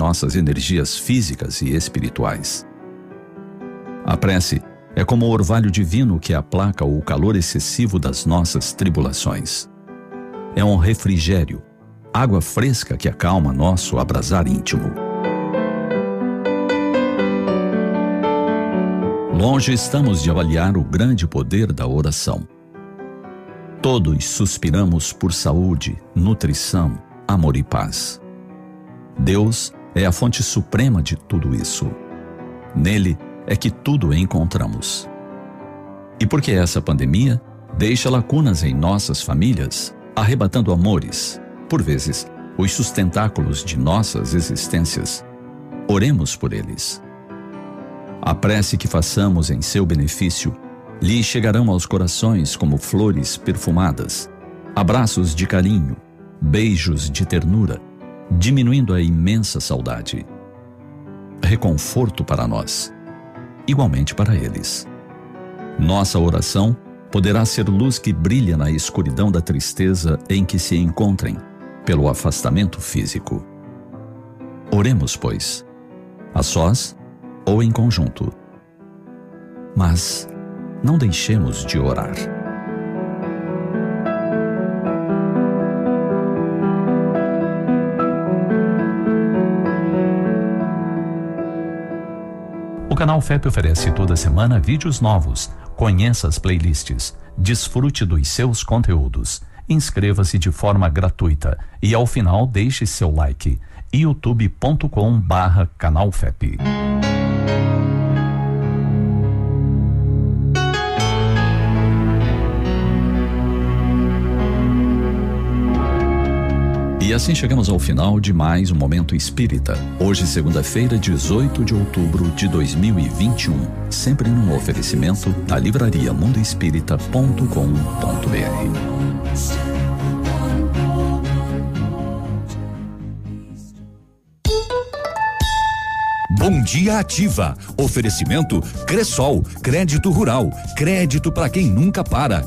nossas energias físicas e espirituais. A prece é como o orvalho divino que aplaca o calor excessivo das nossas tribulações. É um refrigério, água fresca que acalma nosso abrasar íntimo. Longe estamos de avaliar o grande poder da oração. Todos suspiramos por saúde, nutrição, amor e paz. Deus é a fonte suprema de tudo isso. Nele é que tudo encontramos. E porque essa pandemia deixa lacunas em nossas famílias, arrebatando amores, por vezes, os sustentáculos de nossas existências, oremos por eles. A prece que façamos em seu benefício lhe chegarão aos corações como flores perfumadas, abraços de carinho, beijos de ternura, diminuindo a imensa saudade. Reconforto para nós, igualmente para eles. Nossa oração poderá ser luz que brilha na escuridão da tristeza em que se encontrem, pelo afastamento físico. Oremos, pois, a sós ou em conjunto. Mas não deixemos de orar. Canal FEP oferece toda semana vídeos novos. Conheça as playlists, desfrute dos seus conteúdos. Inscreva-se de forma gratuita e ao final deixe seu like. youtube.com E assim chegamos ao final de mais um Momento Espírita. Hoje, segunda-feira, 18 de outubro de 2021. Sempre num oferecimento da livraria mundoespírita.com.br. Bom Dia Ativa. Oferecimento Cressol, crédito rural, crédito para quem nunca para.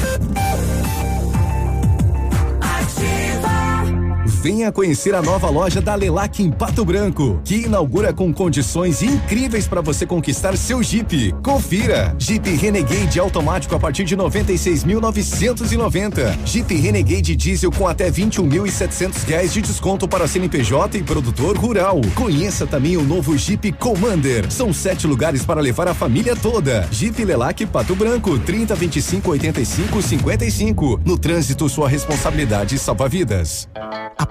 Venha conhecer a nova loja da Lelac em Pato Branco, que inaugura com condições incríveis para você conquistar seu Jeep. Confira! Jeep Renegade automático a partir de 96.990. Jeep Renegade diesel com até 21.700 reais de desconto para CNPJ e produtor rural. Conheça também o novo Jeep Commander. São sete lugares para levar a família toda. Jeep Lelac Pato Branco, 30 25 85 55. No trânsito, sua responsabilidade salva vidas. A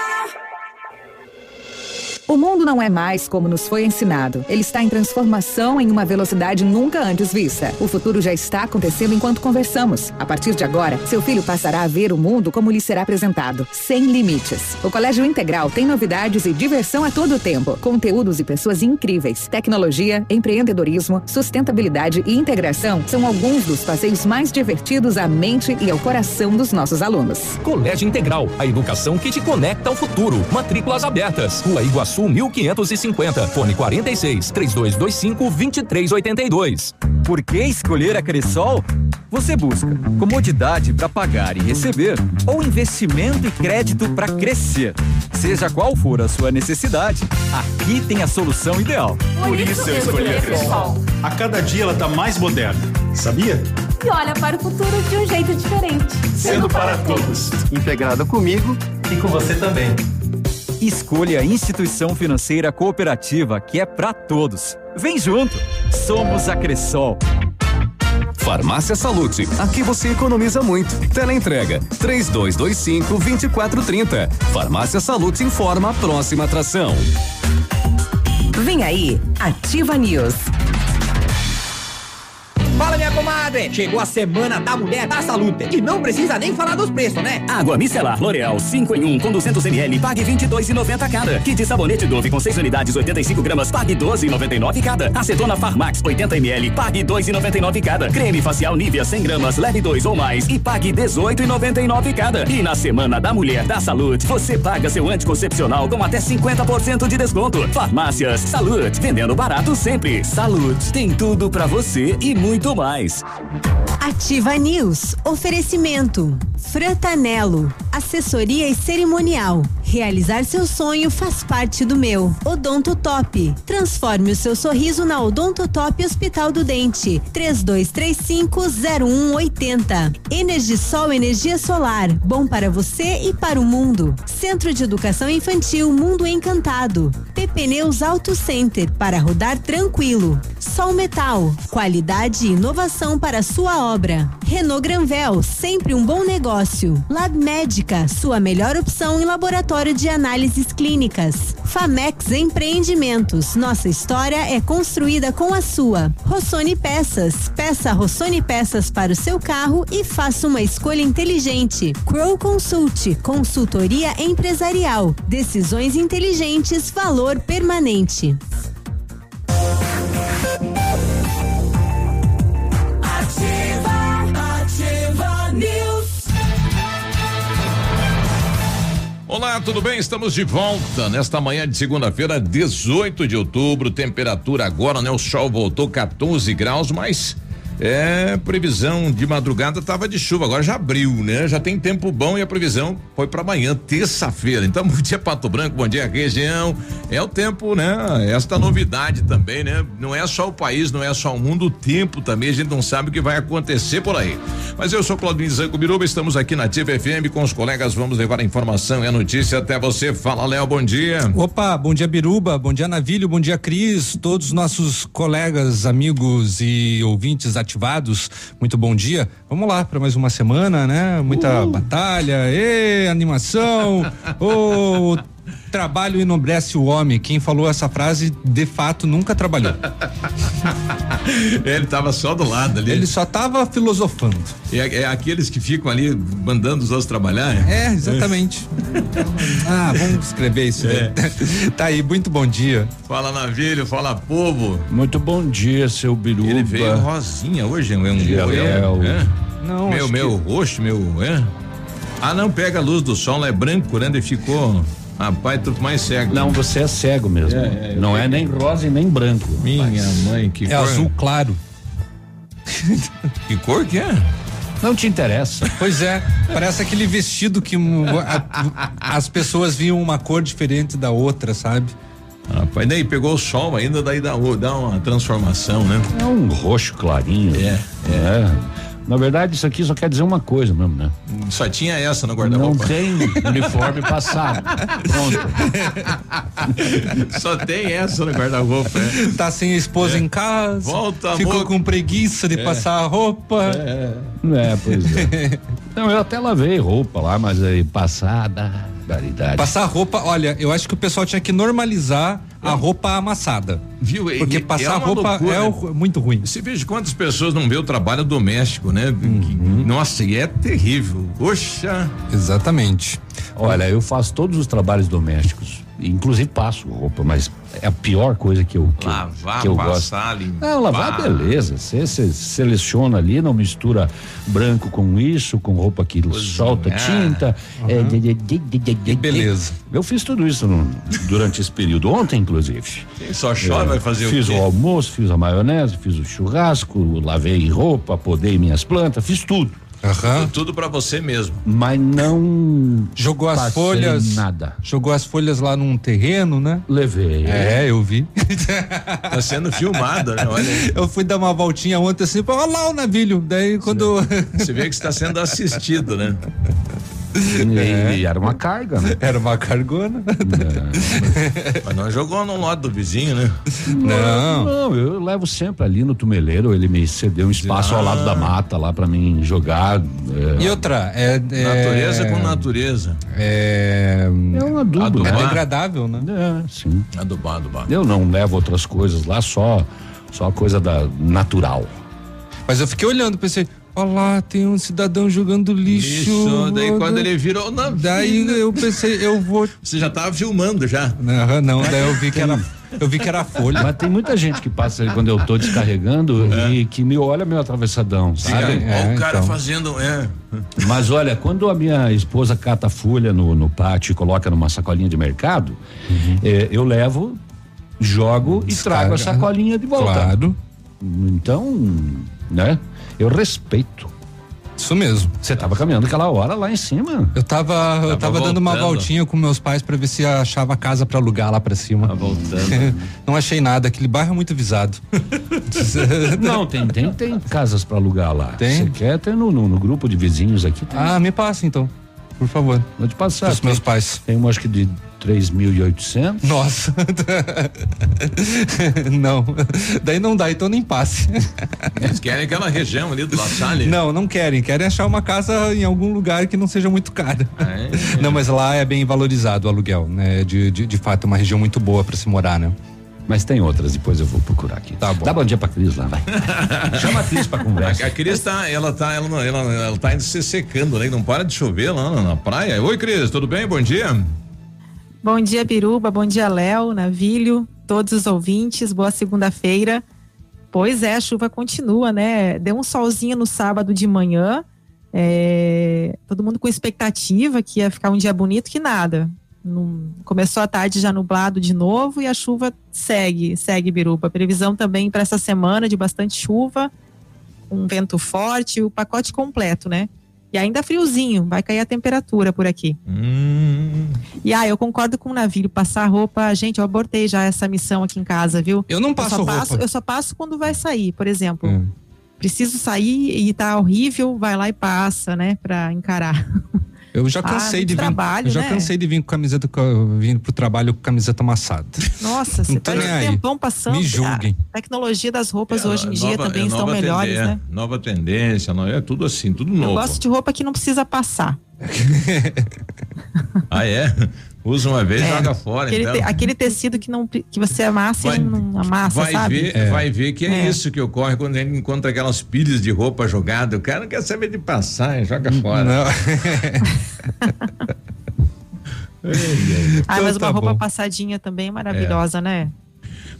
O mundo não é mais como nos foi ensinado. Ele está em transformação em uma velocidade nunca antes vista. O futuro já está acontecendo enquanto conversamos. A partir de agora, seu filho passará a ver o mundo como lhe será apresentado, sem limites. O Colégio Integral tem novidades e diversão a todo tempo, conteúdos e pessoas incríveis. Tecnologia, empreendedorismo, sustentabilidade e integração são alguns dos passeios mais divertidos à mente e ao coração dos nossos alunos. Colégio Integral, a educação que te conecta ao futuro. Matrículas abertas. Rua Iguaçu Sul 1550, fone 46 3225 2382. Por que escolher a Cressol? Você busca comodidade para pagar e receber ou investimento e crédito para crescer. Seja qual for a sua necessidade, aqui tem a solução ideal. Por isso eu escolhi a Cressol. A cada dia ela está mais moderna, sabia? E olha para o futuro de um jeito diferente. Sendo para todos. Integrada comigo e com você também. Escolha a instituição financeira cooperativa que é para todos. Vem junto! Somos a Cressol. Farmácia Salute, aqui você economiza muito. Teleentrega 3225 2430. Farmácia Salute informa a próxima atração. Vem aí, Ativa News. Fala, minha comadre! Chegou a semana da mulher da saúde e não precisa nem falar dos preços, né? Água micelar L'Oreal 5 em 1 com 200 ml, pague 22,90 cada. Kit sabonete Dove com 6 unidades, 85 gramas, pague 12,99 cada. Acetona Farmax 80 ml, pague 2,99 cada. Creme facial Nivea 100 gramas, leve 2 ou mais e pague 18,99 cada. E na semana da mulher da saúde, você paga seu anticoncepcional com até 50% de desconto. Farmácias Saúde, vendendo barato sempre. Saúde tem tudo para você e muito mais. Ativa News. Oferecimento. Frantanelo. Assessoria e cerimonial. Realizar seu sonho faz parte do meu. Odonto Top. Transforme o seu sorriso na Odonto Top Hospital do Dente. 32350180. Energisol energia solar. Bom para você e para o mundo. Centro de Educação Infantil Mundo Encantado. Pneus Auto Center para rodar tranquilo. Sol Metal. Qualidade e inovação para sua obra. Renault Granvel, sempre um bom negócio. Lab Médica, sua melhor opção em laboratório de análises clínicas. Famex Empreendimentos, nossa história é construída com a sua. Rossoni Peças, peça Rossoni Peças para o seu carro e faça uma escolha inteligente. Crow Consult, consultoria empresarial. Decisões inteligentes, valor permanente. Olá, tudo bem? Estamos de volta nesta manhã de segunda-feira, 18 de outubro. Temperatura agora, né? O sol voltou 14 graus, mas é, previsão de madrugada tava de chuva, agora já abriu, né? Já tem tempo bom e a previsão foi para amanhã, terça-feira. Então, bom dia Pato Branco, bom dia região. É o tempo, né? Esta novidade também, né? Não é só o país, não é só o mundo, o tempo também, a gente não sabe o que vai acontecer por aí. Mas eu sou Claudinho Zanco Biruba, estamos aqui na Ativa FM com os colegas, vamos levar a informação e a notícia até você. Fala, Léo, bom dia. Opa, bom dia Biruba, bom dia Navilho, bom dia Cris, todos os nossos colegas, amigos e ouvintes ativados ativados. Muito bom dia. Vamos lá para mais uma semana, né? Muita batalha, e animação. o trabalho enobrece o homem. Quem falou essa frase, de fato, nunca trabalhou. Ele estava só do lado ali. Ele só estava filosofando. É, é, aqueles que ficam ali mandando os outros trabalhar? É, é exatamente. ah, vamos escrever isso. É. tá aí, muito bom dia. Fala navilho, fala povo. Muito bom dia, seu Biruba. Ele veio rosinha hoje, é um dia, Léo. É? Não, meu, meu que... rosto, meu, é? Ah, não, pega a luz do sol, é branco, né? Ele ficou Rapaz, tu mais cego. Não, você é cego mesmo. É, é, não é nem rosa e nem branco. Minha rapaz. mãe, que é cor. É azul claro. que cor que é? Não te interessa. Pois é, parece aquele vestido que a, as pessoas viam uma cor diferente da outra, sabe? Rapaz, daí pegou o sol ainda, daí dá, dá uma transformação, né? É um roxo clarinho. É, é. é. Na verdade, isso aqui só quer dizer uma coisa mesmo, né? Só tinha essa no guarda-roupa. Não tem uniforme passado. Pronto. só tem essa no guarda-roupa. É. Tá sem esposa é. em casa. Volta, Ficou amor. com preguiça de é. passar a roupa. É. é, pois é. Não, eu até lavei roupa lá, mas aí passada. Passar roupa, olha, eu acho que o pessoal tinha que normalizar a roupa amassada. Viu? Porque passar é roupa loucura, é o, muito ruim. Você veja quantas pessoas não vê o trabalho doméstico, né? Uhum. Nossa, e é terrível. Poxa. Exatamente. Olha, eu faço todos os trabalhos domésticos inclusive passo roupa, mas é a pior coisa que eu que, lavar, que eu passar, gosto. Limpar. Não, lavar beleza, você seleciona ali, não mistura branco com isso, com roupa que pois solta é. tinta. Uhum. É, de, de, de, beleza. Eu fiz tudo isso no, durante esse período, ontem inclusive. Quem só chora é, vai fazer fiz o Fiz o almoço, fiz a maionese, fiz o churrasco, lavei roupa, podei minhas plantas, fiz tudo. Uhum. Tudo para você mesmo. Mas não jogou as folhas nada. Jogou as folhas lá num terreno, né? Levei. É, eu vi. tá sendo filmada, né? Olha. Eu fui dar uma voltinha ontem assim, olha lá o navilho. Daí quando você vê que está sendo assistido, né? E, e era uma carga, né? Era uma cargona. Mas não jogou no lado do vizinho, né? Não. Não, eu levo sempre ali no tumeleiro, ele me cedeu um espaço ao lado da mata lá pra mim jogar. é. E outra, é. é Natureza com natureza. É. É um adubo, Adubar. né? É degradável, né? É, sim. Adubar, adubar. Eu não levo outras coisas lá, só só coisa da natural. Mas eu fiquei olhando, pensei, ó lá, tem um cidadão jogando lixo. Isso, daí mano. quando ele virou na Daí eu pensei, eu vou. Você já tava filmando já. Não, não, daí eu vi que era. Eu vi que era folha. Mas tem muita gente que passa ali quando eu tô descarregando e que me olha meio atravessadão, sabe? Olha o cara fazendo. É. Mas olha, quando a minha esposa cata folha no, no pátio e coloca numa sacolinha de mercado, eh, eu levo, jogo e trago a sacolinha de volta. Claro. Então, né? Eu respeito. Isso mesmo. Você tava caminhando aquela hora lá em cima. Eu tava, eu tava dando uma voltinha com meus pais pra ver se achava casa pra alugar lá pra cima. Tá voltando. Não achei nada, aquele bairro é muito visado. Não, tem, tem, tem casas pra alugar lá. Tem? Você quer ter no, no, no grupo de vizinhos aqui? Tem. Ah, me passa então, por favor. Vou te passar. Tem- meus pais. Tem uma acho que de 3.800. Nossa. não. Daí não dá, então nem passe. Eles querem aquela região ali do La Salle. Não, não querem. Querem achar uma casa em algum lugar que não seja muito cara. É. Não, mas lá é bem valorizado o aluguel, né? De, de, de fato, é uma região muito boa pra se morar, né? Mas tem outras, depois eu vou procurar aqui. Tá bom. Dá bom dia pra Cris lá, vai. Chama a Cris pra conversa. A, a Cris tá, ela tá, ela, ela, ela tá indo se secando, né? Não para de chover lá na, na praia. Oi, Cris, tudo bem? Bom dia. Bom dia, Biruba. Bom dia, Léo, Navilho, todos os ouvintes. Boa segunda-feira. Pois é, a chuva continua, né? Deu um solzinho no sábado de manhã. é, todo mundo com expectativa que ia ficar um dia bonito, que nada. Começou a tarde já nublado de novo e a chuva segue, segue, Biruba. Previsão também para essa semana de bastante chuva, um vento forte, o pacote completo, né? E ainda friozinho, vai cair a temperatura por aqui. E ah, eu concordo com o navio, passar roupa, gente, eu abortei já essa missão aqui em casa, viu? Eu não passo só roupa. passo- eu só passo quando vai sair, por exemplo. Hum. Preciso sair e tá horrível, vai lá e passa, né, Pra encarar. Eu já Ah, cansei muito de vir. trabalho, eu já né? cansei de vir com camiseta vindo pro trabalho com camiseta amassada. Nossa, você tô tá um aí. tempão passando. Me julguem. A tecnologia das roupas hoje em dia Nova- também é estão melhores, né? Nova tendência, não, é tudo assim, tudo Eu novo. gosto de roupa que não precisa passar. Ah, é? Usa uma vez, É, joga fora, aquele, então. te- aquele tecido que, não, que você amassa Vai- e não amassa, vai sabe? ver, vai ver que é, É. isso que ocorre quando a gente encontra aquelas pilhas de roupa jogada. O cara não quer saber de passar, joga fora. Ah, mas Então uma tá roupa bom. passadinha também é maravilhosa, né?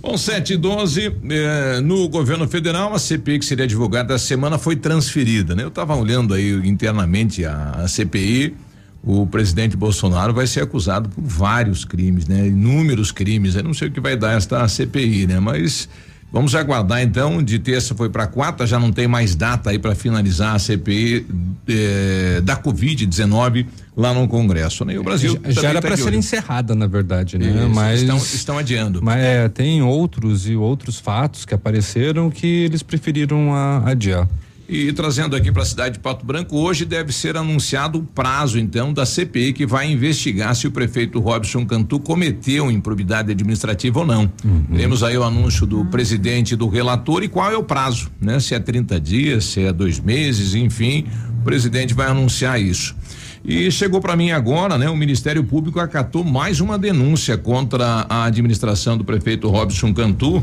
Bom, 7 e 12, eh, no governo federal, a CPI que seria divulgada essa semana foi transferida, né? Eu estava olhando aí internamente a, a CPI, o presidente Bolsonaro vai ser acusado por vários crimes, né? Inúmeros crimes, eu não sei o que vai dar esta CPI, né? Mas vamos aguardar então, de terça foi para quarta, já não tem mais data aí para finalizar a CPI eh, da Covid-19 lá no Congresso, né? E o Brasil já, já era tá para ser olho. encerrada, na verdade, né? Isso, mas estão, estão adiando. Mas é, tem outros e outros fatos que apareceram que eles preferiram a- adiar. E trazendo aqui para a cidade de Pato Branco, hoje deve ser anunciado o prazo, então, da CPI que vai investigar se o prefeito Robson Cantu cometeu improbidade administrativa ou não. Temos aí o anúncio do presidente e do relator e qual é o prazo, né? Se é 30 dias, se é dois meses, enfim, o presidente vai anunciar isso. E chegou para mim agora, né? O Ministério Público acatou mais uma denúncia contra a administração do prefeito Robson Cantu.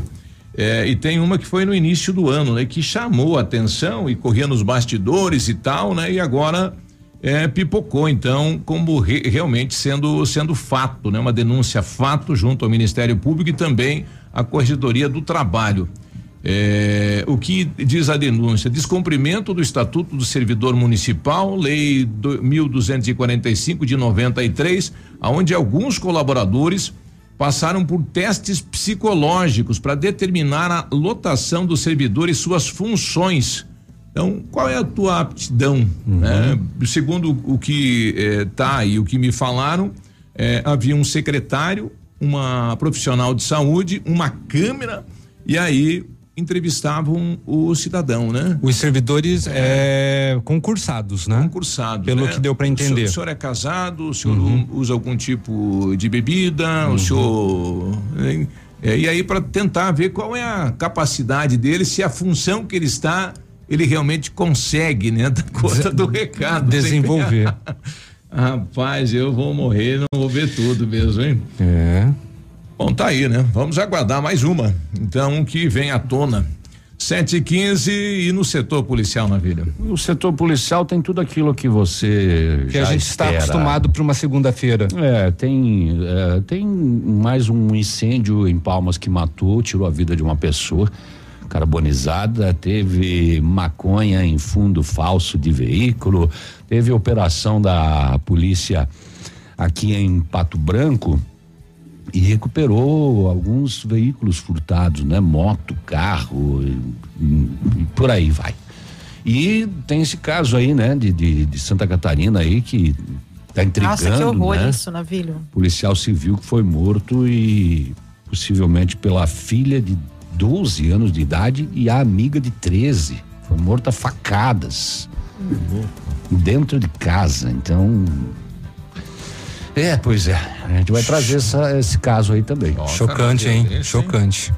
É, e tem uma que foi no início do ano, né? Que chamou a atenção e corria nos bastidores e tal, né? E agora é, pipocou, então, como re- realmente sendo, sendo fato, né? Uma denúncia fato junto ao Ministério Público e também à Corregedoria do Trabalho. É, o que diz a denúncia? Descumprimento do Estatuto do Servidor Municipal, Lei do- 1245 de 93, aonde alguns colaboradores passaram por testes psicológicos para determinar a lotação do servidor e suas funções. Então, qual é a tua aptidão? né? Segundo o que está e o que me falaram, eh, havia um secretário, uma profissional de saúde, uma câmera, e aí entrevistavam o cidadão, né? Os servidores é, concursados, né? Concursados. Pelo né? que deu para entender. O senhor, o senhor é casado, o senhor uhum. usa algum tipo de bebida, uhum. o senhor. É, e aí para tentar ver qual é a capacidade dele, se a função que ele está, ele realmente consegue, né? Da conta do recado. Desenvolver. Rapaz, eu vou morrer, não vou ver tudo mesmo, hein? É. Bom, tá aí, né? Vamos aguardar mais uma. Então, que vem à tona. 7 e 15 e no setor policial na vida? O setor policial tem tudo aquilo que você que a gente espera. está acostumado para uma segunda-feira. É, tem é, tem mais um incêndio em Palmas que matou, tirou a vida de uma pessoa carbonizada, teve maconha em fundo falso de veículo, teve operação da polícia aqui em Pato Branco e recuperou alguns veículos furtados, né? Moto, carro e, e, por aí vai. E tem esse caso aí, né? De, de, de Santa Catarina aí que tá intrigando, Nossa, que horror né? isso, Navilho. Policial civil que foi morto e possivelmente pela filha de 12 anos de idade e a amiga de 13. Foi morta a facadas. Hum. Dentro de casa. Então, é, pois é. A gente vai trazer essa, esse caso aí também. Nossa, Chocante, hein? Esse, Chocante.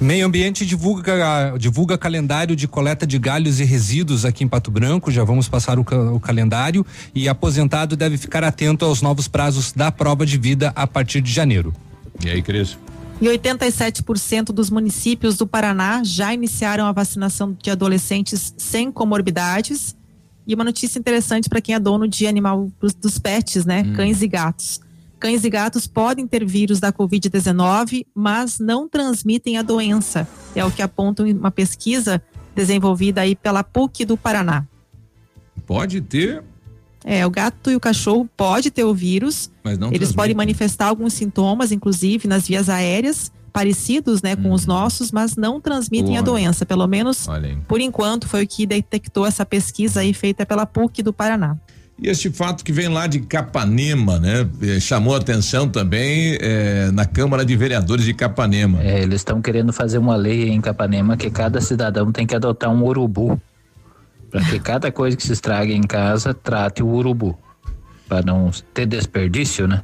Meio Ambiente divulga, divulga calendário de coleta de galhos e resíduos aqui em Pato Branco. Já vamos passar o, o, calendário. E aposentado deve ficar atento aos novos prazos da prova de vida a partir de janeiro. E aí, Cris? E 87% dos municípios do Paraná já iniciaram a vacinação de adolescentes sem comorbidades. E uma notícia interessante para quem é dono de animal dos pets, né? Hum. Cães e gatos. Cães e gatos podem ter vírus da Covid-19, mas não transmitem a doença. É o que aponta uma pesquisa desenvolvida aí pela PUC do Paraná. Pode ter. É, o gato e o cachorro pode ter o vírus. Mas não Eles transmitem. podem manifestar alguns sintomas, inclusive nas vias aéreas, parecidos, né, com Hum. os nossos, mas não transmitem a doença. Pelo menos, por enquanto, foi o que detectou essa pesquisa aí feita pela PUC do Paraná. E este fato que vem lá de Capanema, né? eh, Chamou atenção também eh, na Câmara de Vereadores de Capanema. É, eles estão querendo fazer uma lei em Capanema que cada cidadão tem que adotar um urubu. Para que cada coisa que se estrague em casa trate o urubu. Para não ter desperdício, né?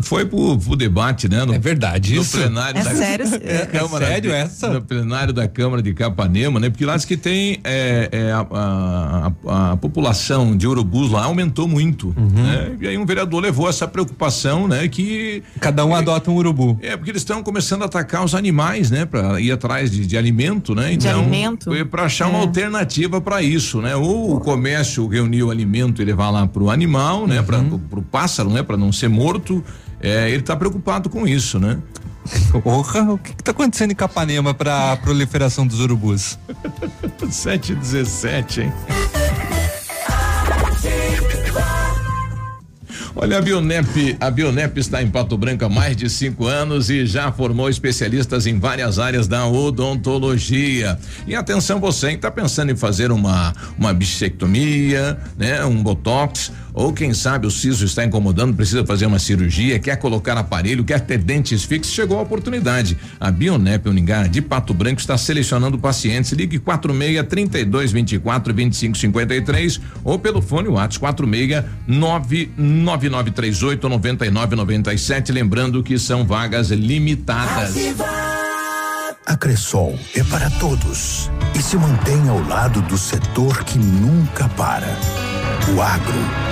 Foi pro, pro debate, né? No, é verdade no isso? plenário É da sério? É, Câmara sério de- essa? No plenário da Câmara de Capanema, né? Porque lá diz que tem é, é, a, a- a- a população de urubus lá aumentou muito, Uhum. né? E aí um vereador levou essa preocupação, né? Que Cada um adota um urubu. é porque eles estão começando a atacar os animais, né? Para ir atrás de, de alimento, né? De alimento. foi para achar uma É. alternativa para isso, né? Ou o comércio reunir o alimento e levar lá pro animal, né? Para Uhum. pro pássaro, né? Para não ser morto. É, ele tá preocupado com isso, né? Porra, o que, que tá acontecendo em Capanema pra proliferação dos urubus? 7 e 17, hein? Olha, a Bionep, a Bionep está em Pato Branco há mais de cinco anos e já formou especialistas em várias áreas da odontologia. E atenção você que está pensando em fazer uma uma bichectomia, né, um botox ou quem sabe o siso está incomodando, precisa fazer uma cirurgia, quer colocar aparelho, quer ter dentes fixos, chegou a oportunidade. A Bionep Uningá de Pato Branco está selecionando pacientes. Ligue 46 32 24 25 53 ou pelo fone WhatsApp 46 99938 99 97. Lembrando que são vagas limitadas. A Cressol é para todos e se mantém ao lado do setor que nunca para. O agro.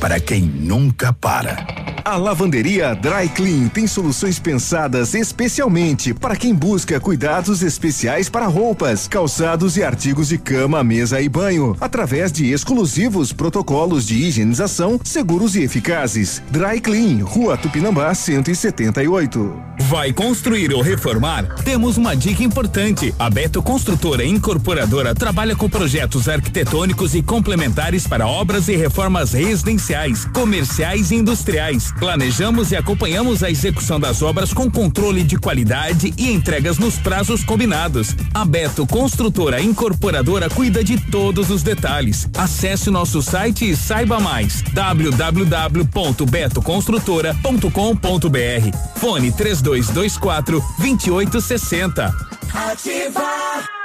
para quem nunca para. A lavanderia Dry Clean tem soluções pensadas especialmente para quem busca cuidados especiais para roupas, calçados e artigos de cama, mesa e banho, através de exclusivos protocolos de higienização seguros e eficazes. Dry Clean, Rua Tupinambá 178. Vai construir ou reformar? Temos uma dica importante. A Beto Construtora Incorporadora trabalha com projetos arquitetônicos e complementares para obras e reformas residenciais, comerciais e industriais. Planejamos e acompanhamos a execução das obras com controle de qualidade e entregas nos prazos combinados. A Beto Construtora Incorporadora cuida de todos os detalhes. Acesse nosso site e saiba mais. www.betoconstrutora.com.br. Fone 3224 2860. Ativar.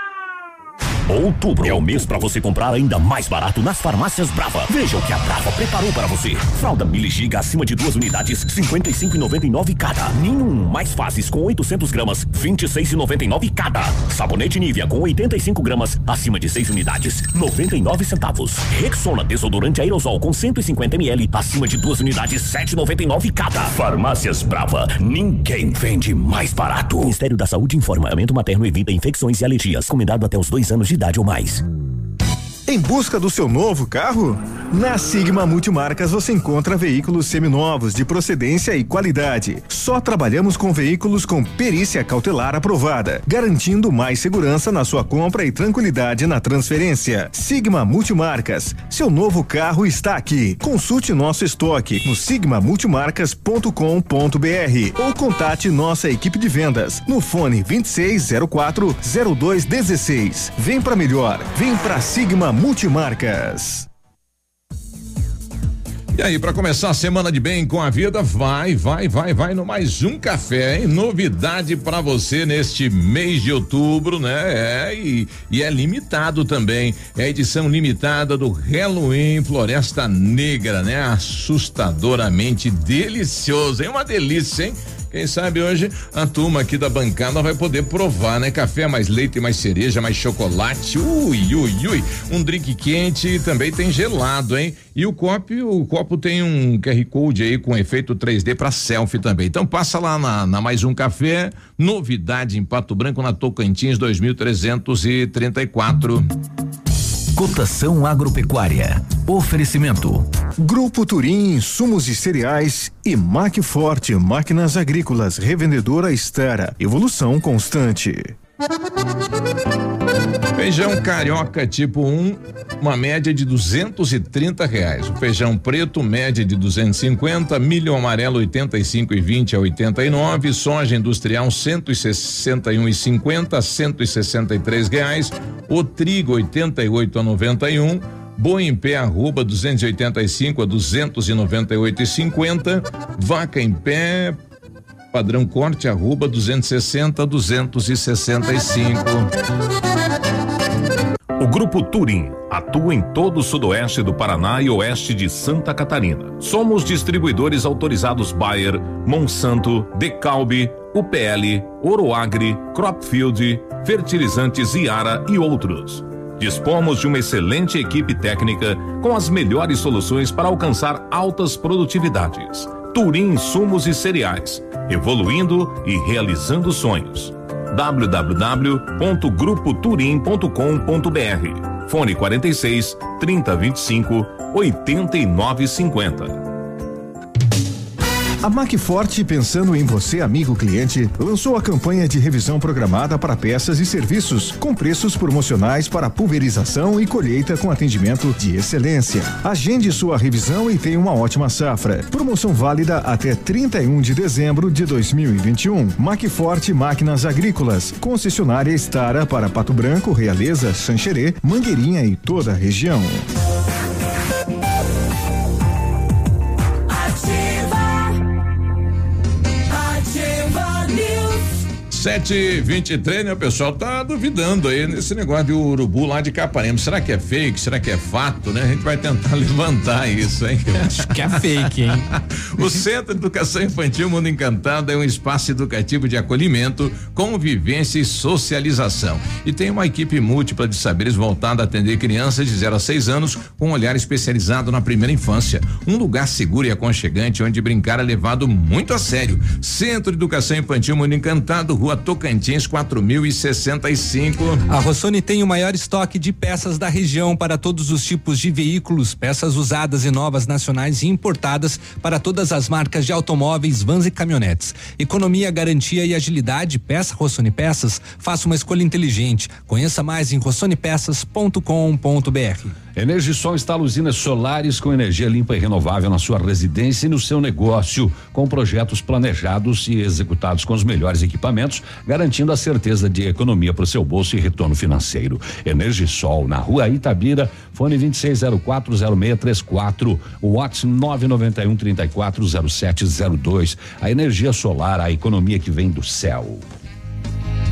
Outubro é o mês para você comprar ainda mais barato nas farmácias Brava. Veja o que a Brava preparou para você. Fralda Mili Giga acima de duas unidades, 55,99 cada. Ninho mais fases com 800 gramas, 26,99 cada. Sabonete Nivea com 85 gramas, acima de 6 unidades, 99 centavos. Rexona desodorante aerosol com 150 ml, acima de duas unidades, 7,99 cada. Farmácias Brava. Ninguém vende mais barato. Ministério da Saúde informa. Aumento materno evita infecções e alergias. Recomendado até os dois anos de idade ou mais. Em busca do seu novo carro? Na Sigma Multimarcas você encontra veículos seminovos de procedência e qualidade. Só trabalhamos com veículos com perícia cautelar aprovada, garantindo mais segurança na sua compra e tranquilidade na transferência. Sigma Multimarcas, seu novo carro está aqui. Consulte nosso estoque no sigmamultimarcas.com.br ou contate nossa equipe de vendas no fone 2604 0216. Vem para melhor, vem para Sigma Multimarcas. E aí, para começar a semana de bem com a vida, vai, vai, vai, vai no mais um café, hein? Novidade para você neste mês de outubro, né? É, e, e é limitado também. É a edição limitada do Halloween Floresta Negra, né? Assustadoramente delicioso, é uma delícia, hein? Quem sabe hoje a turma aqui da bancada vai poder provar, né? Café mais leite, mais cereja, mais chocolate. Ui, ui, ui. Um drink quente e também tem gelado, hein? E o copo, o copo tem um QR Code aí com efeito 3D para selfie também. Então passa lá na, na mais um café, novidade em Pato Branco na Tocantins 2334. Cotação agropecuária. Oferecimento. Grupo Turim, insumos e cereais e Macforte, máquinas agrícolas, revendedora Estera, evolução constante. Feijão carioca tipo 1, um, uma média de 230 reais. O feijão preto, média de 250, milho amarelo 85 e 20 a 89, soja industrial 161 e 50 a 163 reais, o trigo 88 a 91 Boi em pé arroba 285 a 298 e 50, vaca em pé padrão corte arroba 260 a 265. O Grupo Turim atua em todo o sudoeste do Paraná e oeste de Santa Catarina. Somos distribuidores autorizados Bayer, Monsanto, Decalbe, UPL, Oroagri, Cropfield, Fertilizantes Iara e outros. Dispomos de uma excelente equipe técnica com as melhores soluções para alcançar altas produtividades. Turim Insumos e Cereais, evoluindo e realizando sonhos. www.grupoturim.com.br Fone 46 3025 8950 a Macforte, pensando em você, amigo cliente, lançou a campanha de revisão programada para peças e serviços, com preços promocionais para pulverização e colheita com atendimento de excelência. Agende sua revisão e tenha uma ótima safra. Promoção válida até 31 de dezembro de 2021. Macforte Máquinas Agrícolas, concessionária Estara para Pato Branco, Realeza, Xanxerê, Mangueirinha e toda a região. Sete vinte e três, né? O pessoal tá duvidando aí nesse negócio de urubu lá de Capanema. Será que é fake? Será que é fato, né? A gente vai tentar levantar isso, hein? Acho que é fake, hein? o Centro de Educação Infantil Mundo Encantado é um espaço educativo de acolhimento, convivência e socialização. E tem uma equipe múltipla de saberes voltada a atender crianças de 0 a 6 anos com um olhar especializado na primeira infância. Um lugar seguro e aconchegante onde brincar é levado muito a sério. Centro de Educação Infantil Mundo Encantado, Rua Tocantins 4065. A Rossoni tem o maior estoque de peças da região para todos os tipos de veículos, peças usadas e novas nacionais e importadas para todas as marcas de automóveis, vans e caminhonetes. Economia, garantia e agilidade, peça Rossoni Peças, faça uma escolha inteligente. Conheça mais em rossonepeças.com.br. Energisol instala usinas solares com energia limpa e renovável na sua residência e no seu negócio, com projetos planejados e executados com os melhores equipamentos, garantindo a certeza de economia para o seu bolso e retorno financeiro. Energisol, na rua Itabira, fone 26040634, WhatsApp 991 340702. A energia solar, a economia que vem do céu.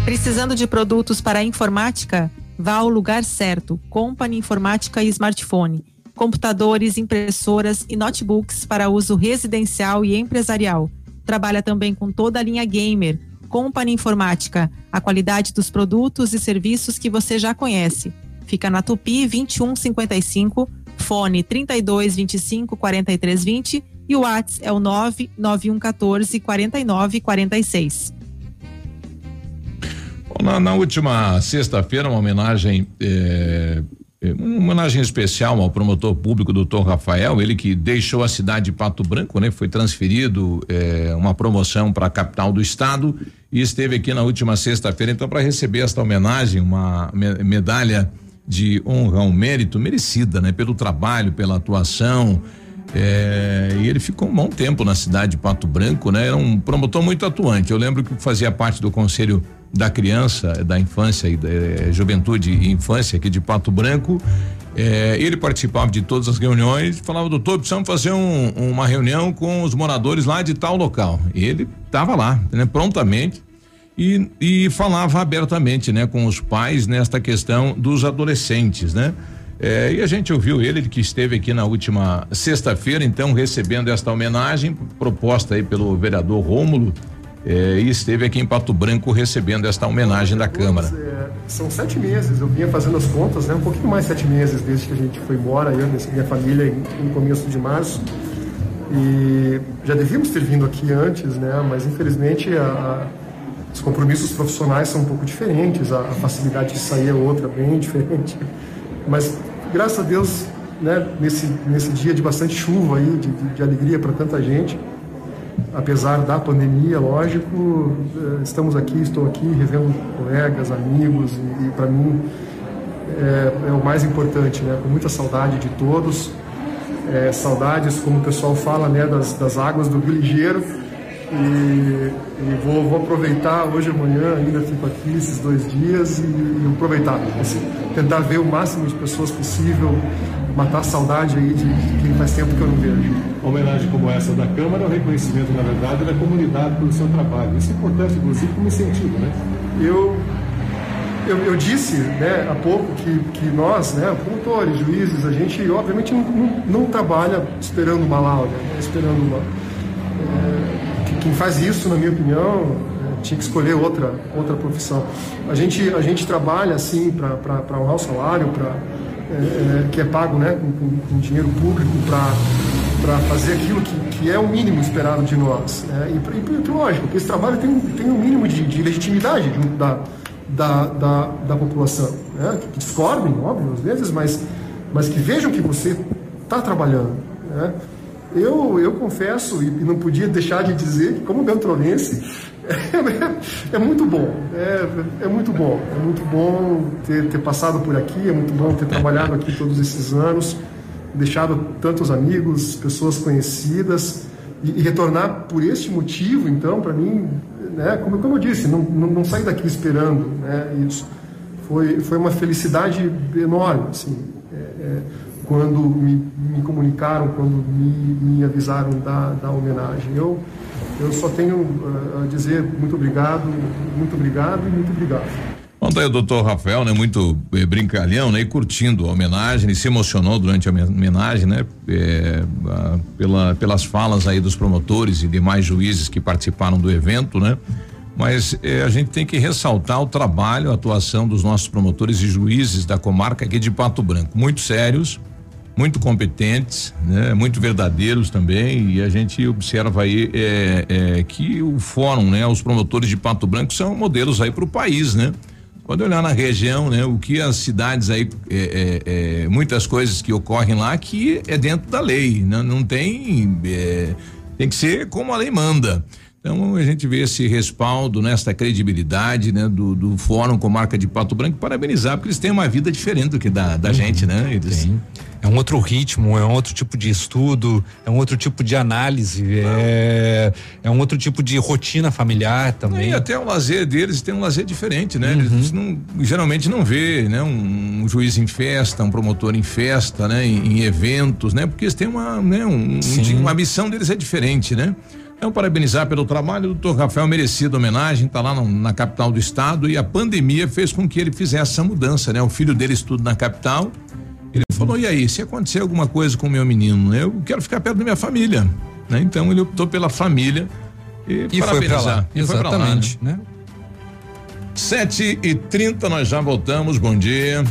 Precisando de produtos para a informática? Vá ao lugar certo. Company Informática e Smartphone. Computadores, impressoras e notebooks para uso residencial e empresarial. Trabalha também com toda a linha gamer. Company Informática, a qualidade dos produtos e serviços que você já conhece. Fica na Tupi 2155, fone 32 25 43 20 e o WhatsApp é o 99114 49 46. Na, na última sexta-feira, uma homenagem. É, uma homenagem especial ao promotor público doutor Rafael, ele que deixou a cidade de Pato Branco, né? Foi transferido é, uma promoção para a capital do estado e esteve aqui na última sexta-feira, então, para receber esta homenagem, uma me medalha de honra ao mérito merecida, né? Pelo trabalho, pela atuação. E ele ficou um bom tempo na cidade de Pato Branco, né? Era um promotor muito atuante. Eu lembro que fazia parte do conselho da criança, da infância e da eh, juventude e infância aqui de Pato Branco. Eh, ele participava de todas as reuniões falava, doutor, precisamos fazer um, uma reunião com os moradores lá de tal local. Ele estava lá, né, prontamente. E, e falava abertamente, né, com os pais nesta questão dos adolescentes, né? É, e a gente ouviu ele que esteve aqui na última sexta-feira, então recebendo esta homenagem proposta aí pelo vereador Rômulo é, e esteve aqui em Pato Branco recebendo esta homenagem da Câmara. É, são sete meses, eu vinha fazendo as contas, né? Um pouquinho mais sete meses desde que a gente foi embora, eu e minha família no começo de março. E já devíamos ter vindo aqui antes, né? Mas infelizmente a, a, os compromissos profissionais são um pouco diferentes, a, a, facilidade de sair é outra, bem diferente. Mas graças a Deus, né? Nesse nesse dia de bastante chuva aí, de, de, de alegria para tanta gente apesar da pandemia, lógico, eh, estamos aqui, estou aqui revendo colegas, amigos e, e para mim é, é, o mais importante, né? Com muita saudade de todos, é, saudades, como o pessoal fala, né? Das, das águas do Rio Ligeiro e, e vou, vou, aproveitar hoje e amanhã, ainda fico aqui esses dois dias e, e aproveitar, assim, tentar ver o máximo de pessoas possível, matar a saudade aí de, de quem faz tempo que eu não vejo. Uma homenagem como essa da Câmara é um reconhecimento, na verdade, da comunidade pelo seu trabalho. Isso é importante, inclusive, como incentivo, né? Eu eu, eu, disse né, há pouco que, que nós, né, promotores, juízes, a gente obviamente não, não, não trabalha esperando uma lauda, né, esperando uma. É, quem faz isso, na minha opinião, é, tinha que escolher outra, outra profissão. A gente, a gente trabalha assim para honrar o salário, para é, que é pago né, com, com dinheiro público para fazer aquilo que, que é o mínimo esperado de nós. Né? E, e, lógico, que esse trabalho tem, tem um mínimo de, de legitimidade junto da, da, da, da população. Né? Que discordem, óbvio, às vezes, mas, mas que vejam que você está trabalhando. Né? Eu, eu confesso, e não podia deixar de dizer que, como beltrolense, é, muito bom, é, é, muito bom, é muito bom ter, ter passado por aqui, é muito bom ter trabalhado aqui todos esses anos, deixado tantos amigos, pessoas conhecidas e, e retornar por este motivo, então, para mim, né, como, como eu disse, não, não, não daqui esperando né, isso. Foi, foi uma felicidade enorme, assim, é, é quando me, me, comunicaram, quando me, me avisaram da, da homenagem. Eu eu só tenho uh, a dizer muito obrigado, muito obrigado e muito obrigado. Ontem tá o doutor Rafael, né, muito eh, brincalhão, né, e curtindo a homenagem, ele se emocionou durante a homenagem, né, eh, pela, pelas falas aí dos promotores e demais juízes que participaram do evento, né, mas eh, a gente tem que ressaltar o trabalho, a atuação dos nossos promotores e juízes da comarca aqui de Pato Branco, muito sérios, muito competentes, né? Muito verdadeiros também e a gente observa aí é, é, que o fórum, né? Os promotores de Pato Branco são modelos aí para o país, né? Quando olhar na região, né? O que as cidades aí, é, é, é muitas coisas que ocorrem lá que é dentro da lei, né? Não tem, é, tem que ser como a lei manda. Então a gente vê esse respaldo, nesta credibilidade, né, do, do Fórum com marca de Pato Branco, parabenizar, porque eles têm uma vida diferente do que da, da uhum, gente, né? Eles, é um outro ritmo, é um outro tipo de estudo, é um outro tipo de análise, é, é um outro tipo de rotina familiar também. E até o lazer deles tem um lazer diferente, né? Uhum. Eles não, geralmente não vê, né? Um, um, juiz em festa, um promotor em festa, né? Em, em eventos, né? Porque eles têm uma, né? Um, um, uma missão deles é diferente, né? Então, parabenizar pelo trabalho, o doutor Rafael merecida homenagem, está lá no, na capital do estado e a pandemia fez com que ele fizesse essa mudança, né? O filho dele estuda na capital. Ele falou: e aí, se acontecer alguma coisa com o meu menino, eu quero ficar perto da minha família. Né? Então ele optou pela família e, e foi para lá. E Exatamente, lá, né? né? Sete e trinta, nós já voltamos. Bom dia.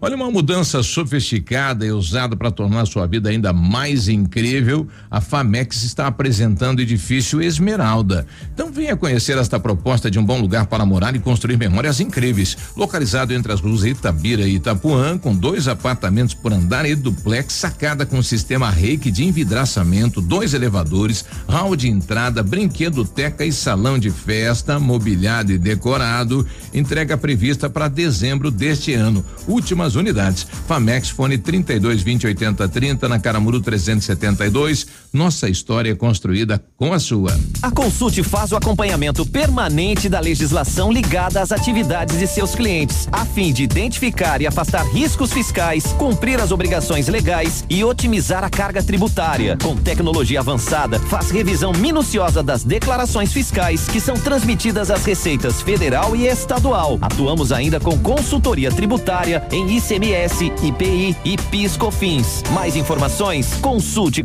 Olha, uma mudança sofisticada e usada para tornar sua vida ainda mais incrível. A Famex está apresentando o edifício Esmeralda. Então venha conhecer esta proposta de um bom lugar para morar e construir memórias incríveis. Localizado entre as ruas Itabira e Itapuã, com dois apartamentos por andar e duplex, sacada com sistema reiki de envidraçamento, dois elevadores, hall de entrada, brinquedoteca e salão de festa, mobiliado e decorado. Entrega prevista para dezembro deste ano. Última unidades. Famex Fone 32 20 80 30 na Caramuru 372. Nossa história é construída com a sua. A Consulte faz o acompanhamento permanente da legislação ligada às atividades de seus clientes, a fim de identificar e afastar riscos fiscais, cumprir as obrigações legais e otimizar a carga tributária. Com tecnologia avançada, faz revisão minuciosa das declarações fiscais que são transmitidas às receitas federal e estadual. Atuamos ainda com consultoria tributária em ICMS, IPI e PIS/COFINS. Mais informações? Consulte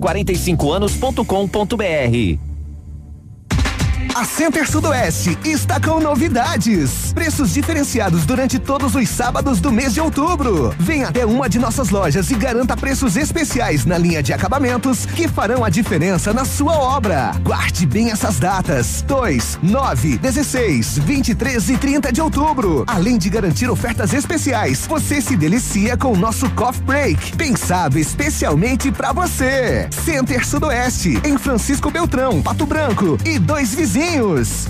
45anos.com.br. A Center Sudoeste está com novidades. Preços diferenciados durante todos os sábados do mês de outubro. Venha até uma de nossas lojas e garanta preços especiais na linha de acabamentos que farão a diferença na sua obra. Guarde bem essas datas: 2, 9, 16, 23 e 30 de outubro. Além de garantir ofertas especiais, você se delicia com o nosso Coffee Break, pensado especialmente para você. Center Sudoeste, em Francisco Beltrão, Pato Branco e dois vizinhos vizinhos.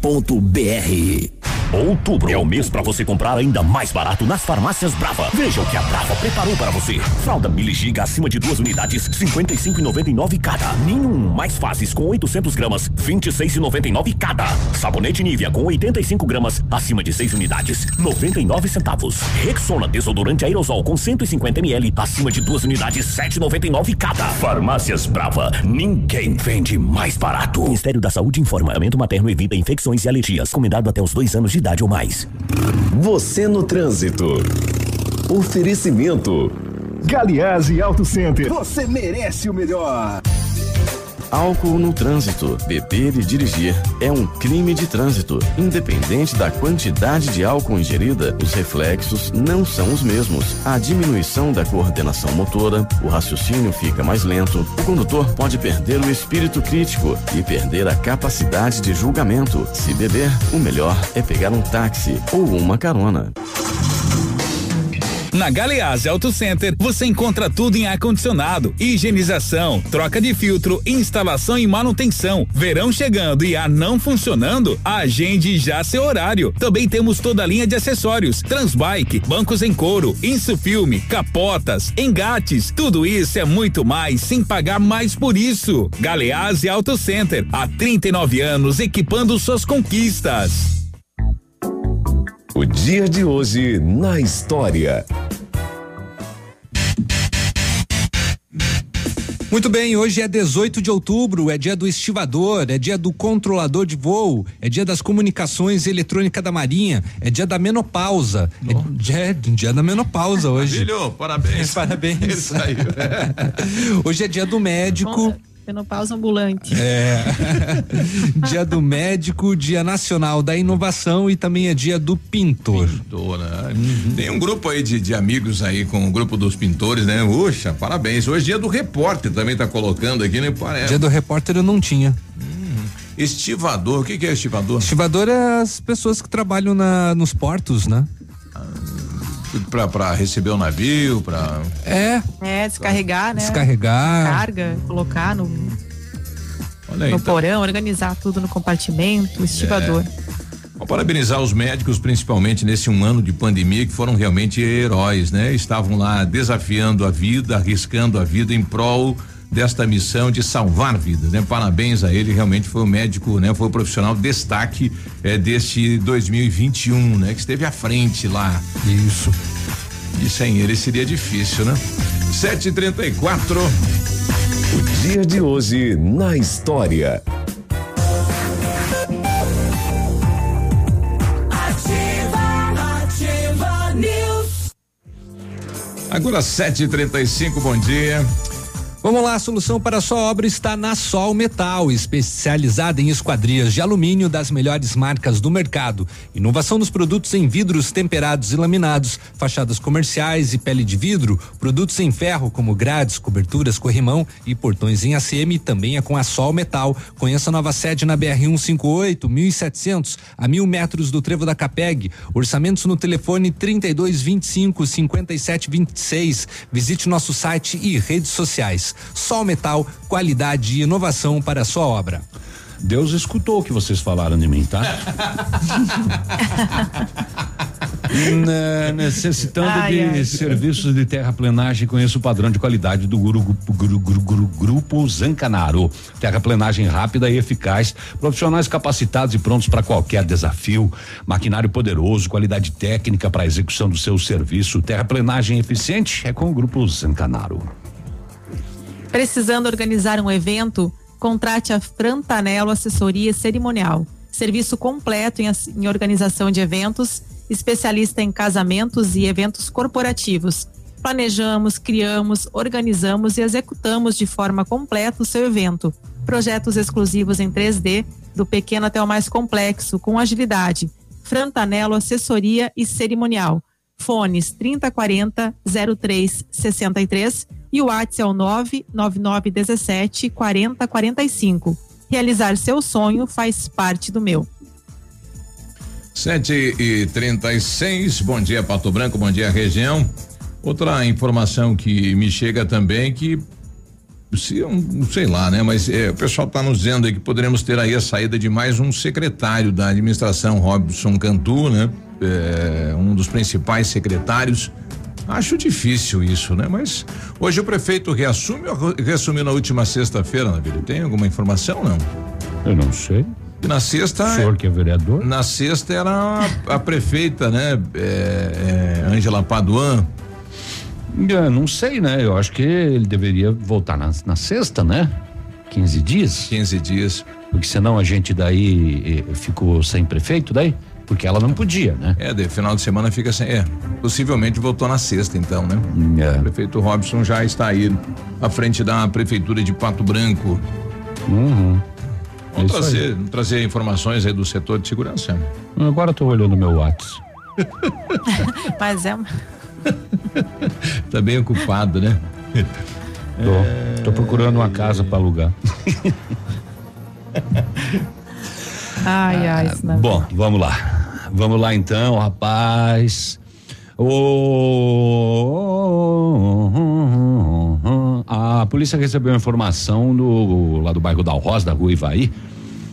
www.ativafm.net.br Outubro é o mês para você comprar ainda mais barato nas farmácias Brava. Veja o que a Brava preparou para você. Fralda Mili Giga acima de duas unidades, 55,99 cada. Nenhum mais fases com 800 gramas, 26,99 cada. Sabonete Nivea com 85 gramas acima de 6 unidades, 99 centavos. Rexona desodorante aerosol com 150 ml acima de duas unidades, 7,99 cada. Farmácias Brava. Ninguém vende mais barato. Ministério da Saúde informa. Aumento materno evita infecções e alergias. Recomendado até os dois anos de idade ou mais. Você no trânsito. Oferecimento. Galiase Auto Center. Você merece o melhor. Álcool no trânsito. Beber e dirigir é um crime de trânsito. Independente da quantidade de álcool ingerida, os reflexos não são os mesmos. A diminuição da coordenação motora, o raciocínio fica mais lento, o condutor pode perder o espírito crítico e perder a capacidade de julgamento. Se beber, o melhor é pegar um táxi ou uma carona. Na Galeazzi Auto Center você encontra tudo em ar-condicionado, higienização, troca de filtro, instalação e manutenção. Verão chegando e ar não funcionando? Agende já seu horário. Também temos toda a linha de acessórios: Transbike, bancos em couro, insufilme, capotas, engates. Tudo isso é muito mais sem pagar mais por isso. Galeazzi Auto Center, há 39 anos equipando suas conquistas. O dia de hoje na história. Muito bem, hoje é 18 de outubro, é dia do estivador, é dia do controlador de voo, é dia das comunicações eletrônica da Marinha, é dia da menopausa. É, é dia da menopausa hoje. Filho, parabéns. parabéns. Isso aí. hoje é dia do médico. Menopausa ambulante. É. dia do médico, dia nacional da inovação e também é dia do pintor. Pintor, né? Uhum. Tem um grupo aí de, de amigos aí com o grupo dos pintores, né? Uxa, parabéns. Hoje é dia do repórter também tá colocando aqui, né? Dia do repórter eu não tinha. Uhum. Estivador, o que, que é estivador? Estivador é as pessoas que trabalham na, nos portos, né? Pra, pra receber o navio, pra. É. É, descarregar, né? Descarregar. Carga, colocar no, Olha aí, no então. porão, organizar tudo no compartimento, estivador. Vamos parabenizar os médicos, principalmente nesse um ano de pandemia, que foram realmente heróis, né? Estavam lá desafiando a vida, arriscando a vida em prol desta missão de salvar vidas, né? Parabéns a ele, realmente foi o médico, né? Foi o profissional destaque é, deste 2021, né? Que esteve à frente lá. Isso. E sem ele seria difícil, né? 734 O dia de hoje na história. Ativa, ativa News. Agora 7:35, bom dia. Vamos lá, a solução para a sua obra está na Sol Metal, especializada em esquadrias de alumínio das melhores marcas do mercado. Inovação nos produtos em vidros temperados e laminados, fachadas comerciais e pele de vidro, produtos em ferro como grades, coberturas, corrimão e portões em ACM também é com a Sol Metal. Conheça a nova sede na BR 158, 1700, a mil metros do Trevo da Capeg. Orçamentos no telefone 3225 5726. Visite nosso site e redes sociais. Sol Metal, qualidade e inovação para a sua obra. Deus escutou o que vocês falaram de mim, tá? Né, necessitando Ai, de ai. serviços de terraplenagem, conheço o padrão de qualidade do guru, guru, guru, guru- grupo Zancanaro. Terraplenagem rápida e eficaz, profissionais capacitados e prontos para qualquer desafio, maquinário poderoso, qualidade técnica para a execução do seu serviço. Terraplenagem eficiente é com o grupo Zancanaro. Precisando organizar um evento? Contrate a Frantanelo Assessoria Cerimonial. Serviço completo em, em organização de eventos, especialista em casamentos e eventos corporativos. Planejamos, criamos, organizamos e executamos de forma completa o seu evento. Projetos exclusivos em 3D, do pequeno até o mais complexo, com agilidade. Frantanelo Assessoria e Cerimonial. Fones 3040 0363 e o WhatsApp é o 99917 4045. Realizar seu sonho faz parte do meu. 7 e 36 bom dia Pato Branco, bom dia região. Outra informação que me chega também que se não sei lá, né? Mas é, o pessoal está nos dizendo aí que poderemos ter aí a saída de mais um secretário da administração, Robson Cantu, né? É, um dos principais secretários. Acho difícil isso, né? Mas hoje o prefeito reassume ou reassumiu na última sexta-feira, Navírio? Tem alguma informação não? Eu não sei. E na sexta. O senhor que é vereador? Na sexta era a, a prefeita, né? É, é, Ângela Paduan. Eu não sei, né? Eu acho que ele deveria voltar na, na sexta, né? 15 dias. 15 dias. Porque senão a gente daí eh, ficou sem prefeito daí? Porque ela não podia, né? É, de final de semana fica sem. É, possivelmente voltou na sexta, então, né? É. O prefeito Robson já está aí à frente da prefeitura de Pato Branco. Uhum. Vamos É trazer, vamos trazer informações aí do setor de segurança. Agora eu tô olhando meu WhatsApp. Mas é uma. tá bem ocupado, né? Tô, tô procurando uma casa para alugar. Ai, ai, isso não. Bom, vamos lá. Vamos lá então, rapaz. Ô, a polícia recebeu informação do, lá do bairro da Rosa, da rua Ivaí,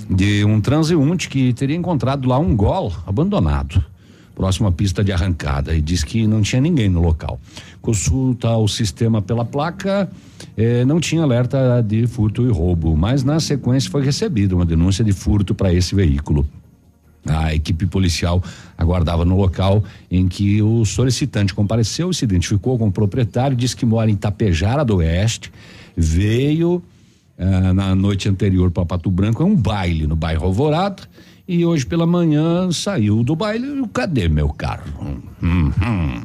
de um transeunte que teria encontrado lá um gol abandonado, próximo à pista de arrancada, e diz que não tinha ninguém no local. Consulta o sistema pela placa, eh, não tinha alerta de furto e roubo, mas na sequência foi recebida uma denúncia de furto para esse veículo. A equipe policial aguardava no local em que o solicitante compareceu e se identificou com o proprietário, disse que mora em Tapejara do Oeste, veio ah, na noite anterior para Pato Branco, é um baile no bairro Alvorada, e hoje pela manhã saiu do baile. Cadê meu carro? Hum, hum.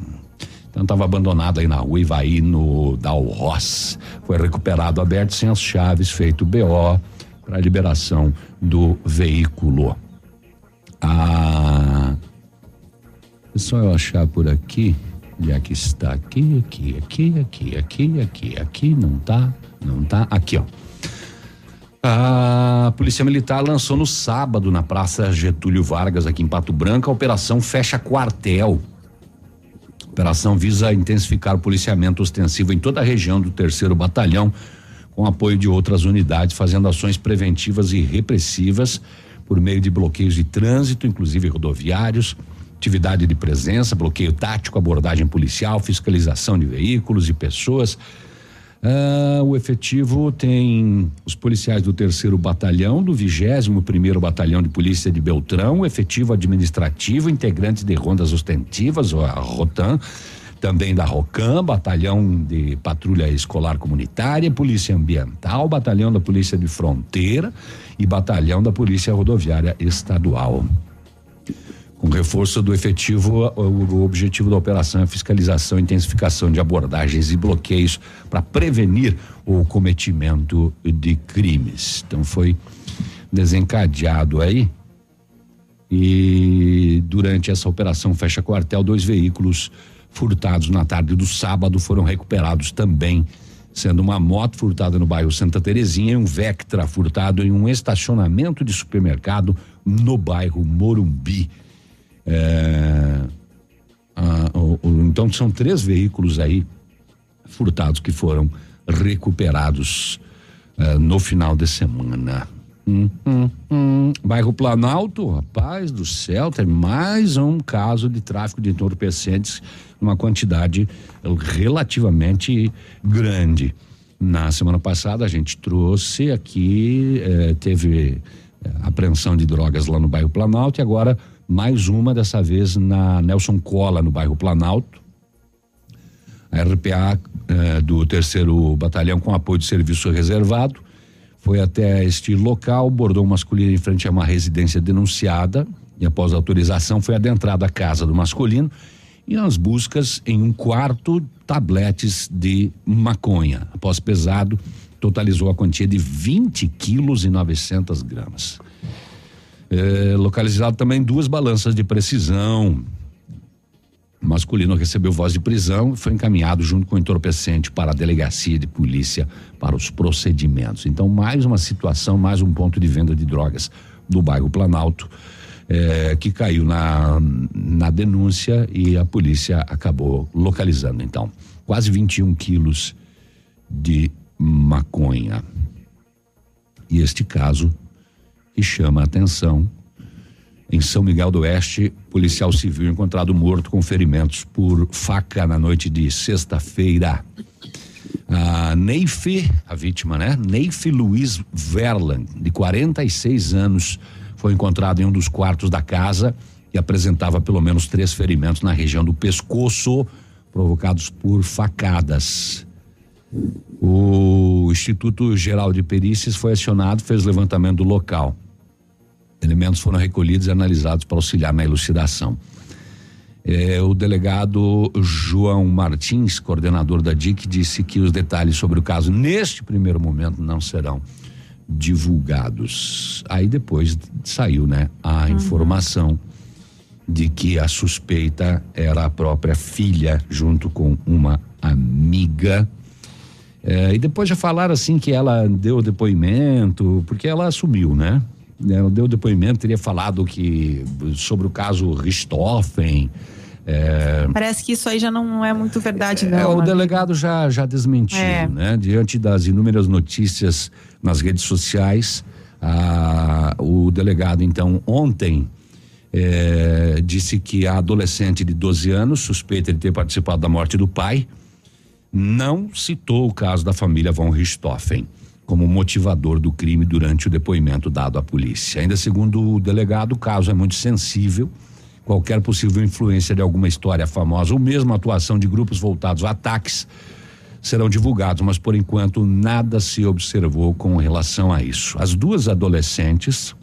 Então estava abandonado aí na rua Ivaí, no Dalroz. Foi recuperado aberto sem as chaves, feito BO para liberação do veículo. É só eu achar por aqui. Onde é que está? Aqui, aqui, aqui, aqui, aqui, aqui, aqui. Não tá, não tá. Aqui, ó. A Polícia Militar lançou no sábado na Praça Getúlio Vargas, aqui em Pato Branco, a Operação Fecha Quartel. A operação visa intensificar o policiamento ostensivo em toda a região do terceiro batalhão, com apoio de outras unidades, fazendo ações preventivas e repressivas por meio de bloqueios de trânsito, inclusive rodoviários, atividade de presença, bloqueio tático, abordagem policial, fiscalização de veículos e pessoas. Ah, o efetivo tem os policiais do terceiro batalhão, do vigésimo primeiro batalhão de polícia de Beltrão, efetivo administrativo, integrantes de rondas ostentivas, a Rotan, também da Rocam, batalhão de patrulha escolar comunitária, polícia ambiental, batalhão da polícia de fronteira e batalhão da polícia rodoviária estadual. Com reforço do efetivo, o, objetivo da operação é fiscalização intensificação de abordagens e bloqueios para prevenir o cometimento de crimes. Então foi desencadeado aí e durante essa operação fecha quartel dois veículos furtados na tarde do sábado foram recuperados também sendo uma moto furtada no bairro Santa Terezinha e um Vectra furtado em um estacionamento de supermercado no bairro Morumbi. É, a, o, o, então são três veículos aí furtados que foram recuperados é, no final de semana. Hum, hum, hum. Bairro Planalto, rapaz do céu, tem mais um caso de tráfico de entorpecentes, uma quantidade relativamente grande. Na semana passada a gente trouxe aqui, eh, teve eh, apreensão de drogas lá no bairro Planalto e agora mais uma, dessa vez na Nelson Cola, no bairro Planalto. A RPA eh, do terceiro batalhão com apoio de serviço reservado foi até este local, bordou um masculino em frente a uma residência denunciada e após autorização foi adentrada a casa do masculino e nas buscas em um quarto tabletes de maconha. Após pesado, totalizou a quantia de 20 quilos e 900 gramas. É, localizado também duas balanças de precisão. Masculino recebeu voz de prisão e foi encaminhado junto com o entorpecente para a delegacia de polícia para os procedimentos. Então, mais uma situação, mais um ponto de venda de drogas do bairro Planalto, é, que caiu na, na denúncia e a polícia acabou localizando. Então, quase 21 quilos de maconha. E este caso que chama a atenção. Em São Miguel do Oeste, policial civil encontrado morto com ferimentos por faca na noite de sexta-feira. A Neife, a vítima, né? Neife Luiz Verlan, de 46 anos, foi encontrado em um dos quartos da casa e apresentava pelo menos três ferimentos na região do pescoço, provocados por facadas. O Instituto Geral de Perícias foi acionado, fez levantamento do local. Elementos foram recolhidos e analisados para auxiliar na elucidação. É, o delegado João Martins, coordenador da DIC, disse que os detalhes sobre o caso, neste primeiro momento, não serão divulgados. Aí depois saiu, né, a uhum. informação de que a suspeita era a própria filha, junto com uma amiga. É, e depois já falaram assim que ela deu depoimento, porque ela assumiu, né? Ela deu depoimento, teria falado que sobre o caso Richthofen. É, Parece que isso aí já não é muito verdade, é, não. o delegado já, já desmentiu, É. né? Diante das inúmeras notícias nas redes sociais, a, o delegado, então, ontem, é, disse que a adolescente de 12 anos, suspeita de ter participado da morte do pai, não citou o caso da família von Richthofen como motivador do crime durante o depoimento dado à polícia. Ainda segundo o delegado, o caso é muito sensível. Qualquer possível influência de alguma história famosa ou mesmo atuação de grupos voltados a ataques serão divulgados, mas por enquanto nada se observou com relação a isso. As duas adolescentes,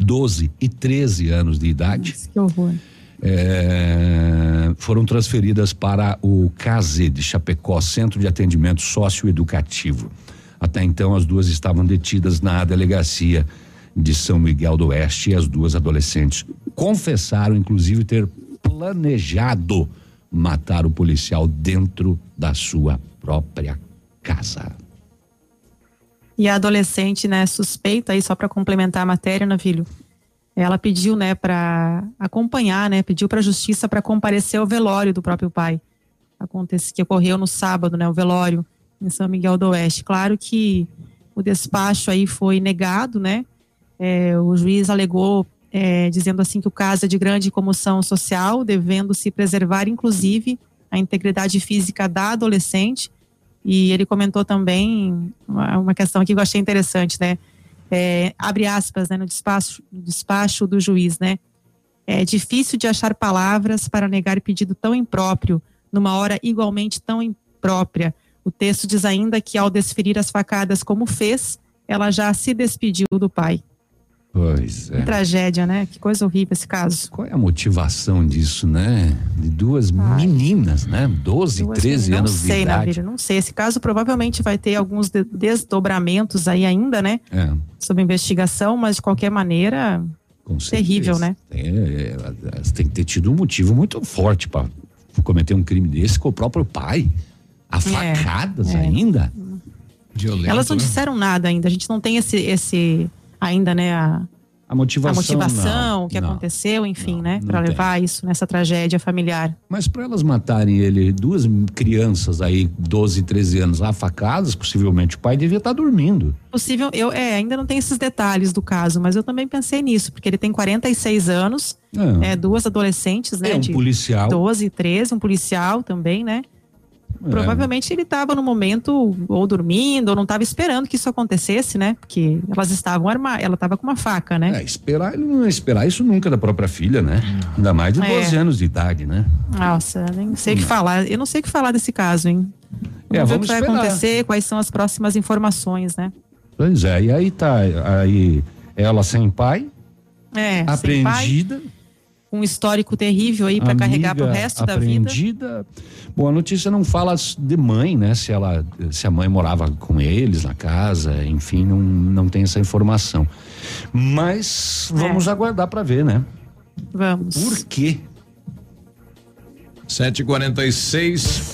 12 e 13 anos de idade, Que horror. é, foram transferidas para o CASE de Chapecó, Centro de Atendimento Socioeducativo. Até então, as duas estavam detidas na delegacia de São Miguel do Oeste e as duas adolescentes confessaram, inclusive, ter planejado matar o policial dentro da sua própria casa. E a adolescente, né, suspeita aí só para complementar a matéria, Navilho. Ela pediu, né, para acompanhar, né, pediu para a justiça para comparecer ao velório do próprio pai. Acontece que ocorreu no sábado, né, o velório em São Miguel do Oeste. Claro que o despacho aí foi negado, né? É, o juiz alegou é, dizendo assim que o caso é de grande comoção social, devendo se preservar, inclusive, a integridade física da adolescente. E ele comentou também uma, uma questão aqui que eu achei interessante, né? É, abre aspas, né, no despacho, despacho do juiz, né? É difícil de achar palavras para negar pedido tão impróprio, numa hora igualmente tão imprópria. O texto diz ainda que, ao desferir as facadas como fez, ela já se despediu do pai. Pois é. Que tragédia, né? Que coisa horrível esse caso. Qual é a motivação disso, né? De duas meninas, né? 12, Duas 13 não anos sei, de idade. Navírio, não sei. Esse caso provavelmente vai ter alguns de- desdobramentos aí ainda, né? É. Sob investigação, mas de qualquer maneira, Com terrível, né? É, é, elas têm que ter tido um motivo muito forte para cometer um crime desse com o próprio pai. A facadas é. ainda. Elas não disseram nada ainda. A gente não tem esse, esse ainda, né? A, A motivação. a motivação, não, o que não. aconteceu, enfim, né? não Para tem. levar isso nessa tragédia familiar. Mas para elas matarem ele, duas crianças aí, 12, 13 anos, a facadas, possivelmente o pai devia estar dormindo. Possível, eu é, ainda não tenho esses detalhes do caso, mas eu também pensei nisso, porque ele tem 46 anos, É. é, duas adolescentes, né? É, um de policial. 12 e 13, um policial também, né? É. Provavelmente ele estava no momento ou dormindo, ou não estava esperando que isso acontecesse, né? Porque elas estavam armadas, ela estava com uma faca, né? É, esperar, ele não ia esperar isso nunca da própria filha, né? Ainda mais de É. 12 anos de idade, né? Nossa, nem sei o que falar. Eu não sei o que falar desse caso, hein? É, Vamos ver o que vai esperar. acontecer, quais são as próximas informações, né? Pois é, e aí tá, aí ela sem pai, É, sem pai, apreendida. Um histórico terrível aí para carregar pro amiga resto da vida. Bom, a notícia não fala de mãe, né? Se ela, se a mãe morava com eles na casa, enfim, não, não tem essa informação. Mas vamos aguardar para ver, né? Vamos. Por quê? 7h46.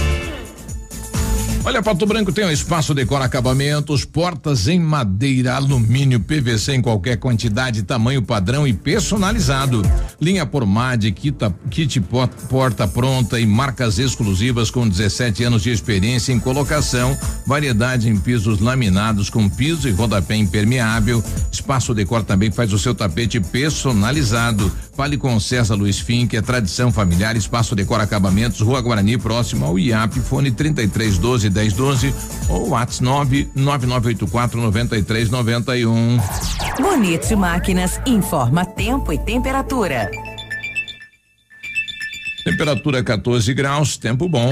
Olha, Pato Branco tem um espaço decora acabamentos, portas em madeira, alumínio, PVC em qualquer quantidade, tamanho padrão e personalizado. Linha por MAD, kit po- porta pronta e marcas exclusivas com 17 anos de experiência em colocação, variedade em pisos laminados com piso e rodapé impermeável. Espaço Decor também faz o seu tapete personalizado. Fale com César Luiz Fink, é tradição familiar, Espaço Decor Acabamentos, Rua Guarani, próximo ao IAP, fone 3312 1012 ou WhatsApp 99984 9391. Bonito Máquinas informa tempo e temperatura. Temperatura 14 graus, tempo bom.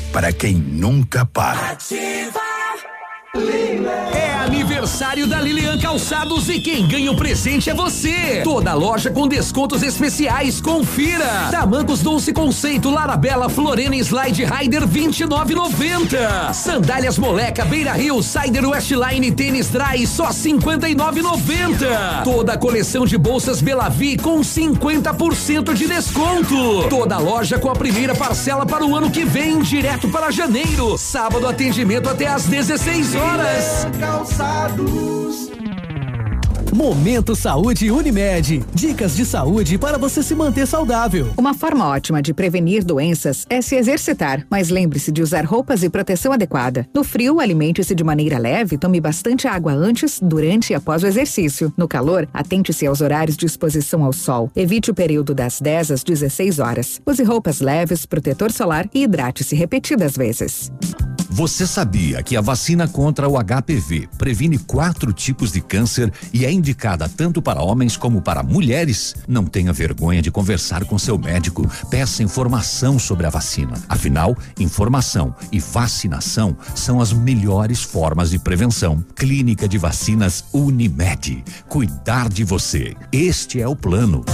para quem nunca para. É aniversário da Lilian Calçados e quem ganha o presente é você. Toda loja com descontos especiais, confira. Tamancos Doce Conceito, Larabela, Florena Slide Rider 29,90. Sandálias Moleca, Beira Rio, Cider Westline, Tênis Dry só 59,90. Toda coleção de bolsas Belavi com 50% de desconto. Toda loja com a primeira parcela para o ano que vem, direto para janeiro. Sábado atendimento até às 16 horas. Horas. Calçados. Momento Saúde Unimed. Dicas de saúde para você se manter saudável. Uma forma ótima de prevenir doenças é se exercitar, mas lembre-se de usar roupas e proteção adequada. No frio, alimente-se de maneira leve, tome bastante água antes, durante e após o exercício. No calor, atente-se aos horários de exposição ao sol. Evite o período das 10 às 16 horas. Use roupas leves, protetor solar e hidrate-se repetidas vezes. Você sabia que a vacina contra o HPV previne quatro tipos de câncer e é indicada tanto para homens como para mulheres? Não tenha vergonha de conversar com seu médico. Peça informação sobre a vacina. Afinal, informação e vacinação são as melhores formas de prevenção. Clínica de Vacinas Unimed. Cuidar de você. Este é o plano.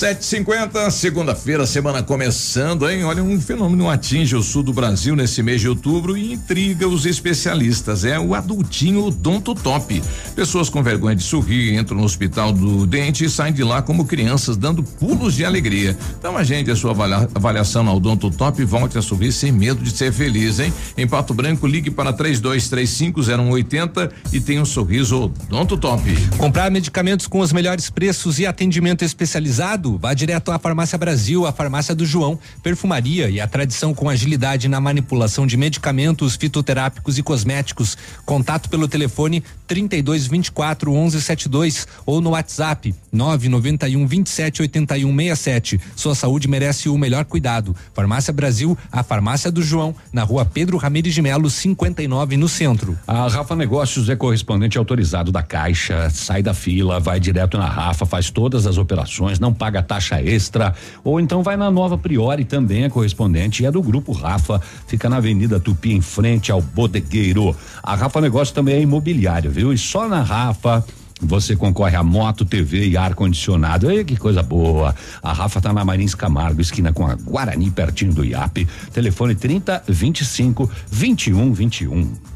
750, segunda-feira, semana começando, hein? Olha, um fenômeno atinge o sul do Brasil nesse mês de outubro e intriga os especialistas. É o adultinho odonto top. Pessoas com vergonha de sorrir entram no hospital do dente e saem de lá como crianças, dando pulos de alegria. Então agende a sua avaliação na odonto top e volte a sorrir sem medo de ser feliz, hein? Em Pato Branco, ligue para 32350180 e tenha um sorriso odonto top. Comprar medicamentos com os melhores preços e atendimento especializado Vá direto à Farmácia Brasil, a Farmácia do João, perfumaria e a tradição com agilidade na manipulação de medicamentos fitoterápicos e cosméticos. Contato pelo telefone 32 24 11 72 ou no WhatsApp 991 27 81 67. Sua saúde merece o melhor cuidado. Farmácia Brasil, a Farmácia do João, na rua Pedro Ramires de Melo, 59, no centro. A Rafa Negócios é correspondente autorizado da Caixa, sai da fila, vai direto na Rafa, faz todas as operações, não paga taxa extra, ou então vai na Nova Priori, também é correspondente e é do grupo Rafa, fica na Avenida Tupi, em frente ao Bodegueiro. A Rafa Negócios também é imobiliário, viu? E só na Rafa você concorre a moto, TV e ar condicionado. Ei, que coisa boa. A Rafa tá na Marins Camargo, esquina com a Guarani, pertinho do IAP. Telefone 30 25 21 21.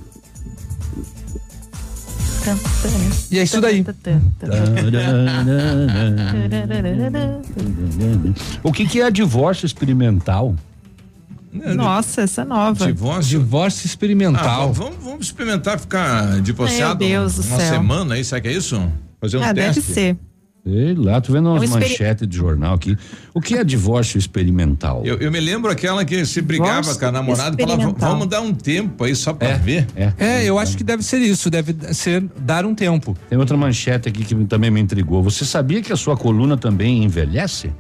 E é isso daí. O que que é divórcio experimental? Nossa, essa é nova. Divórcio? Divórcio experimental. Ah, vamos, vamos experimentar ficar divorciado Meu Deus do uma céu. semana aí, será que é isso? Fazer um ah, teste? deve ser. Sei lá, tô vendo É um umas manchetes de jornal aqui. O que é divórcio experimental? Eu, eu me lembro aquela que se brigava Divórcio com a namorada e falava, vamos dar um tempo aí só pra ver. É, eu acho que deve ser isso, deve ser dar um tempo. Tem outra manchete aqui que também me intrigou. Você sabia que a sua coluna também envelhece?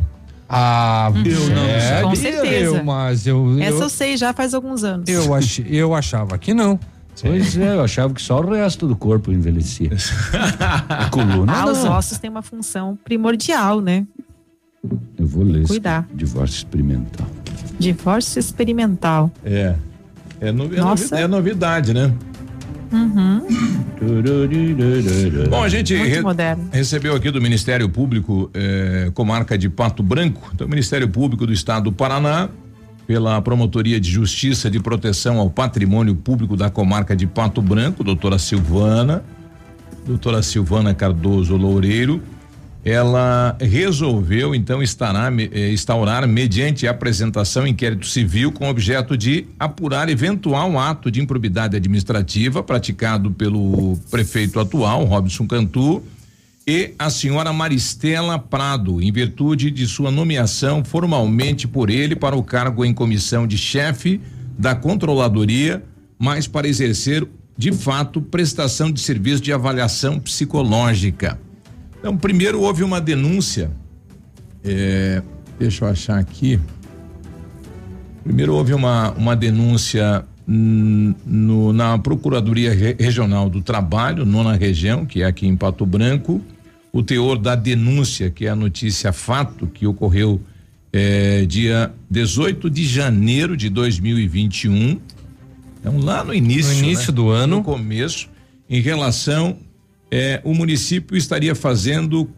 Ah, eu não Com sabia, certeza. eu, mas eu, Essa eu, eu sei já faz alguns anos. eu, ach, eu achava que não. Pois é, eu achava que só o resto do corpo envelhecia. a coluna Ah, os não. ossos têm uma função primordial, né? Eu vou ler. esse Cuidar. Divórcio experimental. Divórcio experimental. É. É, novi- é novi- é novidade, né? Uhum. Bom, a gente re- moderno. recebeu aqui do Ministério Público, eh, comarca de Pato Branco, então, o Ministério Público do Estado do Paraná, pela Promotoria de Justiça de Proteção ao Patrimônio Público da comarca de Pato Branco, doutora Silvana, doutora Silvana Cardoso Loureiro, ela resolveu então instaurar, eh, instaurar mediante apresentação inquérito civil com objeto de apurar eventual ato de improbidade administrativa praticado pelo prefeito atual, Robson Cantu, e a senhora Maristela Prado, em virtude de sua nomeação formalmente por ele para o cargo em comissão de chefe da controladoria, mas para exercer de fato prestação de serviço de avaliação psicológica. Então, primeiro houve uma denúncia. é, deixa eu achar aqui. Primeiro houve uma, uma denúncia no- na Procuradoria Re- Regional do Trabalho, nona região, que é aqui em Pato Branco. O teor da denúncia, que é a notícia fato, que ocorreu é, dia 18 de janeiro de 2021. Então, lá no início. No início né? do ano. No começo, em relação. é, o município estaria fazendo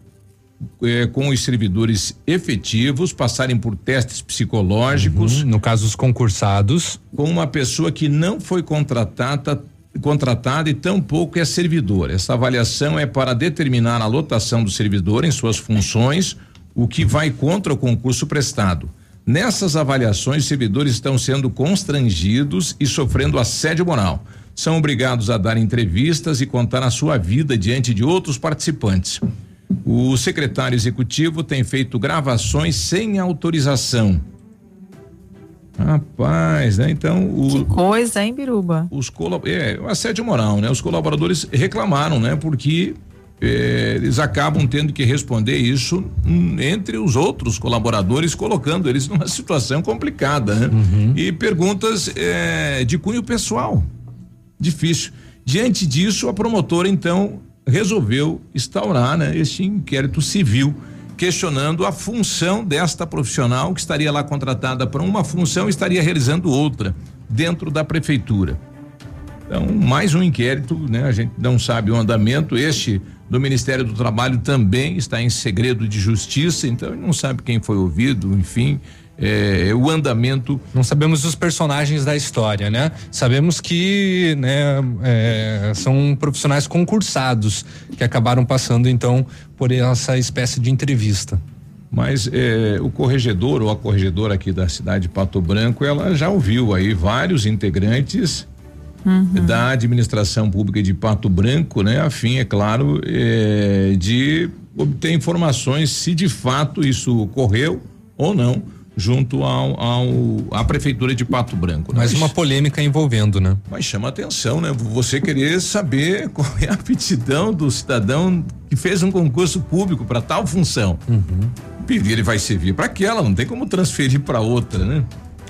é, com os servidores efetivos passarem por testes psicológicos. no caso, os concursados. Com uma pessoa que não foi contratada contratado e tampouco é servidor. Essa avaliação é para determinar a lotação do servidor em suas funções, o que vai contra o concurso prestado. Nessas avaliações, servidores estão sendo constrangidos e sofrendo assédio moral. São obrigados a dar entrevistas e contar a sua vida diante de outros participantes. O secretário executivo tem feito gravações sem autorização. Rapaz, né? Então o que coisa, hein, Biruba? Os colab... é, o assédio moral, né? Os colaboradores reclamaram, né? Porque é, eles acabam tendo que responder isso hum, entre os outros colaboradores, colocando eles numa situação complicada, né? Uhum. E perguntas é, de cunho pessoal. Difícil. Diante disso, a promotora então resolveu instaurar né, este inquérito civil, questionando a função desta profissional que estaria lá contratada para uma função e estaria realizando outra dentro da prefeitura. Então, mais um inquérito, né? A gente não sabe o andamento. Este do Ministério do Trabalho também está em segredo de justiça, então não sabe quem foi ouvido, enfim. É, o andamento. Não sabemos os personagens da história, né? Sabemos que né, é, são profissionais concursados que acabaram passando então por essa espécie de entrevista. Mas é, o corregedor ou a corregedora aqui da cidade de Pato Branco, ela já ouviu aí vários integrantes uhum. da administração pública de Pato Branco, né? A fim, é claro, é, de obter informações se de fato isso ocorreu ou não junto ao, ao à prefeitura de Pato Branco. Né? Mais uma polêmica envolvendo, né? Mas chama atenção, né? Você querer saber qual é a aptidão do cidadão que fez um concurso público para tal função. Uhum. Ele vai servir para aquela, não tem como transferir para outra, né?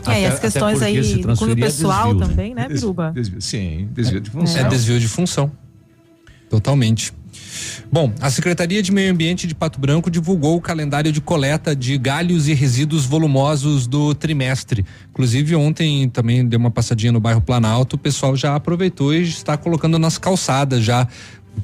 É, até, e as questões aí do cunho pessoal desvio, né? também, né, Biruba? Desvio, sim, desvio de função. É desvio de função. Totalmente. Bom, a Secretaria de Meio Ambiente de Pato Branco divulgou o calendário de coleta de galhos e resíduos volumosos do trimestre. Inclusive, ontem também deu uma passadinha no bairro Planalto, o pessoal já aproveitou e está colocando nas calçadas já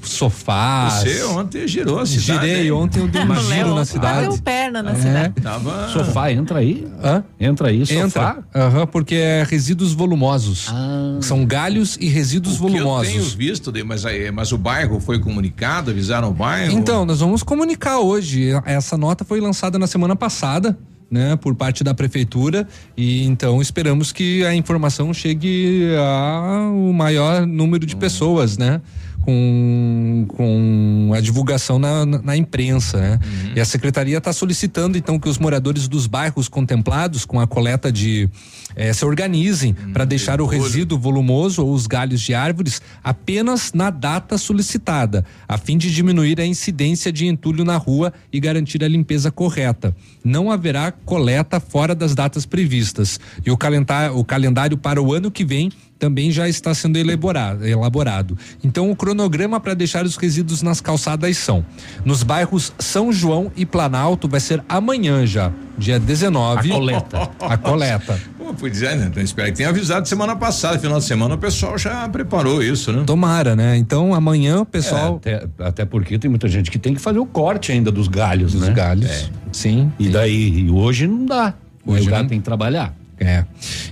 sofá. Você ontem girou a cidade. Girei, hein? ontem eu dei um giro na cidade. Deu perna na é. cidade. Tava... Sofá, entra aí. Hã? Entra aí, sofá. Entra. Aham, porque é resíduos volumosos. Ah. São galhos e resíduos o volumosos. eu tenho visto, mas, mas o bairro foi comunicado, avisaram o bairro? Então, nós vamos comunicar hoje. Essa nota foi lançada na semana passada. Né, por parte da prefeitura e então esperamos que a informação chegue ao maior número de hum. pessoas, né? Com, com a divulgação na, na, imprensa, né? Uhum. E a secretaria está solicitando então que os moradores dos bairros contemplados com a coleta de eh, se organizem uhum. para deixar o resíduo volumoso ou os galhos de árvores apenas na data solicitada, a fim de diminuir a incidência de entulho na rua e garantir a limpeza correta. Não haverá coleta fora das datas previstas. E o calendário, o calendário para o ano que vem também já está sendo elaborado. elaborado. Então, o cronograma para deixar os resíduos nas calçadas são: nos bairros São João e Planalto vai ser amanhã já, dia 19. A coleta. A coleta. Pô, pois é, né? Então, espero que tenha avisado semana passada, final de semana o pessoal já preparou isso, né? Tomara, né? Então, amanhã o pessoal. É, até, até, porque tem muita gente que tem que fazer o corte ainda dos galhos, dos né? galhos. É. Sim. E daí, e hoje não dá. Hoje o lugar não... tem que trabalhar. É.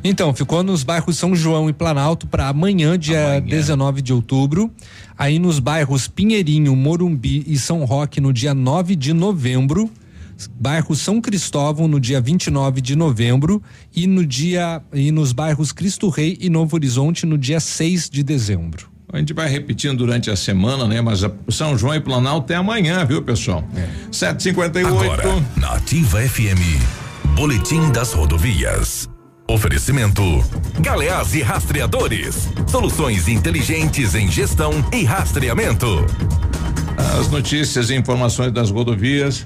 Então, ficou nos bairros São João e Planalto para amanhã, dia amanhã. 19 de outubro. Aí nos bairros Pinheirinho, Morumbi e São Roque no dia 9 de novembro. Bairro São Cristóvão no dia 29 de novembro e no dia e nos bairros Cristo Rei e Novo Horizonte no dia 6 de dezembro. A gente vai repetindo durante a semana, né? Mas a São João e Planalto é amanhã, viu, pessoal? É. 758. Agora, na Ativa FM, Boletim das Rodovias. Oferecimento: Galeás e Rastreadores. Soluções inteligentes em gestão e rastreamento. As notícias e informações das rodovias.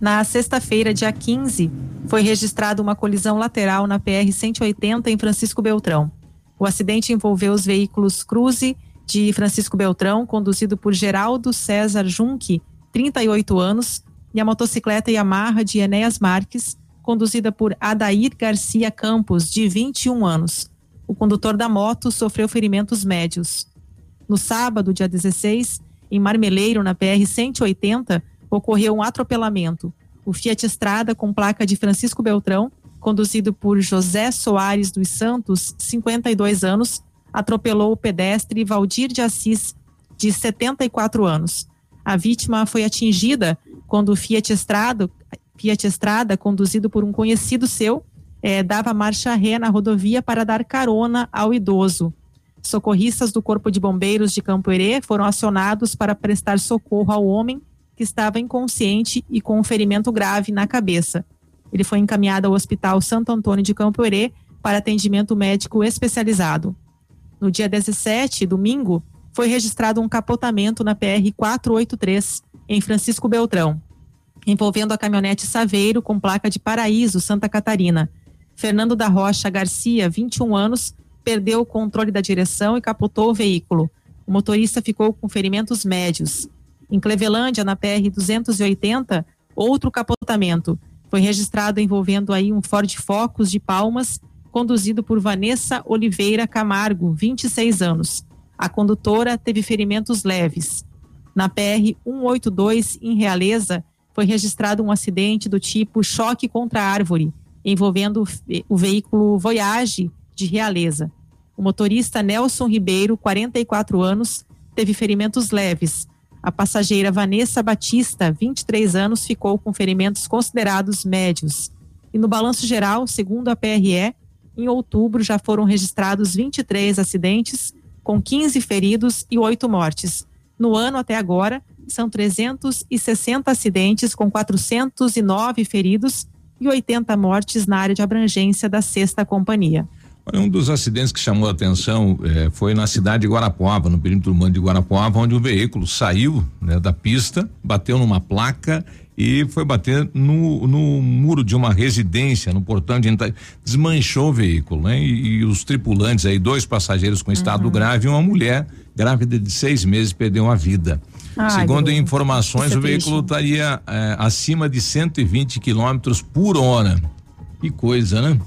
Na sexta-feira, dia 15, foi registrada uma colisão lateral na PR 180 em Francisco Beltrão. O acidente envolveu os veículos Cruze de Francisco Beltrão, conduzido por Geraldo César Junque, 38 anos, e a motocicleta Yamaha de Enéas Marques, conduzida por Adair Garcia Campos, de 21 anos. O condutor da moto sofreu ferimentos médios. No sábado, dia 16, em Marmeleiro, na PR 180, ocorreu um atropelamento. O Fiat Estrada, com placa de Francisco Beltrão, conduzido por José Soares dos Santos, 52 anos, atropelou o pedestre Valdir de Assis, de 74 anos. A vítima foi atingida quando o Fiat Estrada, Fiat Estrada conduzido por um conhecido seu, eh, dava marcha ré na rodovia para dar carona ao idoso. Socorristas do Corpo de Bombeiros de Campo Herê foram acionados para prestar socorro ao homem que estava inconsciente e com um ferimento grave na cabeça. Ele foi encaminhado ao Hospital Santo Antônio de Campo Herê para atendimento médico especializado. No dia 17, domingo, foi registrado um capotamento na PR 483 em Francisco Beltrão, envolvendo a caminhonete Saveiro com placa de Paraíso, Santa Catarina. Fernando da Rocha Garcia, 21 anos, perdeu o controle da direção e capotou o veículo. O motorista ficou com ferimentos médios. Em Clevelândia, na PR 280, outro capotamento foi registrado envolvendo aí um Ford Focus de Palmas, conduzido por Vanessa Oliveira Camargo, 26 anos. A condutora teve ferimentos leves. Na PR 182 em Realeza, foi registrado um acidente do tipo choque contra árvore, envolvendo o veículo Voyage de Realeza. O motorista Nelson Ribeiro, 44 anos, teve ferimentos leves. A passageira Vanessa Batista, 23 anos, ficou com ferimentos considerados médios. E no balanço geral, segundo a PRE, em outubro já foram registrados 23 acidentes, com 15 feridos e 8 mortes. No ano até agora, são 360 acidentes, com 409 feridos e 80 mortes na área de abrangência da sexta companhia. Olha, um dos acidentes que chamou a atenção eh, foi na cidade de Guarapuava, no perímetro urbano de Guarapuava, onde um veículo saiu né, da pista, bateu numa placa e foi bater no, no muro de uma residência, no portão de entrada, desmanchou o veículo, né? E, e, os tripulantes aí, dois passageiros com estado uhum. grave e uma mulher grávida de seis meses perdeu a vida. Ai, Segundo informações, o veículo estaria eh, acima de 120 quilômetros por hora. Que coisa, né?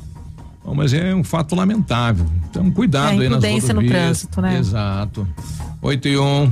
Bom, mas é um fato lamentável. Então, cuidado é, aí nas rodovias. no trânsito, né? Exato. 8 e 1. Um.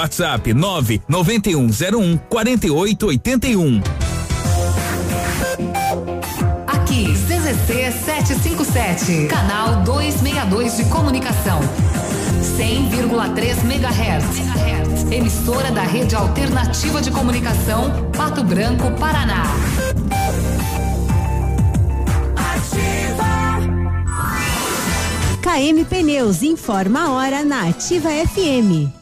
WhatsApp 9 9101 4881. Aqui, CZC 757, canal 262 de comunicação. 100,3 MHz. Emissora da Rede Alternativa de Comunicação, Pato Branco, Paraná. Ativa. KM Pneus informa a hora na Ativa FM.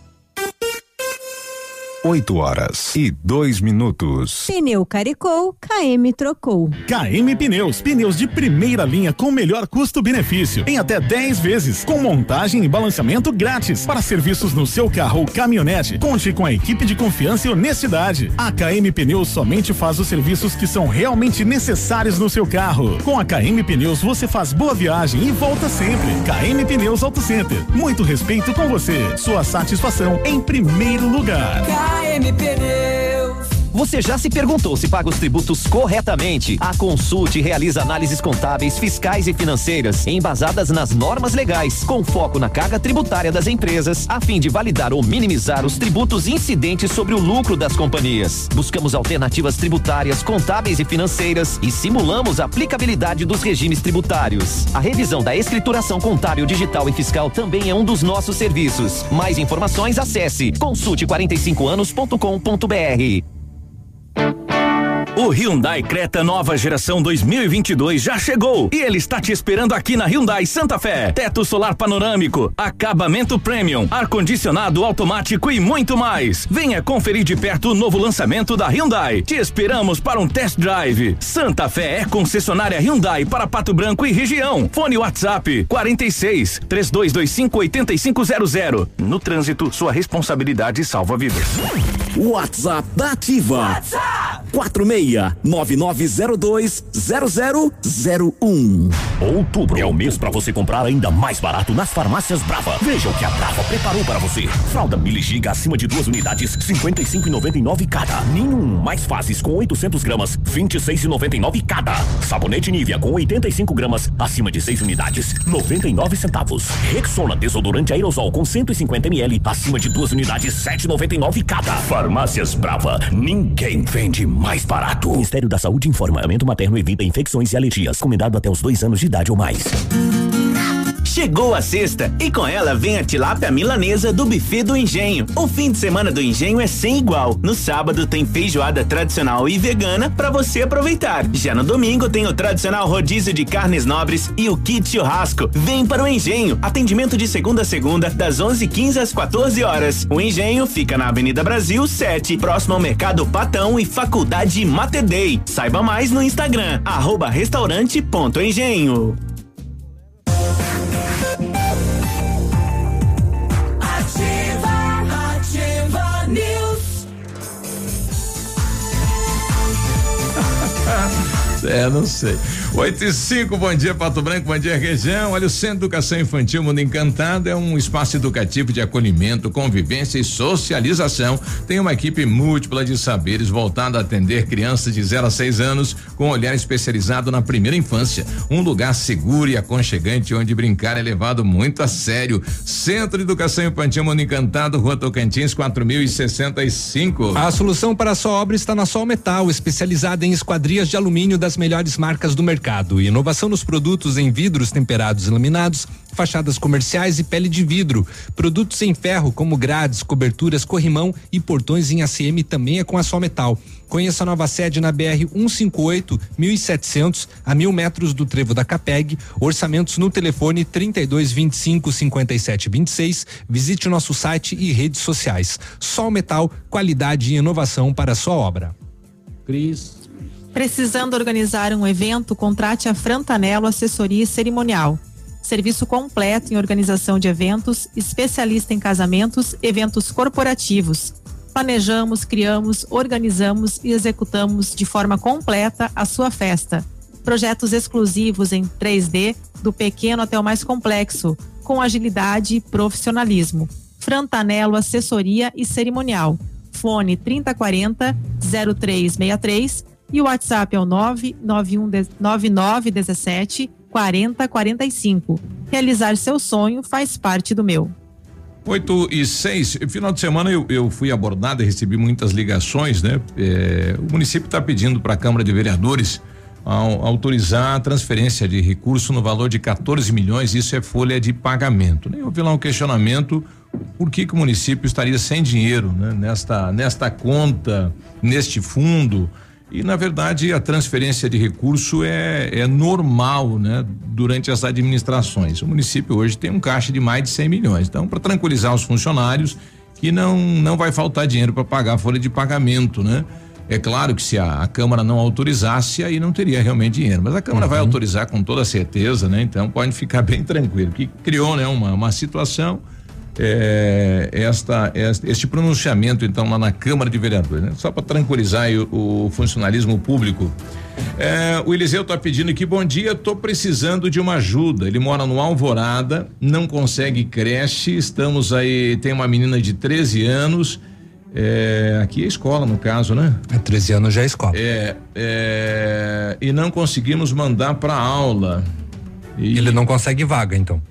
8 horas e 2 minutos. Pneu caricou, KM trocou. KM Pneus, pneus de primeira linha com melhor custo-benefício, em até 10 vezes, com montagem e balanceamento grátis. Para serviços no seu carro ou caminhonete, conte com a equipe de confiança e honestidade. A KM Pneus somente faz os serviços que são realmente necessários no seu carro. Com a KM Pneus você faz boa viagem e volta sempre. KM Pneus Auto Center, muito respeito com você. Sua satisfação em primeiro lugar. AM Pneus. Você já se perguntou se paga os tributos corretamente? A Consulte realiza análises contábeis, fiscais e financeiras embasadas nas normas legais, com foco na carga tributária das empresas, a fim de validar ou minimizar os tributos incidentes sobre o lucro das companhias. Buscamos alternativas tributárias, contábeis e financeiras e simulamos a aplicabilidade dos regimes tributários. A revisão da escrituração contábil, digital e fiscal também é um dos nossos serviços. Mais informações acesse consulte45anos.com.br. O Hyundai Creta nova geração 2022 já chegou e ele está te esperando aqui na Hyundai Santa Fé. Teto solar panorâmico, acabamento premium, ar-condicionado automático e muito mais. Venha conferir de perto o novo lançamento da Hyundai. Te esperamos para um test drive. Santa Fé é concessionária Hyundai para Pato Branco e região. Fone WhatsApp 46 3225 8500. No trânsito, sua responsabilidade salva vidas. WhatsApp da Ativa. WhatsApp 46 66 9902 0001. Outubro é o mês para você comprar ainda mais barato nas farmácias Brava. Veja o que a Brava preparou para você. Fralda Mili Giga acima de duas unidades, 55,99 cada. Nenhum mais fases com 800 gramas, 26,99 cada. Sabonete Nivea com 85 gramas, acima de 6 unidades, 99 centavos. Rexona desodorante aerosol com 150 ml, acima de duas unidades, 7,99 cada. Farmácias Brava, ninguém vende mais barato. Ministério da Saúde informa: aumento materno evita infecções e alergias. Recomendado até os dois anos de idade ou mais. Chegou a sexta e com ela vem a tilápia milanesa do Buffet do Engenho. O fim de semana do Engenho é sem igual. No sábado tem feijoada tradicional e vegana para você aproveitar. Já no domingo tem o tradicional rodízio de carnes nobres e o kit churrasco. Vem para o Engenho. Atendimento de segunda a segunda, das 11:15 às 14 horas. O Engenho fica na Avenida Brasil 7, próximo ao Mercado Patão e Faculdade Mater Dei. Saiba mais no Instagram, restaurante.engenho. É, não sei. 8 e 5, bom dia Pato Branco, bom dia região. Olha, o Centro de Educação Infantil Mundo Encantado é um espaço educativo de acolhimento, convivência e socialização. Tem uma equipe múltipla de saberes voltada a atender crianças de 0 a 6 anos com olhar especializado na primeira infância. Um lugar seguro e aconchegante onde brincar é levado muito a sério. Centro de Educação Infantil Mundo Encantado, Rua Tocantins, 4065. A solução para a sua obra está na Sol Metal, especializada em esquadrias de alumínio das melhores marcas do mercado. Inovação nos produtos em vidros temperados e laminados, fachadas comerciais e pele de vidro. Produtos em ferro, como grades, coberturas, corrimão e portões em ACM também é com a Sol Metal. Conheça a nova sede na BR 158, 1700, a mil metros do trevo da Capeg. Orçamentos no telefone 3225 5726. Visite o nosso site e redes sociais. Sol Metal, qualidade e inovação para a sua obra. Cris. Precisando organizar um evento, contrate a Frantanelo Assessoria Cerimonial. Serviço completo em organização de eventos, especialista em casamentos, eventos corporativos. Planejamos, criamos, organizamos e executamos de forma completa a sua festa. Projetos exclusivos em 3D, do pequeno até o mais complexo, com agilidade e profissionalismo. Frantanelo Assessoria e Cerimonial. Fone 3040 0363 e o WhatsApp é o 99917 4045. Realizar seu sonho faz parte do meu. 8 e 6, final de semana eu, eu fui abordado e recebi muitas ligações, né? É, o município está pedindo para a Câmara de Vereadores ao, autorizar a transferência de recurso no valor de 14 milhões, isso é folha de pagamento. Né? Vi lá um questionamento por que, que o município estaria sem dinheiro né? nesta, nesta conta, neste fundo. E, na verdade, a transferência de recurso é, é normal, né? Durante as administrações. O município hoje tem um caixa de mais de 100 milhões. Então, para tranquilizar os funcionários, que não, não vai faltar dinheiro para pagar a folha de pagamento, né? É claro que se a, a, Câmara não autorizasse, aí não teria realmente dinheiro. Mas a Câmara uhum. vai autorizar com toda certeza, né? Então pode ficar bem tranquilo. Que criou, né, uma, uma situação é, esta, este pronunciamento então lá na Câmara de Vereadores, né? Só para tranquilizar o, o, funcionalismo público. É, o Eliseu está pedindo aqui, bom dia, estou precisando de uma ajuda. Ele mora no Alvorada, não consegue creche, estamos aí, tem uma menina de 13 anos. É, aqui é escola, no caso, né? É 13 anos já é escola. É, é e não conseguimos mandar para aula. E ele não consegue vaga, então.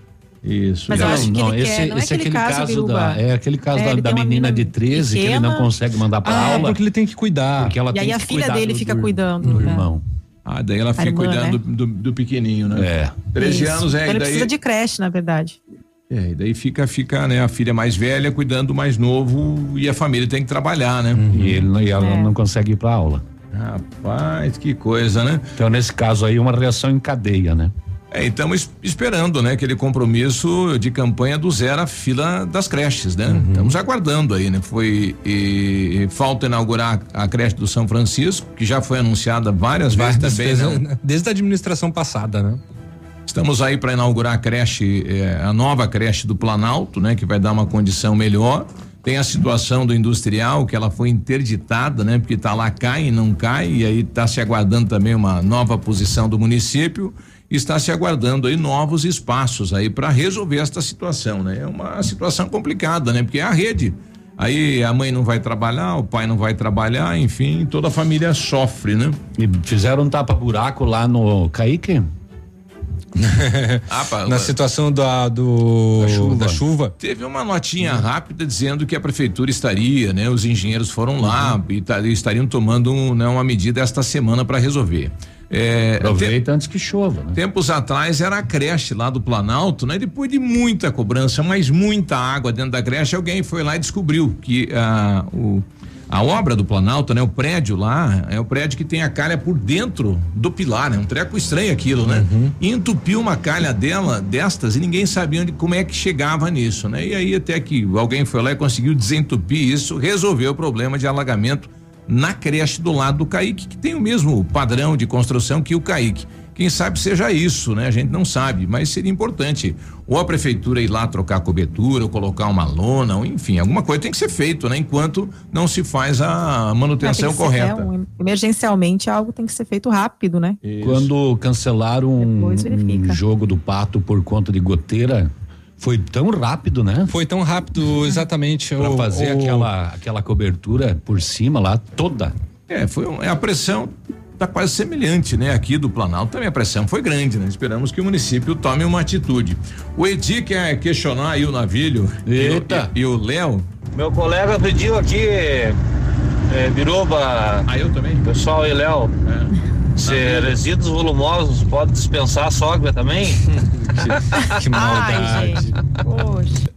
Isso. Mas eu acho que não, ele esse, quer, não é esse é aquele aquele caso, caso da, é aquele caso É, da, da menina menina de 13 que ele não pequena. consegue mandar pra Ah, é aula. porque ele tem que cuidar. Porque ela E tem aí que a filha cuidar dele do- fica do- cuidando. do né? irmão. Ah, daí ela A fica irmã, cuidando né? do, do, pequenininho, né? É. 13 Isso. anos é, Então e ele daí, precisa de creche, na verdade. é, e daí fica, fica, né, a filha mais velha cuidando do mais novo e a família tem que trabalhar, né? E ele não- e ela É. não consegue ir pra aula. Rapaz, que coisa, né? Então, nesse caso aí, uma reação em cadeia, né? É, e estamos esperando, né, aquele compromisso de campanha do zero à fila das creches, né? Uhum. Estamos aguardando aí, né? Foi e, e falta inaugurar a creche do São Francisco, que já foi anunciada várias vezes Várias também, vezes, né? Desde a administração passada, né? Estamos aí para inaugurar a creche, eh, a nova creche do Planalto, né? Que vai dar uma condição melhor. Tem a situação do industrial, que ela foi interditada, né? Porque tá lá, cai e não cai, e aí está se aguardando também uma nova posição do município. Está se aguardando aí novos espaços aí para resolver esta situação, né? É uma situação complicada, né? Porque é a rede. Aí a mãe não vai trabalhar, o pai não vai trabalhar, enfim, toda a família sofre, né? E fizeram um tapa-buraco lá no Kaique? Ah, Na situação da, do, Da chuva. da chuva. Teve uma notinha rápida dizendo que a prefeitura estaria, né? Os engenheiros foram lá e ta- e estariam tomando um, né, uma medida esta semana para resolver. É, Aproveita antes que chova, né? Tempos atrás era a creche lá do Planalto, né? Depois de muita cobrança, mas muita água dentro da creche, alguém foi lá e descobriu que ah, o, a obra do Planalto, né? O prédio lá é o prédio que tem a calha por dentro do pilar, né? Um treco estranho aquilo, né? E entupiu uma calha dela, destas, e ninguém sabia onde, como é que chegava nisso, né? E aí até que alguém foi lá e conseguiu desentupir isso, resolveu o problema de alagamento na creche do lado do Caique, que tem o mesmo padrão de construção que o Caique. Quem sabe seja isso, né? A gente não sabe, mas seria importante. Ou a prefeitura ir lá trocar a cobertura, ou colocar uma lona, ou enfim, alguma coisa tem que ser feito, né? Enquanto não se faz a manutenção É, ser, correta. é, um- emergencialmente algo tem que ser feito rápido, né? Quando cancelaram um, um jogo do pato por conta de goteira, foi tão rápido, né? Foi tão rápido, exatamente. Pra o- fazer o- aquela, aquela cobertura por cima lá, toda. É, foi um- é a pressão tá quase semelhante, né? Aqui do Planalto também a pressão foi grande, né? Esperamos que o município tome uma atitude. O Edi quer questionar aí o navilho Eita. e, o- e o Léo. Meu colega pediu aqui, é, Biruba. Ah, eu também? Pessoal e Léo. Se resíduos volumosos pode dispensar a sogra também? que maldade. Poxa.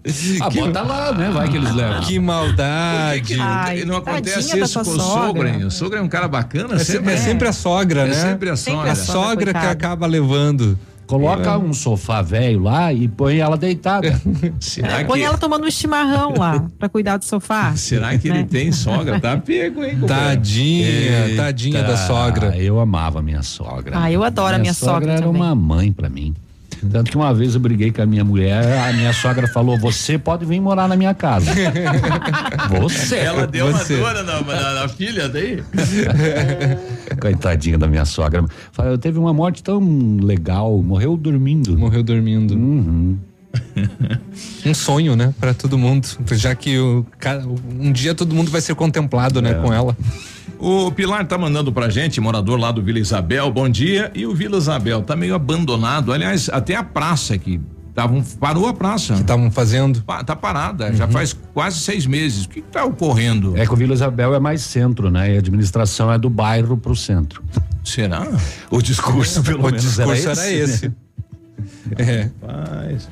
Ah, bota lá, né? Vai que eles levam. Que maldade. Ai, não acontece isso com o sogro, sogra. hein? O sogro é um cara bacana, É, se- sempre é sempre a sogra, É né? sempre a sogra. A a sogra que acaba levando. Coloca um sofá velho lá e põe ela deitada. Será Põe que, ela tomando um chimarrão lá pra cuidar do sofá. será que ele né? tem sogra? Tá pego, hein? Tadinha, tadinha da Eita, sogra. Eu amava minha sogra. Ah, eu adoro a minha sogra era também. uma mãe pra mim. Tanto que uma vez eu briguei com a minha mulher, a minha sogra falou: Você pode vir morar na minha casa. Você. Ela deu Você. uma dor na, na- na filha daí? Coitadinha da minha sogra. Fala, Teve uma morte tão legal, morreu dormindo. Morreu dormindo. Uhum. Um sonho, né? Pra todo mundo. Já que o, um dia todo mundo vai ser contemplado, É. né? Com ela. O Pilar tá mandando pra gente, morador lá do Vila Isabel, bom dia. E o Vila Isabel tá meio abandonado. Aliás, até a praça que tavam, parou a praça. Que estavam fazendo. Pa- tá parada, já faz quase seis meses. O que, tá ocorrendo? É que o Vila Isabel é mais centro, né? E a administração é do bairro pro centro. Será? O discurso, pelo o menos, discurso era era esse. esse. É. Mas...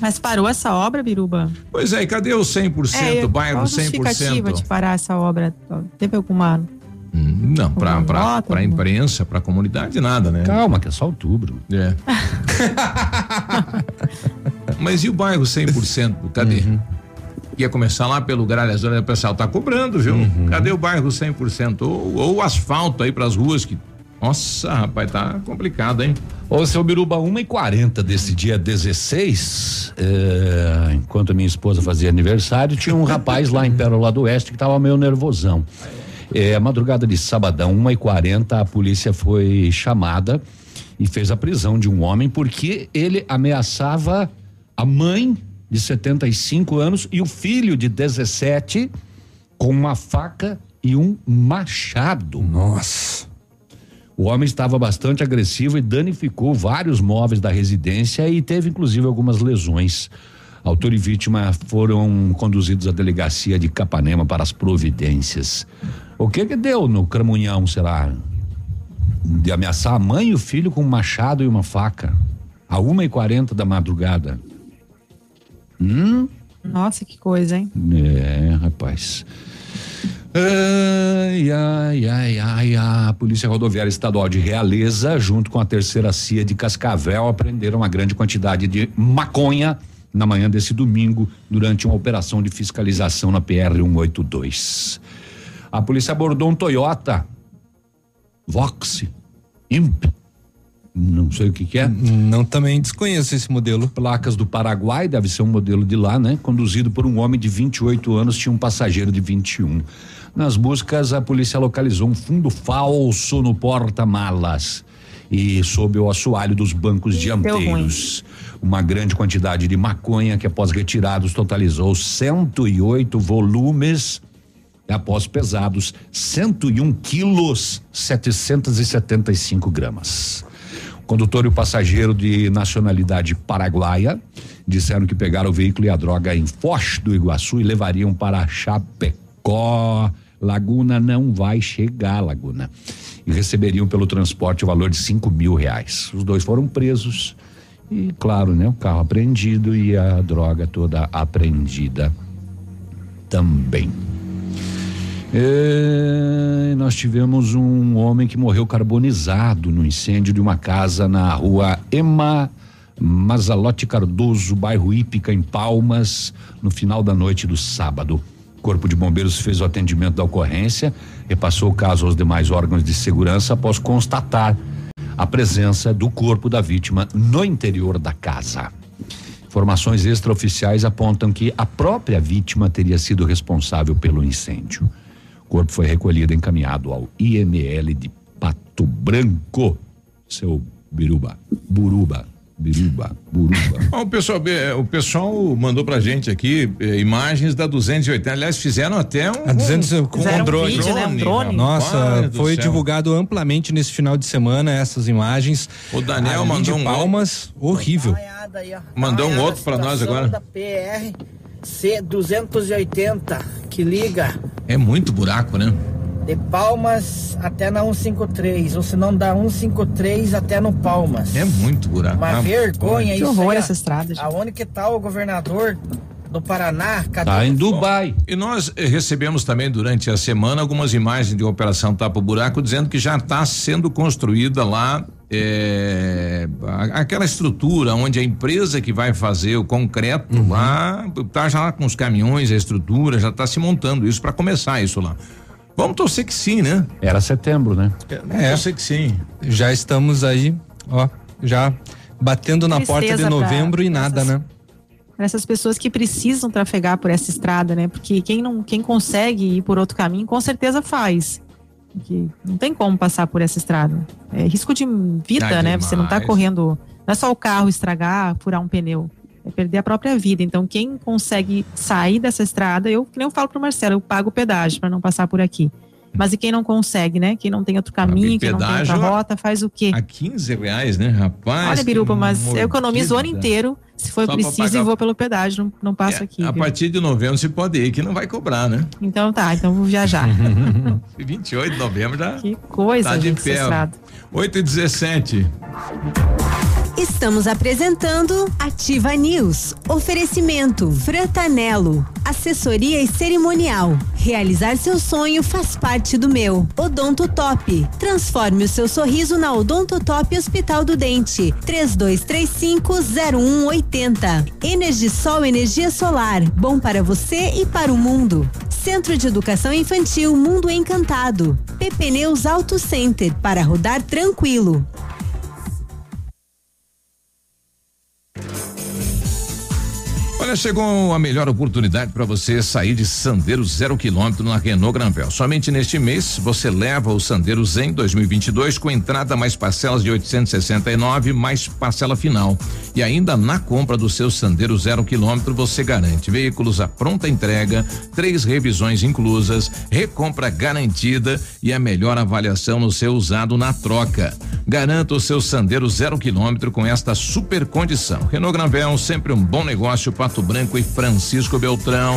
Mas parou essa obra, Biruba? Pois é, e cadê o 100%, É, bairro qual a justificativa 100%? de parar essa obra? Teve alguma... Hum, Não, pra, Alguma pra, pra imprensa, pra comunidade, nada, né? Calma, que é só outubro. É. Mas e o bairro 100%? Cadê? Uhum. Ia começar lá pelo Gralhas, o pessoal tá cobrando, viu? Uhum. Cadê o bairro 100%? Ou, ou o asfalto aí pras ruas que. Nossa, rapaz, tá complicado, hein? Ô, seu Biruba, 1 e 40 desse dia 16, é, enquanto a minha esposa fazia aniversário, tinha um rapaz lá em Pérola do Oeste que tava meio nervosão. É, madrugada de sabadão, 1 e 40 a polícia foi chamada e fez a prisão de um homem porque ele ameaçava a mãe de 75 anos e o filho de 17 com uma faca e um machado. Nossa. O homem estava bastante agressivo e danificou vários móveis da residência e teve inclusive algumas lesões. Autor e vítima foram conduzidos à delegacia de Capanema para as providências. O que que deu no cramunhão, será? De ameaçar a mãe e o filho com um machado e uma faca. A uma e quarenta da madrugada. Hum? Nossa, que coisa, hein? É, rapaz. Ai, ai, ai, ai, a Polícia Rodoviária Estadual de Realeza, junto com a terceira CIA de Cascavel, apreenderam uma grande quantidade de maconha na manhã desse domingo, durante uma operação de fiscalização na PR 182. A polícia abordou um Toyota Vox Imp Não sei o que, que é. Não também desconheço esse modelo. Placas do Paraguai, deve ser um modelo de lá, né? Conduzido por um homem de 28 anos, tinha um passageiro de 21. Nas buscas, a polícia localizou um fundo falso no porta-malas e sob o assoalho dos bancos dianteiros. Uma grande quantidade de maconha que, após retirados, totalizou 108 volumes. E após pesados, 101 quilos, 775 gramas. O condutor e o passageiro de nacionalidade paraguaia disseram que pegaram o veículo e a droga em Foz do Iguaçu e levariam para Chapecó. Laguna não vai chegar, Laguna. E receberiam pelo transporte o valor de cinco mil reais. Os dois foram presos e, claro, né, o carro apreendido e a droga toda apreendida também. É, nós tivemos um homem que morreu carbonizado no incêndio de uma casa na rua Ema Mazalote Cardoso, bairro Ípica, em Palmas, no final da noite do sábado. Corpo de Bombeiros fez o atendimento da ocorrência e passou o caso aos demais órgãos de segurança após constatar a presença do corpo da vítima no interior da casa. Informações extraoficiais apontam que a própria vítima teria sido responsável pelo incêndio. O corpo foi recolhido e encaminhado ao IML de Pato Branco. Seu Biruba, Buruba, Biruba, Buruba. o pessoal, o pessoal mandou pra gente aqui eh, imagens da 280. Aliás, fizeram até um. A 200 com um um drone. vídeo, né? Um drone. Nossa, foi céu. divulgado amplamente nesse final de semana essas imagens. O Daniel Ali mandou de um Palmas, horrível. Mandou um outro pra nós agora. Da PR C280 que liga É muito buraco, né? De Palmas até na 153, ou se não da 153 até no Palmas. É muito buraco. Uma Ah, vergonha Que isso. horror aí, ó. essa estrada, gente. Aonde que tá o governador do Paraná? Cadê? Tá em Dubai. E nós eh, recebemos também durante a semana algumas imagens de Operação Tapa Buraco dizendo que já está sendo construída lá a- aquela estrutura onde a empresa que vai fazer o concreto Uhum. lá tá já com os caminhões, a estrutura já está se montando isso para começar isso lá. Vamos torcer que sim, né? Era setembro, né? Vamos torcer que sim. Já estamos aí, ó, já batendo na porta de novembro e nada, né? Para essas pessoas que precisam trafegar por essa estrada, né? Porque quem não, quem consegue ir por outro caminho, com certeza faz. Porque não tem como passar por essa estrada. É risco de vida, Ah, né? Você não tá demais. correndo. Não é só o carro estragar, furar um pneu. É perder a própria vida. Então, quem consegue sair dessa estrada, eu que nem eu falo pro Marcelo, eu pago o pedágio para não passar por aqui. Mas e quem não consegue, né? Quem não tem outro caminho, quem não tem outra rota, faz o quê? A 15 reais, né, rapaz? Olha, Biruba, mas eu economizo o ano mordida. inteiro. Se for Só preciso, pagar- e vou pelo pedágio, não, não passo aqui. A viu? partir de novembro você pode ir, que não vai cobrar, né? Então tá, então vou viajar. 28 de novembro já. que coisa, Tá de gente, pé. estrada. 8 e 17. Estamos apresentando Ativa News. Oferecimento Frantanelo. Assessoria e cerimonial. Realizar seu sonho faz parte do meu. Odonto Top. Transforme o seu sorriso na Odonto Top Hospital do Dente. 32350180. Energisol energia solar. Bom para você e para o mundo. Centro de Educação Infantil Mundo Encantado. PP Neus Auto Center para rodar tranquilo. Thank you. Olha, chegou a melhor oportunidade para você sair de Sandero zero quilômetro na Renault Granvel. Somente neste mês você leva o Sandero Zen 2022 com entrada mais parcelas de 869 mais parcela final. E ainda na compra do seu Sandero zero quilômetro você garante veículos à pronta entrega, três revisões inclusas, recompra garantida e a melhor avaliação no seu usado na troca. Garanta o seu Sandero zero quilômetro com esta super condição. Renault Granvel sempre um bom negócio. Pato Branco e Francisco Beltrão.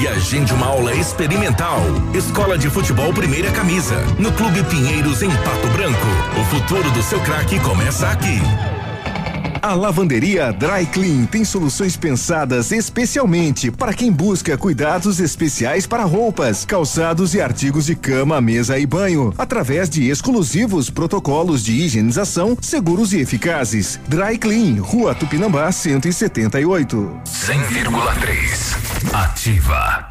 e agende uma aula experimental. Escola de Futebol Primeira Camisa, no Clube Pinheiros em Pato Branco. O futuro do seu craque começa aqui. A lavanderia Dry Clean tem soluções pensadas especialmente para quem busca cuidados especiais para roupas, calçados e artigos de cama, mesa e banho, através de exclusivos protocolos de higienização seguros e eficazes. Dry Clean, Rua Tupinambá 178. 100,3. Ativa.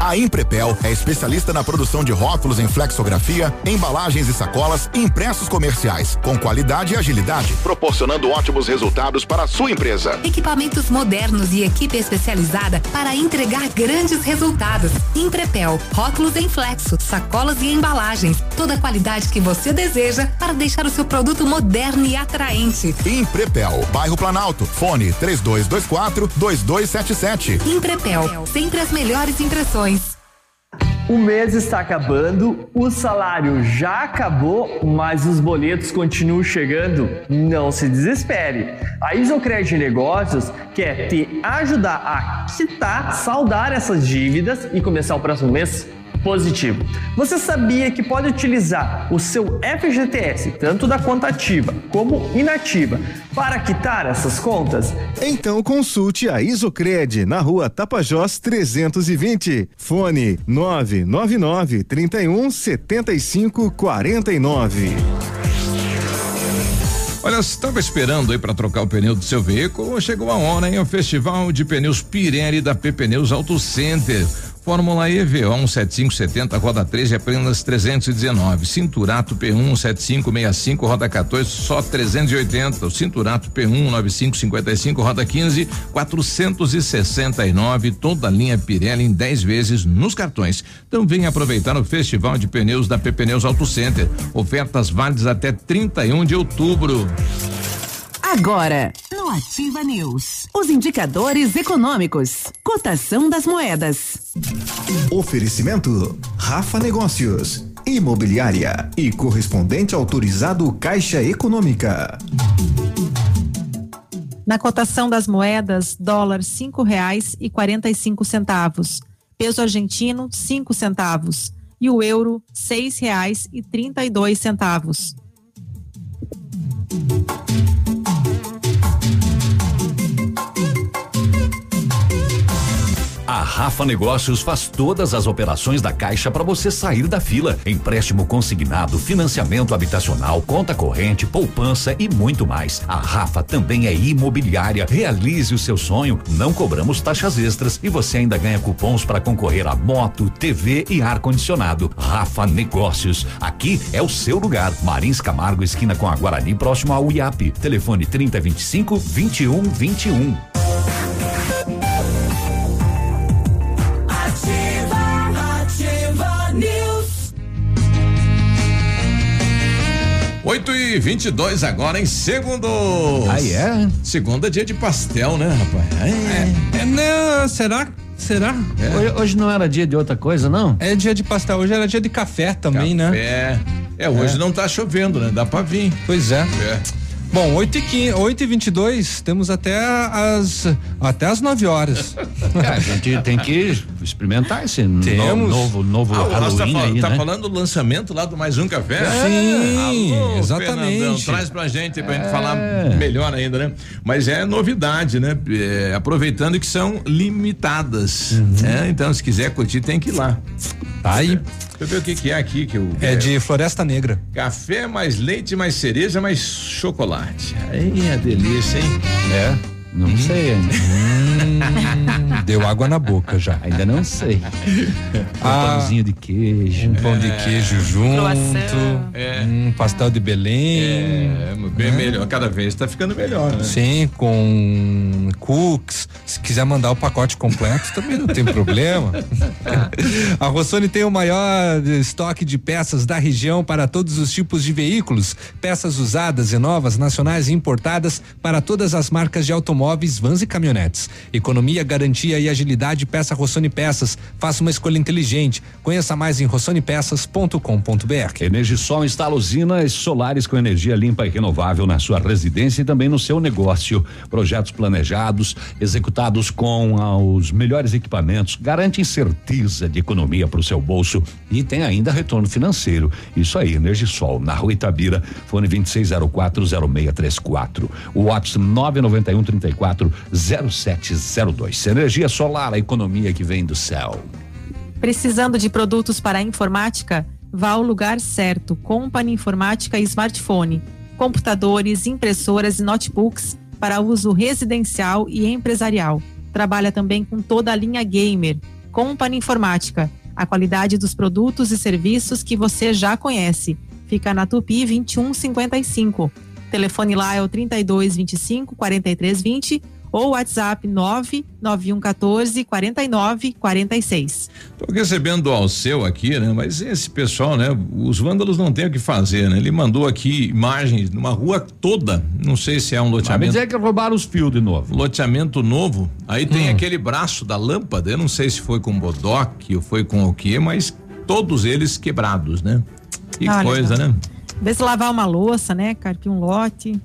A Imprepel é especialista na produção de rótulos em flexografia, embalagens e sacolas e impressos comerciais, com qualidade e agilidade, proporcionando ótimos resultados para a sua empresa. Equipamentos modernos e equipe especializada para entregar grandes resultados. Imprepel, rótulos em flexo, sacolas e embalagens. Toda a qualidade que você deseja para deixar o seu produto moderno e atraente. Imprepel, bairro Planalto. Fone 3224 2277. Imprepel, sempre as melhores impressões. O mês está acabando, o salário já acabou, mas os boletos continuam chegando. Não se desespere. A Isocred Negócios quer te ajudar a quitar, saldar essas dívidas e começar o próximo mês positivo. Você sabia que pode utilizar o seu FGTS, tanto da conta ativa como inativa, para quitar essas contas? Então consulte a Isocred na rua Tapajós 320. Fone 999 31 75 49. Olha, você estava esperando aí para trocar o pneu do seu veículo? Chegou a hora, hein? O Festival de Pneus Pirelli da P Pneus Auto Center. Fórmula EV 17570, roda 13, apenas 319. Cinturato P1 7565, roda 14, só 380. O Cinturato P1 9555, roda 15, 469. Toda a linha Pirelli em 10 vezes nos cartões. Então venha aproveitar o Festival de Pneus da P Pneus Auto Center. Ofertas válidas até 31 de outubro. Agora, no Ativa News, os indicadores econômicos, cotação das moedas. Oferecimento Rafa Negócios, Imobiliária e correspondente autorizado Caixa Econômica. Na cotação das moedas, dólar cinco reais e quarenta e cinco centavos, peso argentino cinco centavos e o euro seis reais e trinta e dois centavos. A Rafa Negócios faz todas as operações da Caixa para você sair da fila. Empréstimo consignado, financiamento habitacional, conta corrente, poupança e muito mais. A Rafa também é imobiliária. Realize o seu sonho. Não cobramos taxas extras e você ainda ganha cupons para concorrer a moto, TV e ar condicionado. Rafa Negócios. Aqui é o seu lugar. Marins Camargo, esquina com a Guarani, próximo ao IAP. Telefone 3025 2121. 8 e 22 agora em segundo. Ah, é? Segunda é dia de pastel, né, rapaz? É, é, não, será? Será? Hoje, hoje não era dia de outra coisa, não? É dia de pastel, hoje era dia de café também, né? É. É, hoje É. não tá chovendo, né? Dá pra vir. Pois é. É. Bom, 8 e, 15, 8 e 22 temos até as até as 9 horas. É, a gente tem que experimentar esse no- Temos. novo, novo Ah, tá, Halloween fal- aí, tá né? falando do lançamento lá do Mais Um Café? Sim, Alô, exatamente. Fernandão, traz pra gente, pra gente falar melhor ainda, né? Mas é novidade, né? É, aproveitando que são limitadas. né? Então, se quiser curtir, tem que ir lá. Tá aí. Deixa eu ver o que, que é aqui. Que eu, É de Floresta Negra. Café mais leite, mais cereja, mais chocolate. Aí é delícia, hein? É, não sei ainda. Hum, deu água na boca já. Ainda não sei. Um Ah, pãozinho de queijo. Um pão de queijo junto. Croissant. É. Um pastel de Belém. É, bem melhor. Cada vez tá ficando melhor, né? Sim, com cookies. Se quiser mandar o pacote completo, também não tem problema. A Rossoni tem o maior estoque de peças da região para todos os tipos de veículos, peças usadas e novas, nacionais e importadas para todas as marcas de automóveis automóveis, vans e caminhonetes. Economia, garantia e agilidade, peça Rossoni Peças. Faça uma escolha inteligente. Conheça mais em rossonepeças.com.br. Energisol instala usinas solares com energia limpa e renovável na sua residência e também no seu negócio. Projetos planejados, executados com ah, os melhores equipamentos, garantem certeza de economia para o seu bolso e tem ainda retorno financeiro. Isso aí, Energisol, na rua Itabira, fone 26040634. O WhatsApp 991 34 0702. Energia solar, a economia que vem do céu. Precisando de produtos para a informática? Vá ao lugar certo. Company Informática e Smartphone. Computadores, impressoras e notebooks para uso residencial e empresarial. Trabalha também com toda a linha gamer. Company Informática. A qualidade dos produtos e serviços que você já conhece. Fica na Tupi 2155. Telefone lá é o 3225 4320 ou WhatsApp 99114 4946. Tô recebendo ao seu aqui, né? Mas esse pessoal, né? Os vândalos não têm o que fazer, né? Ele mandou aqui imagens numa rua toda. Não sei se é um loteamento. Mas é que roubaram os fios de novo. Loteamento novo. Aí tem aquele braço da lâmpada. Eu não sei se foi com bodoque ou foi com o quê, mas todos eles quebrados, né? Que Olha, coisa, né? Vê se lavar uma louça, né? Carpir um lote.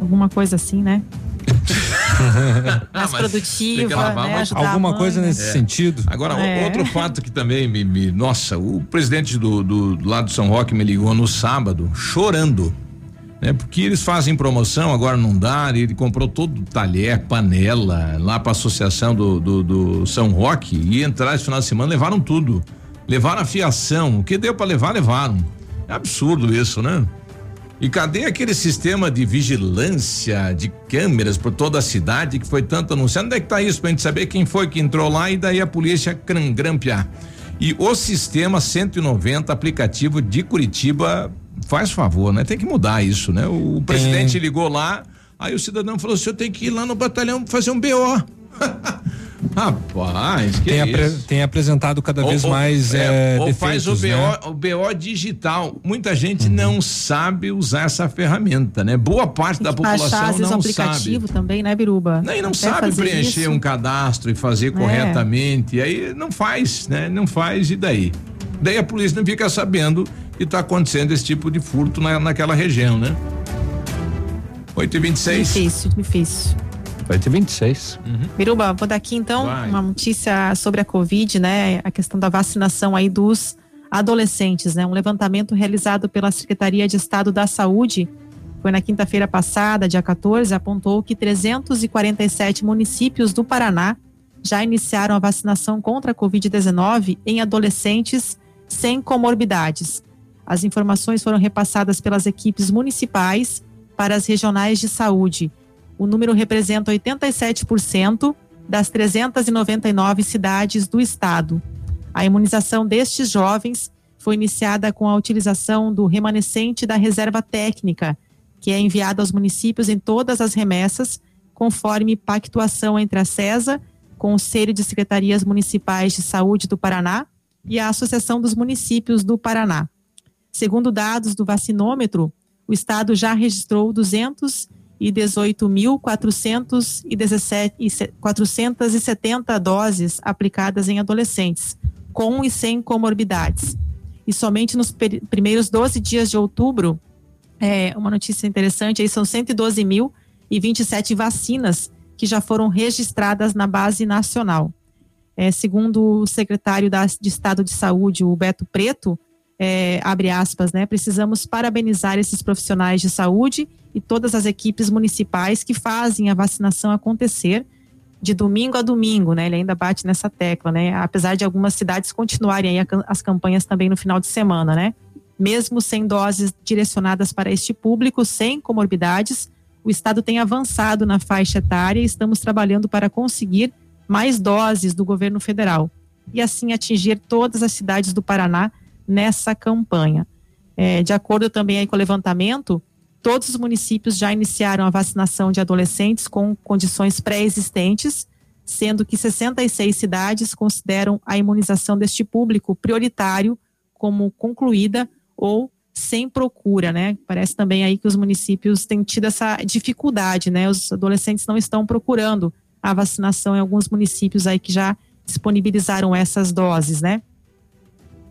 Alguma coisa assim, né? Mais produtiva, né? Ajudar a mãe, né? É. Agora, o- É. outro fato que também me, me- Nossa, o presidente do, do, do lado de São Roque me ligou no sábado, chorando. Né, porque eles fazem promoção, agora não dá, ele comprou todo o talher, panela, lá pra associação do, do, do São Roque e entrar esse final de semana, levaram tudo. Levaram a fiação, o que deu pra levar, levaram. É absurdo isso, né? E cadê aquele sistema de vigilância, de câmeras por toda a cidade que foi tanto anunciado? Onde é que tá isso pra gente saber quem foi que entrou lá e daí a polícia grampear? E o sistema 190 aplicativo de Curitiba faz favor, né? Tem que mudar isso, né? O presidente ligou lá, aí o cidadão falou: o senhor tem que ir lá no batalhão fazer um BO. Rapaz, que Tem, é apre- isso? tem apresentado cada vez Ou- ou- mais é, é, ou faz o BO, defeitos, né? o BO digital. Muita gente não sabe usar essa ferramenta, né? Boa parte da Baixar, população às vezes, o não aplicativo sabe. também, né, Biruba? Não, e não Até sabe preencher isso. um cadastro e fazer É. corretamente. E aí não faz, né? Não faz, e daí? Daí a polícia não fica sabendo que está acontecendo esse tipo de furto na, naquela região, né? 8 e 26 Difícil, difícil. 8 e 26 Biruba, vou dar aqui então Vai. uma notícia sobre a Covid, né? A questão da vacinação aí dos adolescentes, né? Um levantamento realizado pela Secretaria de Estado da Saúde foi na quinta-feira passada, dia 14, apontou que 347 municípios do Paraná já iniciaram a vacinação contra a Covid-19 em adolescentes sem comorbidades. As informações foram repassadas pelas equipes municipais para as regionais de saúde. O número representa 87% das 399 cidades do estado. A imunização destes jovens foi iniciada com a utilização do remanescente da reserva técnica, que é enviado aos municípios em todas as remessas, conforme pactuação entre a CESA, Conselho de Secretarias Municipais de Saúde do Paraná, e a Associação dos Municípios do Paraná. Segundo dados do vacinômetro, o estado já registrou 218.470 doses aplicadas em adolescentes, com e sem comorbidades. E somente nos primeiros 12 dias de outubro, é, uma notícia interessante, aí são 112.027 vacinas que já foram registradas na base nacional. É, segundo o secretário da- de Estado de Saúde, o Beto Preto, é, abre aspas, né? Precisamos parabenizar esses profissionais de saúde e todas as equipes municipais que fazem a vacinação acontecer de domingo a domingo, né? Ele ainda bate nessa tecla, né? Apesar de algumas cidades continuarem aí as campanhas também no final de semana, né? Mesmo sem doses direcionadas para este público, sem comorbidades, o Estado tem avançado na faixa etária e estamos trabalhando para conseguir mais doses do governo federal e assim atingir todas as cidades do Paraná nessa campanha. É, de acordo também com o levantamento, todos os municípios já iniciaram a vacinação de adolescentes com condições pré-existentes, sendo que 66 cidades consideram a imunização deste público prioritário como concluída ou sem procura, né? Parece também aí que os municípios têm tido essa dificuldade, né? Os adolescentes não estão procurando a vacinação em alguns municípios aí que já disponibilizaram essas doses, né?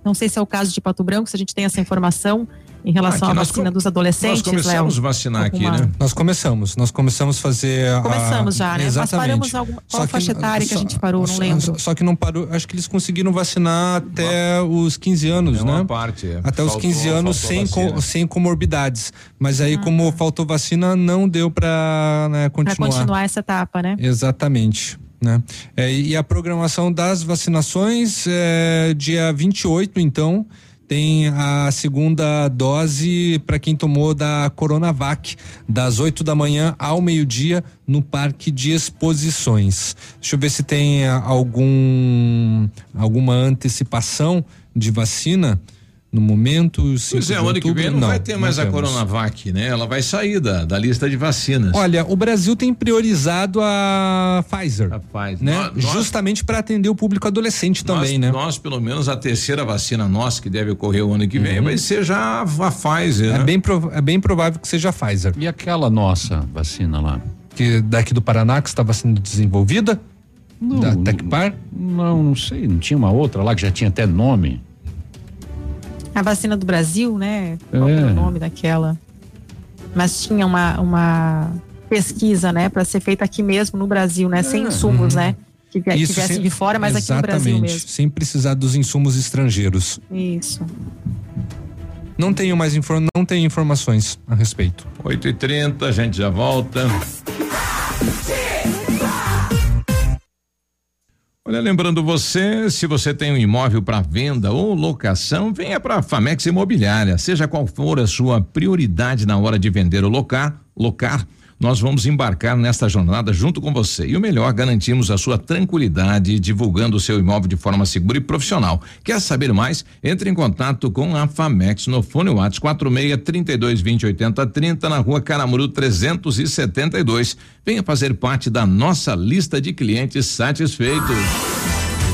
Não sei se é o caso de Pato Branco, se a gente tem essa informação em relação Aqui à nós vacina dos adolescentes. nós começamos Léo? a vacinar aqui, Alguma- né? Nós começamos, nós começamos a fazer. a- Começamos já, né? Mas Exatamente. paramos alguma- qual Só faixa etária que a só- gente parou? Não só- lembro. Só, só que não parou, acho que eles conseguiram vacinar até os 15 anos, É uma né? parte, é. Até os Faltou- 15 anos sem, com, sem comorbidades. Mas aí, como faltou vacina, não deu pra né, Para continuar. continuar essa etapa, né? Exatamente. Né? É, e a programação das vacinações é dia 28, então, tem a segunda dose para quem tomou da Coronavac, das 8 da manhã ao meio-dia, no Parque de Exposições. Deixa eu ver se tem ah, algum alguma antecipação de vacina no momento. Pois 5 é, ano que outubro. vem não, vai ter mais a. Coronavac, né? Ela vai sair da, da lista de vacinas. Olha, o Brasil tem priorizado a Pfizer. A Pfizer. Né? Nós- Justamente para atender o público adolescente também, nós, né? Nós, pelo menos, a terceira vacina nossa, que deve ocorrer o ano que vem, vai ser já a, a Pfizer. Uhum. É né? bem, prov- é bem provável que seja a Pfizer. E aquela nossa vacina lá? Que daqui do Paraná que estava sendo desenvolvida? Não, da não- Tecpar? Não, não sei. Não tinha uma outra lá que já tinha até nome. A vacina do Brasil, né? Qual É. era o nome daquela? Mas tinha uma, uma pesquisa, né, para ser feita aqui mesmo no Brasil, né? Sem insumos, né? Que, que Isso viessem sem- de fora, mas aqui no Brasil Exatamente, mesmo. Sem precisar dos insumos estrangeiros. Isso. Não tenho mais infor não tenho informações a respeito. 8h30, a gente já volta. Olha, lembrando você, se você tem um imóvel para venda ou locação, venha para a Famex Imobiliária. Seja qual for a sua prioridade na hora de vender ou locar, locar, nós vamos embarcar nesta jornada junto com você. E o melhor, garantimos a sua tranquilidade divulgando o seu imóvel de forma segura e profissional. Quer saber mais? Entre em contato com a Famex no fone WhatsApp 46 32 20 80 30 na rua Caramuru 372. Venha fazer parte da nossa lista de clientes satisfeitos.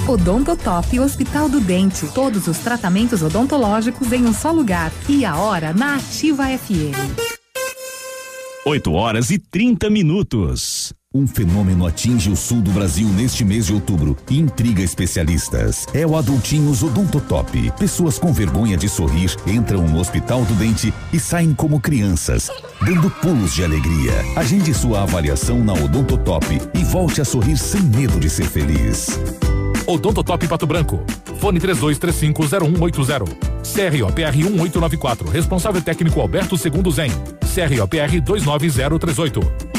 Odontotop Hospital do Dente. Todos os tratamentos odontológicos em um só lugar. E a hora na Ativa FM. 8 horas e 30 minutos. Um fenômeno atinge o sul do Brasil neste mês de outubro e intriga especialistas. É o Adultinhos Odontotop. Pessoas com vergonha de sorrir entram no Hospital do Dente e saem como crianças, dando pulos de alegria. Agende sua avaliação na Odontotop e volte a sorrir sem medo de ser feliz. Odontotop Pato Branco. Fone 32350180. CROPR 1894. Responsável técnico Alberto Segundo Zen. CROPR 29038.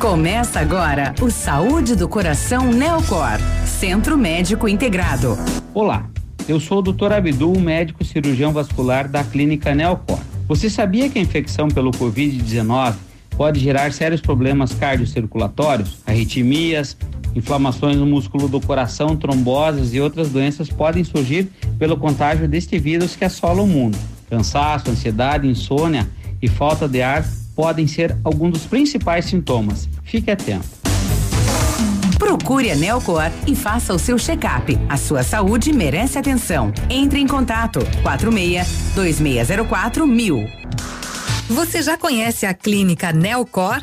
Começa agora o Saúde do Coração Neocor, Centro Médico Integrado. Olá, eu sou o Dr. Abdul, médico cirurgião vascular da Clínica Neocor. Você sabia que a infecção pelo Covid-19 pode gerar sérios problemas cardiocirculatórios, arritmias, inflamações no músculo do coração, tromboses e outras doenças podem surgir pelo contágio deste vírus que assola o mundo. Cansaço, ansiedade, insônia e falta de ar podem ser alguns dos principais sintomas. Fique atento. Procure a Neocor e faça o seu check-up. A sua saúde merece atenção. Entre em contato 46 2604 mil. Você já conhece a clínica Neocor?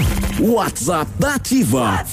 WhatsApp da Ativa.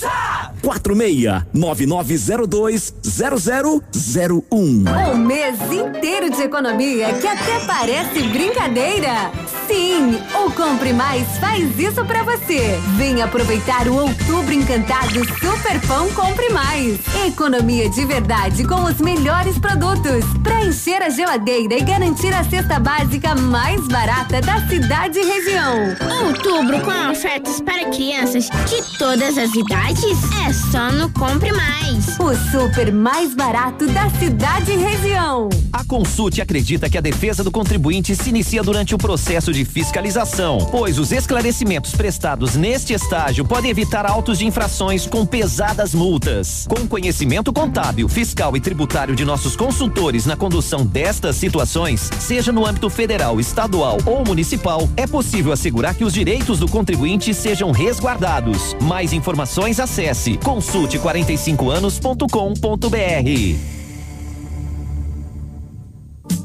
46 9902 0001. Um mês inteiro de economia que até parece brincadeira. Sim, o Compre Mais faz isso pra você. Vem aproveitar o Outubro Encantado Super Pão Compre Mais. Economia de verdade com os melhores produtos. Pra encher a geladeira e garantir a cesta básica mais barata da cidade e região. Outubro com ofertas para crianças de todas as idades? É só no Compre Mais. O super mais barato da cidade e região. A Consulte acredita que a defesa do contribuinte se inicia durante o processo de fiscalização, pois os esclarecimentos prestados neste estágio podem evitar autos de infrações com pesadas multas. Com conhecimento contábil, fiscal e tributário de nossos consultores na condução destas situações, seja no âmbito federal, estadual ou municipal, é possível assegurar que os direitos do contribuinte sejam resguardados. Mais informações acesse consulte45anos.com.br.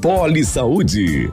Poli Saúde.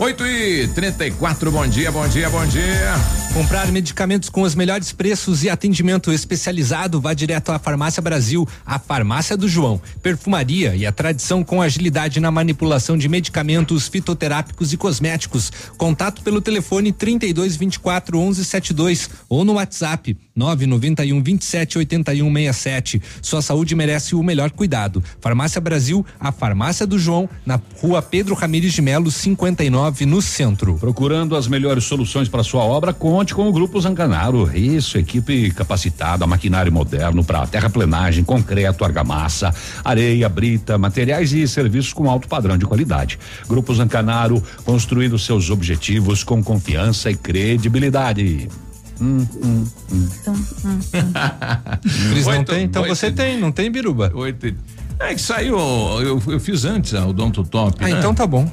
8 e 34 bom dia, bom dia, bom dia. Comprar medicamentos com os melhores preços e atendimento especializado, vá direto à Farmácia Brasil, a farmácia do João. Perfumaria e a tradição com agilidade na manipulação de medicamentos fitoterápicos e cosméticos. Contato pelo telefone 32 24 11 72 ou no WhatsApp 991 27 81 67. Sua saúde merece o melhor cuidado. Farmácia Brasil, a farmácia do João, na rua Pedro Ramires de Melo, 59, no centro. Procurando as melhores soluções para sua obra, conte com o Grupo Zancanaro. Isso, equipe capacitada, maquinário moderno para terraplenagem, concreto, argamassa, areia, brita, materiais e serviços com alto padrão de qualidade. Grupo Zancanaro, construindo seus objetivos com confiança e credibilidade. Hum, hum, hum. Cris não Oito- tem? Então oito- você tem, não tem, Biruba? Oito É que saiu, eu, eu fiz antes ah, o Donto Top. Ah, né? então tá bom.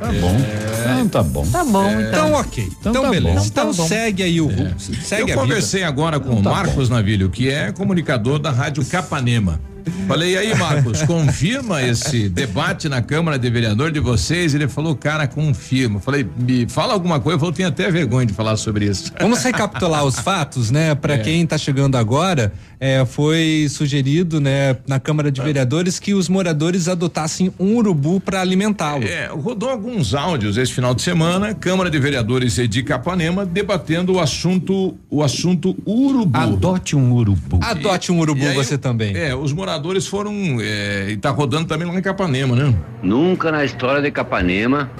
Tá bom. Então tá bom. Tá bom, É. então. Então, ok. Então, tá beleza. bom. Então, Então tá bom. segue aí o. É. Segue eu a conversei agora com o tá Marcos Navilho, que é comunicador da Rádio Capanema. Falei, e aí, Marcos, confirma esse debate na Câmara de Vereador de vocês? Ele falou, cara, confirma. Falei, me fala alguma coisa. Eu falei, tenho até vergonha de falar sobre isso. Vamos recapitular os fatos, né? Para É. quem está chegando agora, é, foi sugerido, né, na Câmara de Vereadores que os moradores adotassem um urubu para alimentá-lo. É, rodou alguns áudios esse final de semana, Câmara de Vereadores de Capanema debatendo o assunto, o assunto urubu. Adote um urubu. Adote um urubu E aí, você também. É, os moradores foram é, e tá rodando também lá em Capanema, né? Nunca na história de Capanema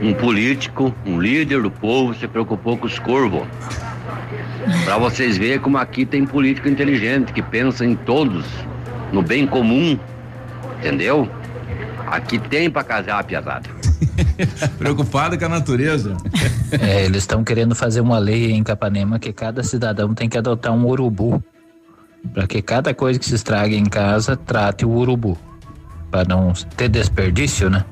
um político, um líder do povo se preocupou com os corvos. Pra vocês verem como aqui tem político inteligente que pensa em todos, no bem comum, entendeu? Aqui tem pra casar, piazada. Preocupado com a natureza. É, eles estão querendo fazer uma lei em Capanema que cada cidadão tem que adotar um urubu. Para que cada coisa que se estrague em casa trate o urubu. Para não ter desperdício, né?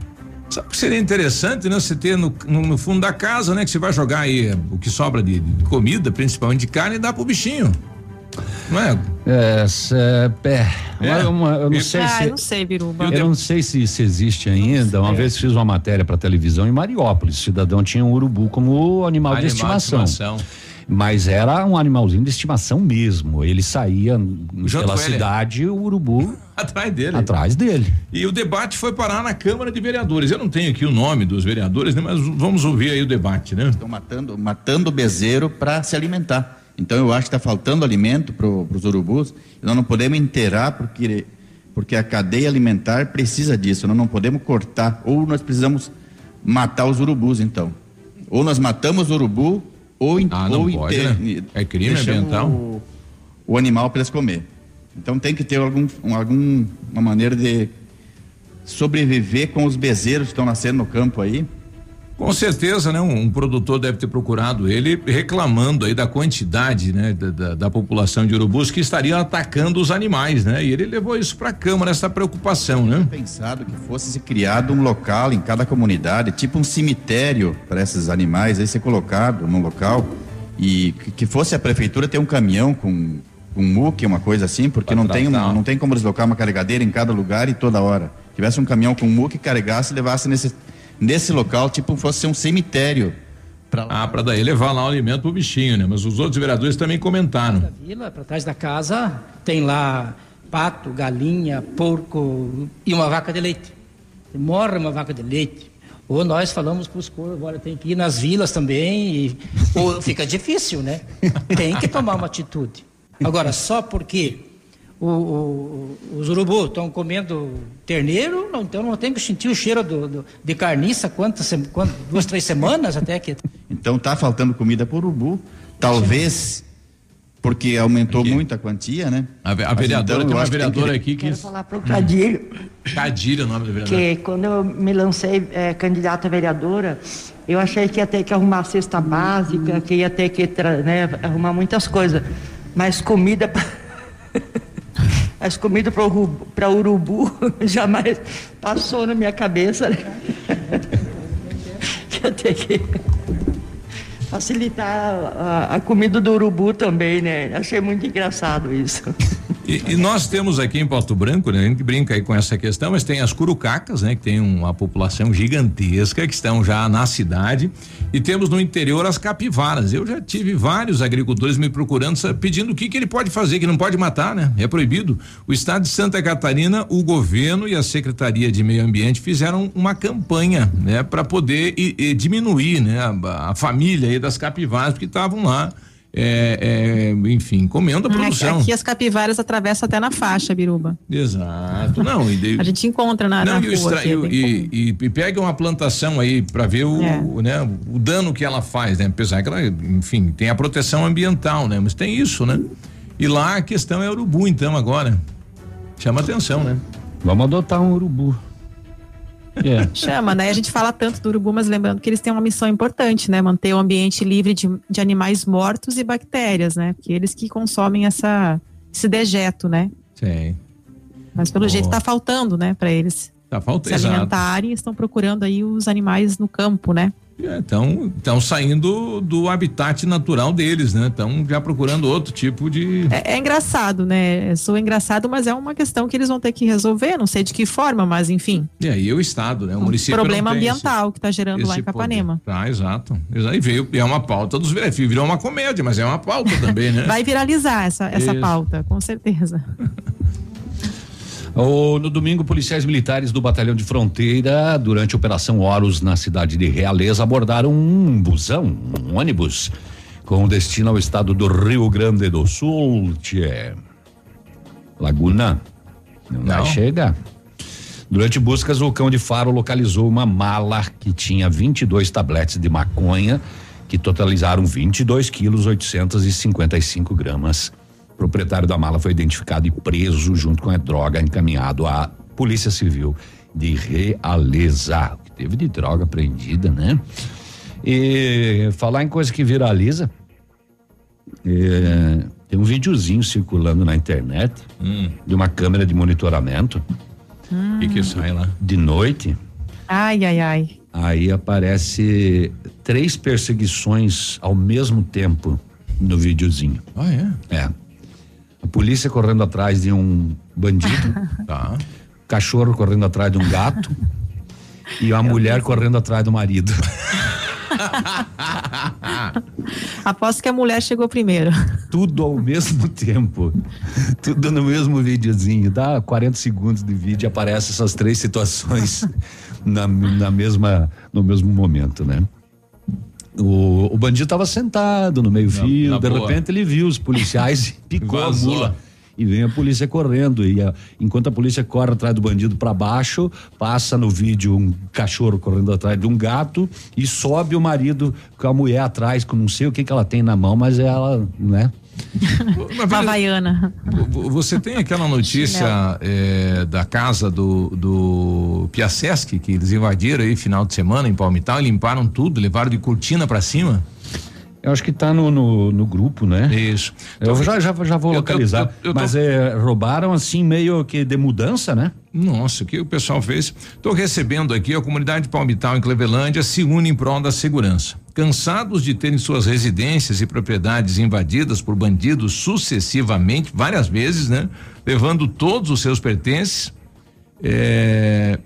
Sabe o que seria interessante, né? Você ter no, no, no fundo da casa, né? Que você vai jogar aí o que sobra de, de comida, principalmente de carne, e dá pro bichinho. Não é? É, é, É. uma- eu não sei Ah, se. não sei, Biruba. Eu não sei se, se existe ainda. Uma vez fiz uma matéria para televisão em Mariópolis. O cidadão tinha um urubu como animal, de Animal de estimação. estimação. Mas era um animalzinho de estimação mesmo. Ele saía Junto pela cidade o urubu Atrás dele. atrás dele. E o debate foi parar na Câmara de Vereadores. Eu não tenho aqui o nome dos vereadores, né? Mas vamos ouvir aí o debate, né? Estão matando, matando o bezerro para se alimentar. Então eu acho que está faltando alimento para os urubus. Nós não podemos inteirar porque, porque a cadeia alimentar precisa disso. Nós não podemos cortar. Ou nós precisamos matar os urubus, então. Ou nós matamos o urubu, ou, in- Ah, não ou pode, né? É crime ambiental. O, o animal para eles comer. Então tem que ter algum, um- algum, uma maneira de, sobreviver com os bezerros que estão nascendo no campo aí? Com certeza, né? Um, um, produtor deve ter procurado ele reclamando aí da quantidade, né? Da, da, da, população de urubus que estariam atacando os animais, né? E ele levou isso para a Câmara, essa preocupação, né? Pensado que fosse se criado um local em cada comunidade, tipo um cemitério para esses animais aí ser colocado num local e que fosse a prefeitura ter um caminhão com um muque, uma coisa assim, porque não tem, uma, não tem como deslocar uma carregadeira em cada lugar e toda hora. Tivesse um caminhão com muque, carregasse e levasse nesse nesse local, tipo, fosse um cemitério. Pra ah, para daí levar lá o alimento pro bichinho, né? Mas os outros vereadores também comentaram. Da vila, para trás da casa, tem lá pato, galinha, porco e uma vaca de leite. Morre uma vaca de leite. Ou nós falamos para os corvos, olha, tem que ir nas vilas também, e, ou fica difícil, né? Tem que tomar uma atitude. Agora, só porque o, o, os urubus estão comendo terneiro, não, então não tem que sentir o cheiro do, do de carniça quantas, quantas, duas, três semanas até que. Então tá faltando comida para urubu. Talvez porque aumentou aqui. muito a quantia, né? A, a vereadora então, tem uma vereadora que... aqui que. Quero falar para o Cadilho. Cadilho é o nome da vereadora. Que quando eu me lancei é, candidata a vereadora, eu achei que ia ter que arrumar cesta básica, que ia ter que né, arrumar muitas coisas. Mas comida. as comidas para urubu jamais passou na minha cabeça. Né? Eu tenho que facilitar a, a, comida do urubu também, né? Achei muito engraçado isso. E, e, nós temos aqui em Porto Branco, né? A gente brinca aí com essa questão, mas tem as curucacas, né? Que tem uma população gigantesca que estão já na cidade e temos no interior as capivaras. Eu já tive vários agricultores me procurando pedindo o que que ele pode fazer, que não pode matar, né? É proibido. O estado de Santa Catarina, o governo e a Secretaria de Meio Ambiente fizeram uma campanha, né? Para poder e, e diminuir, né? A, a família aí das capivaras que estavam lá é, é, enfim, comendo a produção. Aqui as capivaras atravessam até na faixa, Biruba. Exato, não. E a gente encontra na, não, na e rua. Aqui, e, e, e, pega uma plantação aí para ver o, é. né, o dano que ela faz, né? Apesar que ela, enfim, tem a proteção ambiental, né? Mas tem isso, né? E lá a questão é urubu, então, agora. Chama atenção, né? Vamos adotar um urubu. É. Chama, né? A gente fala tanto do urubu, mas lembrando que eles têm uma missão importante, né? Manter o ambiente livre de, de animais mortos e bactérias, né? Porque eles que consomem essa, esse dejeto, né? Sim. Mas pelo jeito tá faltando, né? Para eles tá faltando, se alimentarem, estão procurando aí os animais no campo, né? Estão estão saindo do habitat natural deles, né? Estão já procurando outro tipo de. É, é, engraçado, né? Sou engraçado, mas é uma questão que eles vão ter que resolver, não sei de que forma, mas enfim. E aí o Estado, né? O um município. Problema ambiental esse, que está gerando lá em Capanema. Poder. Tá, exato. E veio, é uma pauta dos virou uma comédia, mas é uma pauta também, né? Vai viralizar essa, essa pauta, com certeza. O, no domingo, policiais militares do Batalhão de Fronteira, durante a Operação Horus na cidade de Realeza, abordaram um busão, um ônibus, com destino ao estado do Rio Grande do Sul. Tchê. Laguna. Não, Não. vai chegar. Durante buscas, o cão de faro localizou uma mala que tinha 22 tabletes de maconha, que totalizaram 22 quilos 855 gramas proprietário da mala foi identificado e preso junto com a droga encaminhado à Polícia Civil de Realeza. Que teve de droga apreendida, né? E falar em coisa que viraliza, é, tem um videozinho circulando na internet hum. de uma câmera de monitoramento. O hum. que, que sai lá? De noite. Ai, ai, ai. Aí aparece três perseguições ao mesmo tempo no videozinho. Ah, é? É. A polícia correndo atrás de um bandido. tá. Cachorro correndo atrás de um gato. e a mulher correndo atrás do marido. Aposto que a mulher chegou primeiro. Tudo ao mesmo tempo. Tudo no mesmo videozinho. Dá 40 segundos de vídeo e aparece essas três situações na, na mesma, no mesmo momento, né? O, o bandido estava sentado no meio-fio, de boa. repente ele viu os policiais e picou a mula. E vem a polícia correndo. E a, enquanto a polícia corre atrás do bandido para baixo, passa no vídeo um cachorro correndo atrás de um gato e sobe o marido com a mulher atrás, com não sei o que, que ela tem na mão, mas ela, né? Uma Havaiana. Você tem aquela notícia é, da casa do, do Piasseschi, que eles invadiram aí final de semana em Palmital, limparam tudo, levaram de cortina para cima? Eu acho que tá no, no, no grupo, né? Isso. Eu já, já, já vou Eu- localizar. eu- eu tô- Mas é, roubaram assim meio que de mudança, né? Nossa, o que o pessoal fez? Estou recebendo aqui a comunidade Palmital em Clevelândia se une em prol da segurança. Cansados de terem suas residências e propriedades invadidas por bandidos sucessivamente, várias vezes, né? Levando todos os seus pertences. é,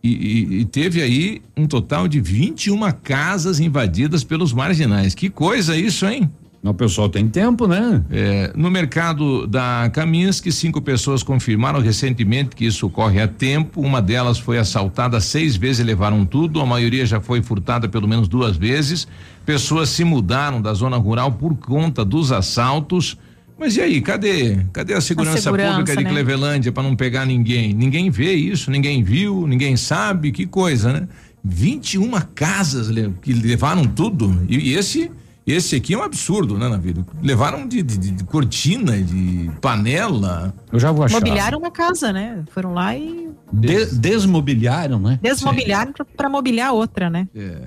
e, e- e teve aí um total de 21 casas invadidas pelos marginais. Que coisa isso, hein? O pessoal tem tempo, né? É, no mercado da Kaminski, cinco pessoas confirmaram recentemente que isso ocorre há tempo. Uma delas foi assaltada seis vezes e levaram tudo. A maioria já foi furtada pelo menos duas vezes. Pessoas se mudaram da zona rural por conta dos assaltos. Mas e aí, cadê? Cadê a segurança, segurança, pública de né? Clevelândia para não pegar ninguém? Ninguém vê isso, ninguém viu, ninguém sabe, que coisa, né? 21 casas que levaram tudo. E, e esse esse aqui é um absurdo, né, na vida? Levaram de, de- de cortina, de panela. Eu já vou Mobiliaram uma casa, né? Foram lá e De- desmobiliaram, né? desmobiliaram pra, pra mobiliar outra, né? É.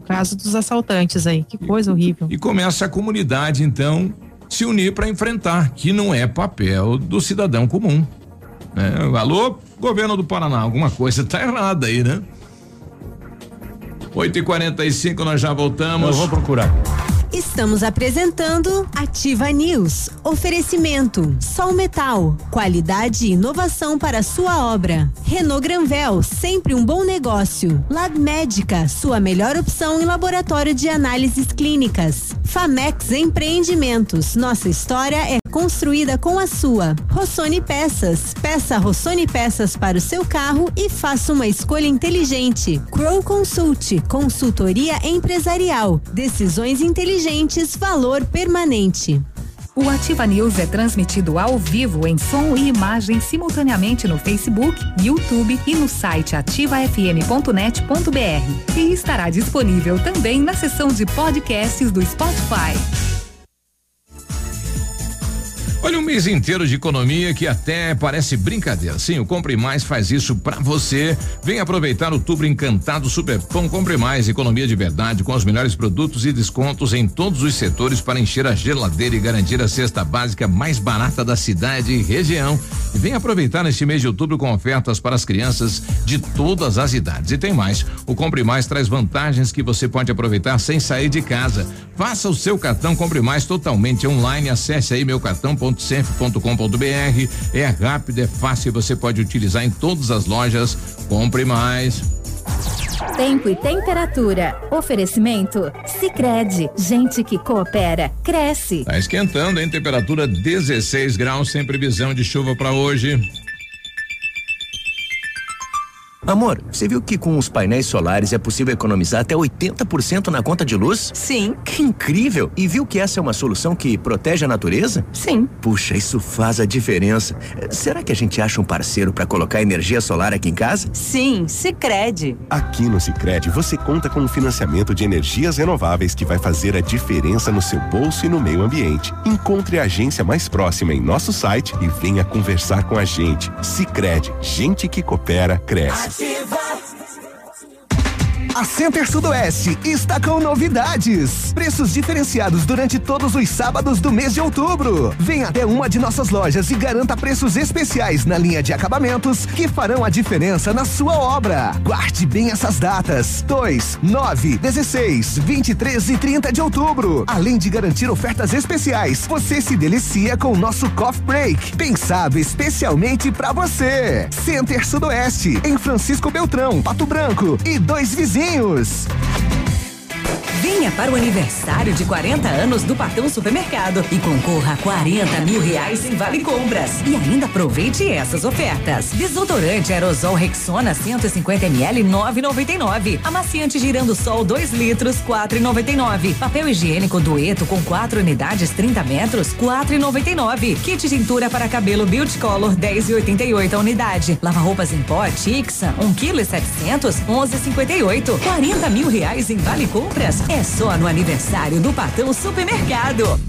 No caso dos assaltantes aí. Que coisa horrível. E começa a comunidade, então, se unir para enfrentar, que não é papel do cidadão comum. né? Alô, governo do Paraná, alguma coisa tá errada aí, né? 8 e 45 nós já voltamos. Eu vou procurar. Estamos apresentando Ativa News. Oferecimento: Sol Metal. Qualidade e inovação para sua obra. Renault Granvel, sempre um bom negócio. Lab Médica, sua melhor opção em laboratório de análises clínicas. Famex Empreendimentos. Nossa história é construída com a sua. Rossoni Peças. Peça Rossoni Peças para o seu carro e faça uma escolha inteligente. Crow Consult. Consultoria empresarial. Decisões inteligentes. Valor permanente. O Ativa News é transmitido ao vivo em som e imagem simultaneamente no Facebook, YouTube e no site ativafm.net.br. E estará disponível também na seção de podcasts do Spotify. Olha um mês inteiro de economia que até parece brincadeira. Sim, o Compre Mais faz isso pra você. Vem aproveitar o outubro encantado Super Pão Compre Mais, economia de verdade com os melhores produtos e descontos em todos os setores para encher a geladeira e garantir a cesta básica mais barata da cidade e região. E vem aproveitar neste mês de outubro com ofertas para as crianças de todas as idades. E tem mais, o Compre Mais traz vantagens que você pode aproveitar sem sair de casa. Faça o seu cartão Compre Mais totalmente online. Acesse aí meucartão.cef.com.br. É rápido, é fácil e você pode utilizar em todas as lojas. Compre mais. Tempo e temperatura. Oferecimento? Sicredi Gente que coopera, cresce. Tá esquentando, hein? Temperatura 16 graus, sem previsão de chuva para hoje. Amor, você viu que com os painéis solares é possível economizar até 80% na conta de luz? Sim. Que incrível! E viu que essa é uma solução que protege a natureza? Sim. Puxa, isso faz a diferença. Será que a gente acha um parceiro para colocar energia solar aqui em casa? Sim, Sicredi. Aqui no Sicredi você conta com um financiamento de energias renováveis que vai fazer a diferença no seu bolso e no meio ambiente. Encontre a agência mais próxima em nosso site e venha conversar com a gente. Sicredi, gente que coopera cresce. Ativa. A Center Sudoeste está com novidades. Preços diferenciados durante todos os sábados do mês de outubro. Venha até uma de nossas lojas e garanta preços especiais na linha de acabamentos que farão a diferença na sua obra. Guarde bem essas datas: 2, 9, 16, 23 e 30 de outubro. Além de garantir ofertas especiais, você se delicia com o nosso Coffee Break, pensado especialmente para você. Center Sudoeste, em Francisco Beltrão, Pato Branco e dois vizinhos. Pretinhos. Venha para o aniversário de 40 anos do Patão Supermercado e concorra a 40 mil reais em Vale Compras. E ainda aproveite essas ofertas. Desodorante aerosol Rexona 150 ml 9,99. Amaciante girando sol 2 litros 4,99. Papel higiênico Dueto com 4 unidades 30 metros 4,99. Kit tintura para cabelo Beauty Color 10,88 a unidade. Lava roupas em pó Tixa 1 kg 700 11,58. 40 mil reais em Vale Compras é só no aniversário do Patão Supermercado.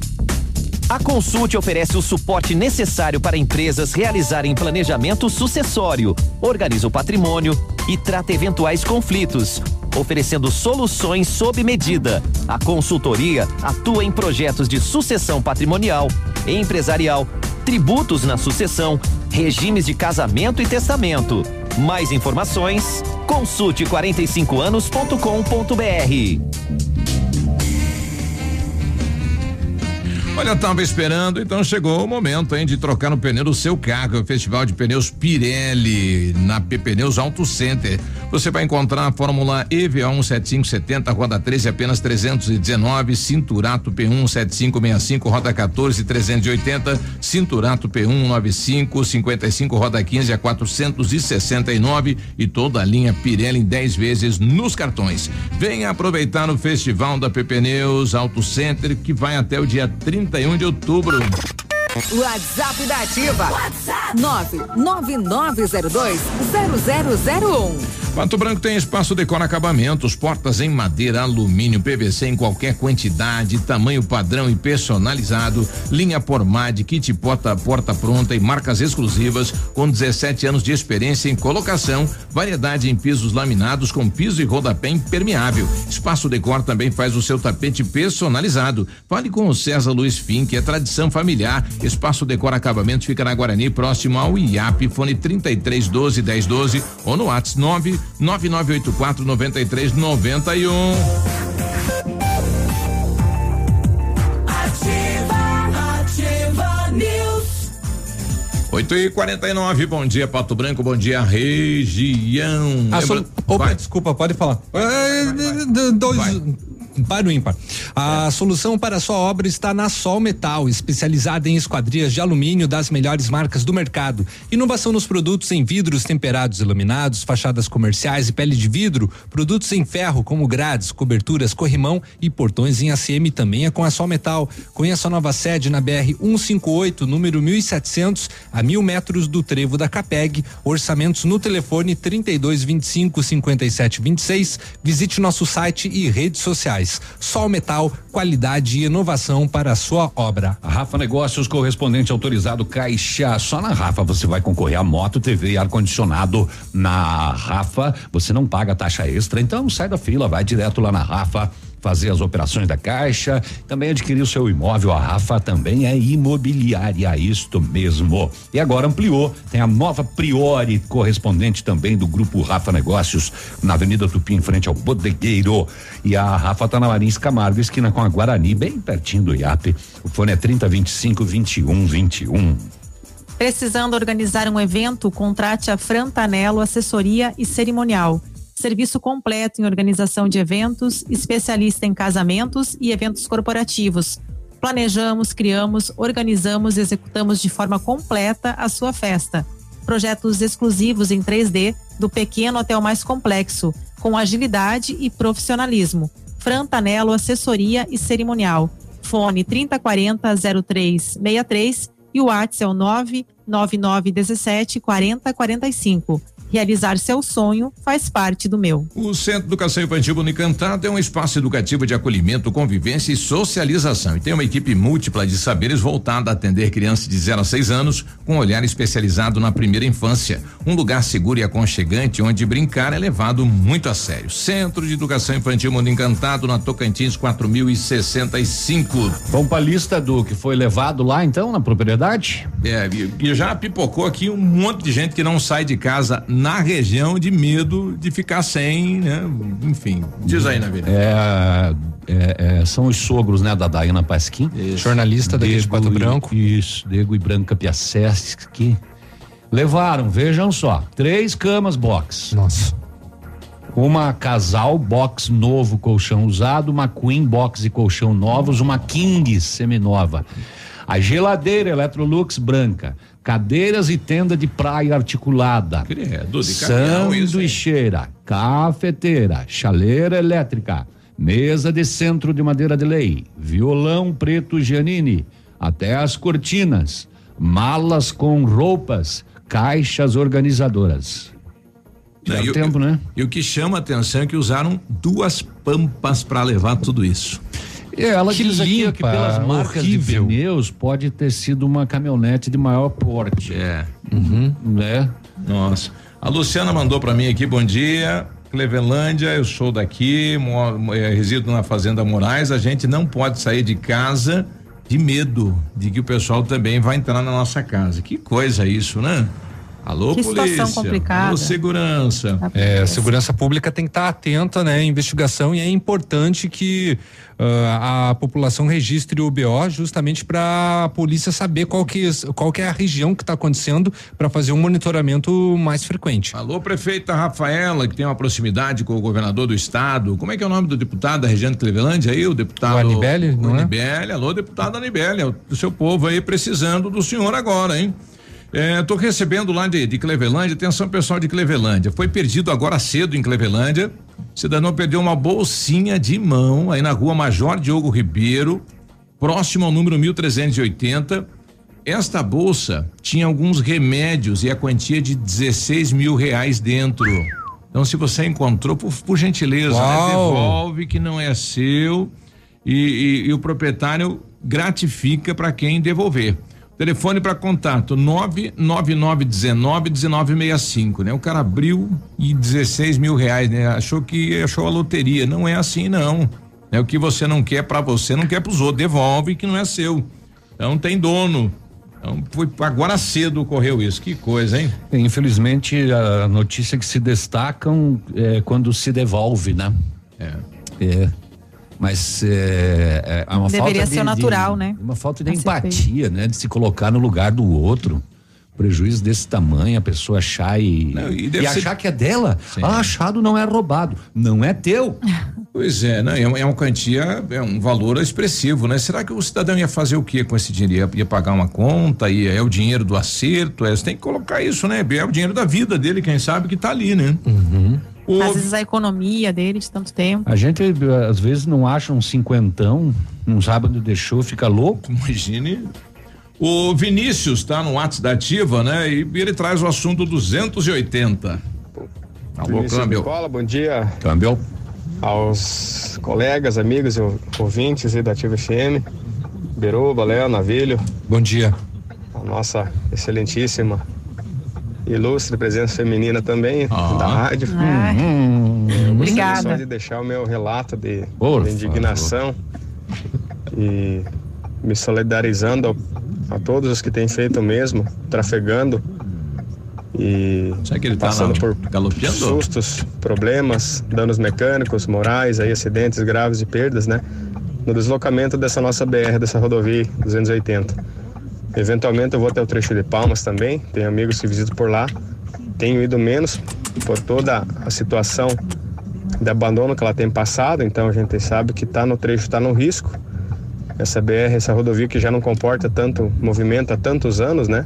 A Consulte oferece o suporte necessário para empresas realizarem planejamento sucessório, organiza o patrimônio e trata eventuais conflitos, oferecendo soluções sob medida. A consultoria atua em projetos de sucessão patrimonial, empresarial, tributos na sucessão, regimes de casamento e testamento. Mais informações? Consulte 45anos.com.br. Olha, tava esperando, então chegou o momento, hein, de trocar no pneu do seu carro. O Festival de Pneus Pirelli na P Pneus Auto Center. Você vai encontrar a Fórmula EVA 17570, roda 13, apenas 319, Cinturato P1 7565, roda 14, 380, Cinturato P1 95, 55, roda 15 a 469 e toda a linha Pirelli em 10 vezes nos cartões. Venha aproveitar o Festival da P Pneus Auto Center que vai até o dia 31 de outubro. WhatsApp da Ativa. WhatsApp 999020001. Pato Branco tem espaço decora acabamentos, portas em madeira, alumínio, PVC em qualquer quantidade, tamanho padrão e personalizado, linha Pormad, kit porta, porta pronta e marcas exclusivas, com 17 anos de experiência em colocação, variedade em pisos laminados com piso e rodapé impermeável. Espaço Decor também faz o seu tapete personalizado. Fale com o César Luiz Fim, que é tradição familiar. Espaço Decor Acabamentos fica na Guarani, próximo ao IAP, fone 33 12 10 12 ou no WhatsApp 9 9984 9391. Ativa, ativa News. 8 e 49 bom dia, Pato Branco, bom dia, região. A Lembra-. Opa, Vai. desculpa, pode falar. É, d- Dois. Para o ímpar. A solução para a sua obra está na Sol Metal, especializada em esquadrias de alumínio das melhores marcas do mercado. Inovação nos produtos em vidros temperados e laminados, fachadas comerciais e pele de vidro, produtos em ferro como grades, coberturas, corrimão e portões em ACM também é com a Sol Metal. Conheça a nova sede na BR 158, número 1700, a mil metros do trevo da Capeg. Orçamentos no telefone 3225 5726. Visite nosso site e redes sociais. Sol Metal, qualidade e inovação para a sua obra. Rafa Negócios, correspondente autorizado Caixa. Só na Rafa você vai concorrer a moto, TV e ar-condicionado. Na Rafa você não paga taxa extra, então sai da fila, vai direto lá na Rafa. Fazer as operações da Caixa, também adquirir o seu imóvel. A Rafa também é imobiliária, isto mesmo. E agora ampliou, tem a nova Priori, correspondente também do grupo Rafa Negócios, na Avenida Tupi, em frente ao Bodegueiro. E a Rafa tá na Marins Camargo, esquina com a Guarani, bem pertinho do IAP. O fone é 3025 21 21. Precisando organizar um evento, contrate a Frantanello Assessoria e Cerimonial. Serviço completo em organização de eventos, especialista em casamentos e eventos corporativos. Planejamos, criamos, organizamos e executamos de forma completa a sua festa. Projetos exclusivos em 3D, do pequeno até o mais complexo, com agilidade e profissionalismo. Frantanello Assessoria e Cerimonial. Fone 3040 0363 e o WhatsApp é o 99917 4045. Realizar seu sonho faz parte do meu. O Centro de Educação Infantil Unicantado é um espaço educativo de acolhimento, convivência e socialização. E tem uma equipe múltipla de saberes voltada a atender crianças de 0 a 6 anos com um olhar especializado na primeira infância. Um lugar seguro e aconchegante onde brincar é levado muito a sério. Centro de Educação Infantil Mundo Encantado na Tocantins 4065. Vamos para a lista do que foi levado lá então na propriedade? É, e, e já pipocou aqui um monte de gente que não sai de casa na região de medo de ficar sem, né? Enfim, diz aí, Navilha. É, é, é, são os sogros, né, da Dayana Pasquim. Jornalista daqui de Pato Branco. Isso, Diego e Branca Piasseschi. Levaram, vejam só, três camas box. Nossa. Uma casal box novo, colchão usado, uma queen box e colchão novos, uma king seminova. A geladeira Electrolux branca, cadeiras e tenda de praia articulada. Credo, de caminhão? Sanduicheira, cafeteira, chaleira elétrica, mesa de centro de madeira de lei, violão preto Giannini, até as cortinas, malas com roupas, caixas organizadoras. Leva E o- tempo, né? E o que chama a atenção é que usaram duas pampas para levar tudo isso. É, ela Que diz aqui ó, que limpa, pelas marcas horrível. de pneus pode ter sido uma caminhonete de maior porte. É. Né? Nossa. A Luciana mandou pra mim aqui, bom dia. Clevelândia, eu sou daqui, moro, eh, resido na Fazenda Moraes. A gente não pode sair de casa de medo de que o pessoal também vai entrar na nossa casa. Que coisa isso, né? Alô, Que situação polícia. complicada. Alô, segurança. É, a segurança pública tem que estar atenta, né, à investigação e é importante que ah, a população registre o BO justamente para a polícia saber qual que, qual que é a região que está acontecendo para fazer um monitoramento mais frequente. Alô, prefeita Rafaela, que tem uma proximidade com o governador do estado. Como é que é o nome do deputado da região de Clevelândia aí? O deputado. O Anibele, não é? Anibele, alô, deputado Anibele, é o o seu povo aí precisando do senhor agora, hein? É, tô recebendo lá de, de Clevelândia, atenção pessoal de Clevelândia. Foi perdido agora cedo em Clevelândia. Cidadão perdeu uma bolsinha de mão aí na rua Major Diogo Ribeiro, próximo ao número 1380. Esta bolsa tinha alguns remédios e a quantia de 16 mil reais dentro. Então, se você encontrou, por, por gentileza, né, devolve que não é seu e, e- e o proprietário gratifica para quem devolver. Telefone para contato 999191965, né? O cara abriu e 16 mil reais, né? Achou que achou a loteria. Não é assim, não. É o que você não quer para você, não quer para os outros. Devolve que não é seu. Então tem dono. Então foi agora cedo ocorreu isso. Que coisa, hein? Infelizmente, a notícia que se destacam é quando se devolve, né? É. É. Mas é, é uma Deveria falta ser de, o natural, de- né? Uma falta de empatia, né? De se colocar no lugar do outro. Prejuízo desse tamanho, a pessoa achar e, Não, e e, ser- achar que é dela. Sim. Ah, achado não é roubado. Não é teu. Pois é, né? É uma, é quantia, é um valor expressivo, né? Será que o cidadão ia fazer o que com esse dinheiro? Ia, ia pagar uma conta? Ia, é o dinheiro do acerto? É, você tem que colocar isso, né? É o dinheiro da vida dele, quem sabe que tá ali, né? O- Às vezes a economia dele de tanto tempo. A gente às vezes não acha um cinquentão, não sabe onde deixou, fica louco. Imagine. O Vinícius tá no WhatsApp da Ativa, né? E ele traz o assunto 280. Alô, Vinícius câmbio. Nicola, bom dia Câmbio. aos colegas, amigos e ouvintes aí da Ativa FM. Beruba, Léo, Navilho, Bom dia. a nossa excelentíssima ilustre presença feminina também da rádio. Eu gostaria só Obrigada. de deixar o meu relato de, Por de indignação e me solidarizando ao- a todos os que têm feito o mesmo, trafegando e Será que ele tá passando lá por galopeando? sustos, problemas, danos mecânicos, morais, aí acidentes graves e perdas, né? No deslocamento dessa nossa BR, dessa rodovia 280. Eventualmente eu vou até o trecho de Palmas também, tenho amigos que visitam por lá. Tenho ido menos por toda a situação de abandono que ela tem passado, então a gente sabe que está no trecho, está no risco. Essa BR, essa rodovia que já não comporta tanto movimento há tantos anos, né?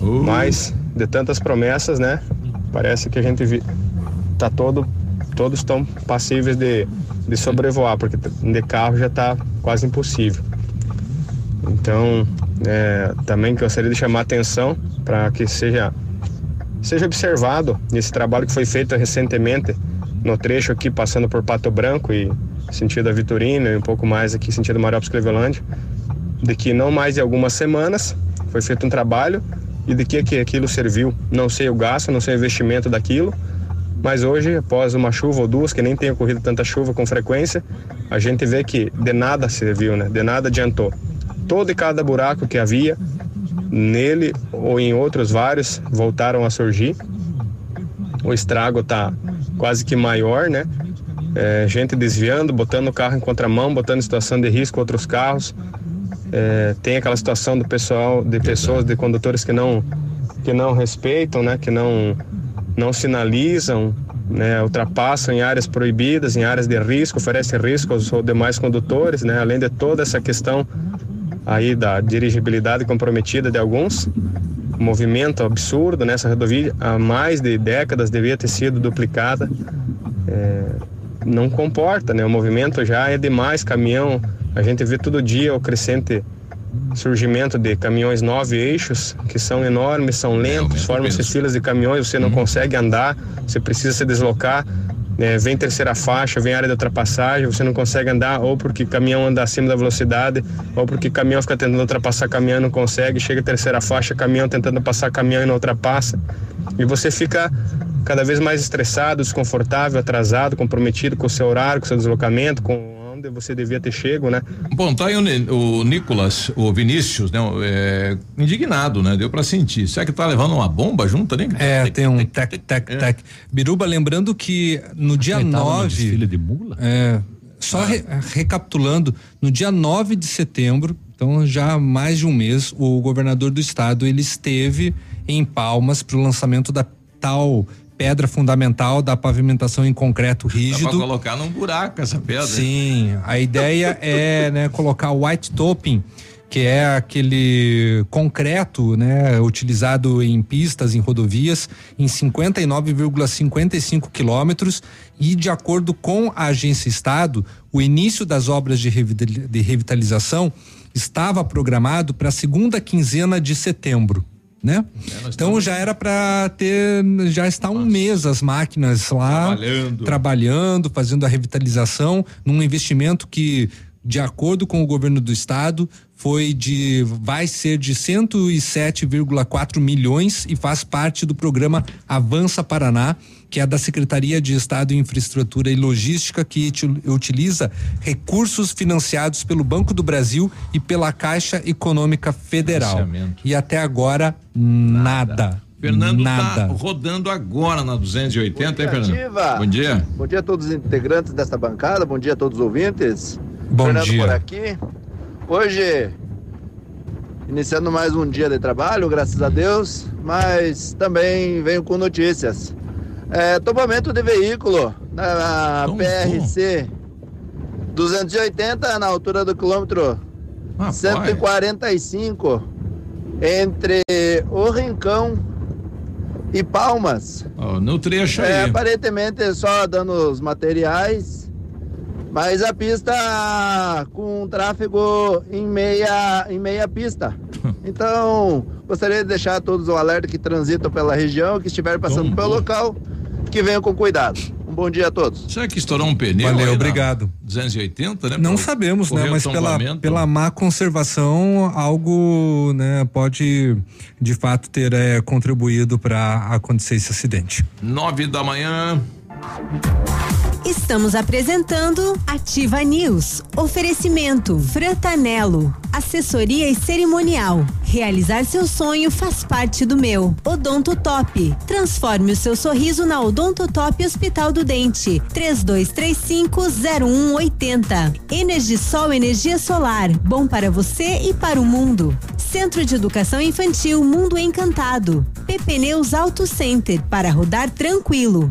Mas de tantas promessas, né? Parece que a gente vi, tá todo, todos estão passíveis de, de sobrevoar, porque de carro já está quase impossível. Então, é, também gostaria de chamar a atenção para que seja, seja observado esse trabalho que foi feito recentemente no trecho aqui, passando por Pato Branco e sentido a Vitorino e um pouco mais aqui, sentido Mariópolis Clevelândia, de que não mais de algumas semanas foi feito um trabalho e de que, que aquilo serviu. Não sei o gasto, não sei o investimento daquilo, mas hoje, após uma chuva ou duas, que nem tem ocorrido tanta chuva com frequência, a gente vê que de nada serviu, né? De nada adiantou. Todo e cada buraco que havia nele ou em outros vários voltaram a surgir. O estrago está quase que maior, né? É, gente desviando, botando o carro em contramão, botando em situação de risco outros carros. É, tem aquela situação do pessoal, de pessoas, de condutores que não que não respeitam, né? Que não não sinalizam, né? Ultrapassam em áreas proibidas, em áreas de risco, oferecem risco aos demais condutores, né? Além de toda essa questão aí da dirigibilidade comprometida de alguns, movimento absurdo nessa rodovia há mais de décadas devia ter sido duplicada. É, não comporta, né? O movimento já é demais, caminhão. A gente vê todo dia o crescente surgimento de caminhões nove eixos, que são enormes, são lentos, formam-se filas de caminhões, você não consegue andar, você precisa se deslocar. Né, vem terceira faixa, vem área de ultrapassagem, você não consegue andar ou porque caminhão anda acima da velocidade, ou porque caminhão fica tentando ultrapassar caminhão e não consegue, chega terceira faixa, caminhão tentando passar caminhão e não ultrapassa. E você fica cada vez mais estressado, desconfortável, atrasado, comprometido com o seu horário, com o seu deslocamento, com onde você devia ter chego, né? Bom, tá aí o, o Nicolas, o Vinícius, né? é, indignado, né? Deu pra sentir. Será que tá levando uma bomba junto, né? É, tem um tec, tec, tec. Biruba, lembrando que no dia Ele tava no 9. desfile de mula? É, só re- recapitulando, no dia 9 de setembro, então já há mais de um mês, o governador do estado ele esteve em Palmas para o lançamento da tal pedra fundamental da pavimentação em concreto Dá pra rígido. colocar num buraco essa pedra. Sim, a ideia é né, colocar o white topping, que é aquele concreto, né, utilizado em pistas, em rodovias, em 59,55 quilômetros e de acordo com a agência Estado, o início das obras de revitalização estava programado para a segunda quinzena de setembro. Né? Então já era para ter, já está um mês as máquinas lá Trabalhando. trabalhando, fazendo a revitalização num investimento que, de acordo com o governo do estado, foi de vai ser de 107,4 milhões e faz parte do programa Avança Paraná, que é da Secretaria de Estado em Infraestrutura e Logística que util- utiliza recursos financiados pelo Banco do Brasil e pela Caixa Econômica Federal. E até agora nada. Fernando nada. tá rodando agora na 280, hein, Fernando? Ativa. Bom dia. Bom dia a todos os integrantes desta bancada, bom dia a todos os ouvintes. Bom Fernando dia. por aqui. Hoje, iniciando mais um dia de trabalho, graças a Deus, mas também venho com notícias. É, tombamento de veículo na PRC 280 na altura do quilômetro 145 entre o Rincão e Palmas. Ó, no trecho É, aí. aparentemente só dando os materiais, mas a pista com tráfego em meia, em meia pista. Então, gostaria de deixar a todos o alerta que transitam pela região, que estiver passando pelo local, que venham com cuidado. Um bom dia a todos. Será que estourou um pneu? Valeu, obrigado. 280, né? Não Pra sabemos, né? Mas pela, pela má conservação, algo, né, pode de fato ter eh, contribuído para acontecer esse acidente. Nove da manhã. Estamos apresentando Ativa News. Oferecimento Frantanelo. Assessoria e cerimonial. Realizar seu sonho faz parte do meu. Odonto Top. Transforme o seu sorriso na Odonto Top Hospital do Dente. 32350180. Energisol energia solar. Bom para você e para o mundo. Centro de Educação Infantil Mundo Encantado. PP Neus Auto Center para rodar tranquilo.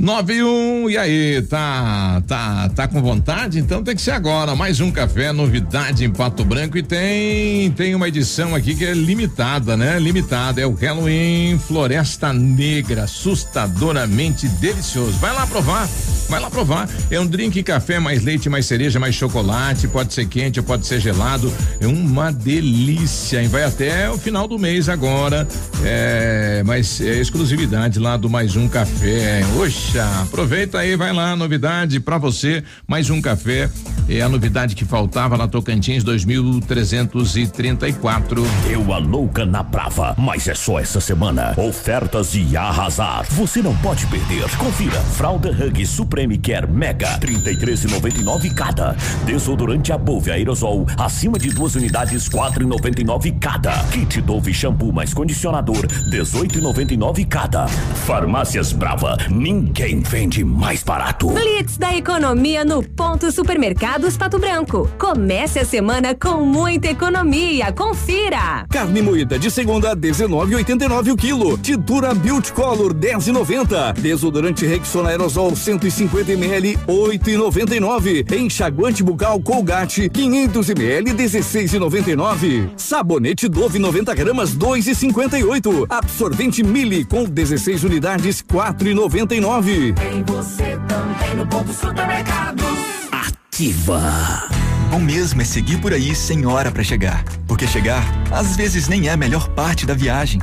Nove e aí, tá, tá, tá com vontade? Então tem que ser agora, mais um café, novidade em Pato Branco e tem, tem uma edição aqui que é limitada, né? Limitada, é o Halloween Floresta Negra, assustadoramente delicioso. Vai lá provar, vai lá provar. É um drink café, mais leite, mais cereja, mais chocolate, pode ser quente, pode ser gelado, é uma delícia e vai até o final do mês agora, é, mas é exclusividade lá do Mais Um Café. Aproveita aí, vai lá, novidade pra você, Mais Um Café, é a novidade que faltava na Tocantins 2334. Deu a louca na Brava, mas é só essa semana. Ofertas de arrasar. Você não pode perder. Confira. Fralda Hug Supreme Care Mega, 33,99 cada. Desodorante Above Aerosol, acima de duas unidades, 4,99 cada. Kit Dove Shampoo mais condicionador, 18,99 cada. Farmácias Brava, ninguém vende mais barato. Blitz da economia no Ponto Supermercados Pato Branco. Comece a semana com muita economia. Confira! Carne moída de segunda, 19,89 o quilo. Tintura Beauty Color, 10,90. Desodorante Rexona Aerosol, 150 250 ml 8,99. Enxaguante bucal Colgate 500 ml 16,99. Sabonete Dove 90 gramas 2,58. Absorvente Mili com 16 unidades 4,99. Tem você também no ponto supermercado. Ativa. Bom mesmo é seguir por aí sem hora para chegar. Porque chegar, às vezes, nem é a melhor parte da viagem.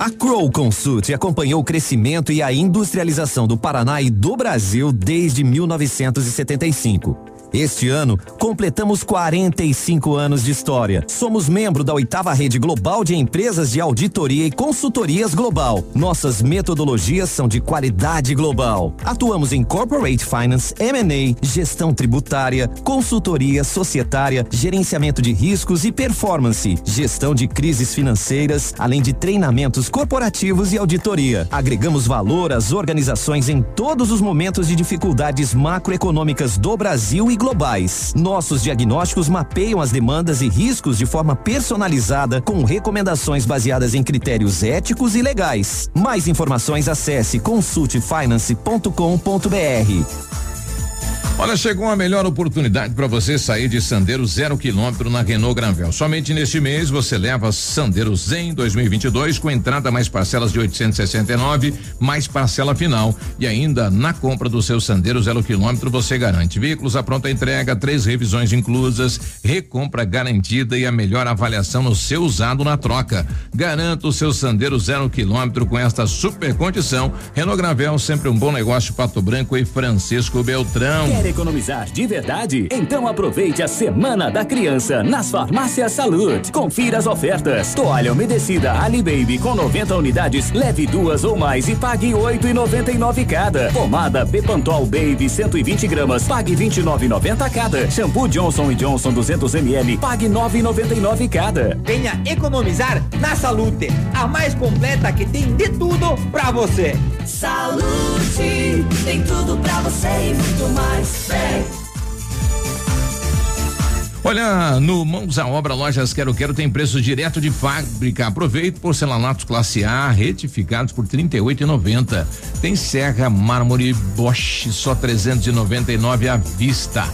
A Crow Consult acompanhou o crescimento e a industrialização do Paraná e do Brasil desde 1975. Este ano, completamos 45 anos de história. Somos membro da oitava rede global de empresas de auditoria e consultorias global. Nossas metodologias são de qualidade global. Atuamos em corporate finance, M&A, gestão tributária, consultoria societária, gerenciamento de riscos e performance, gestão de crises financeiras, além de treinamentos corporativos e auditoria. Agregamos valor às organizações em todos os momentos de dificuldades macroeconômicas do Brasil e globais. Nossos diagnósticos mapeiam as demandas e riscos de forma personalizada, com recomendações baseadas em critérios éticos e legais. Mais informações acesse consultefinance.com.br. Olha, chegou a melhor oportunidade para você sair de Sandero zero quilômetro na Renault Granvel. Somente neste mês você leva Sandero Zen 2022 com entrada mais parcelas de 869, mais parcela final e ainda na compra do seu Sandero zero quilômetro você garante veículos à pronta entrega, três revisões inclusas, recompra garantida e a melhor avaliação no seu usado na troca. Garanta o seu Sandero zero quilômetro com esta super condição. Renault Granvel sempre um bom negócio Pato Branco e Francisco Beltrão. Quer economizar de verdade? Então aproveite a Semana da Criança nas farmácias Saúde. Confira as ofertas. Toalha umedecida Ali Baby com 90 unidades, leve duas ou mais e pague 8,99 cada. Pomada Bepantol Baby 120 gramas, pague 29,90 cada. Shampoo Johnson Johnson 200 ml, pague 9,99 cada. Venha economizar na Salute, a mais completa que tem de tudo pra você. Saúde, tem tudo pra você e muito mais. Olha, no Mãos à Obra Lojas Quero Quero tem preço direto de fábrica. Aproveite porcelanatos classe A retificados por R$ 38,90. Tem serra, mármore Bosch só 399 à vista.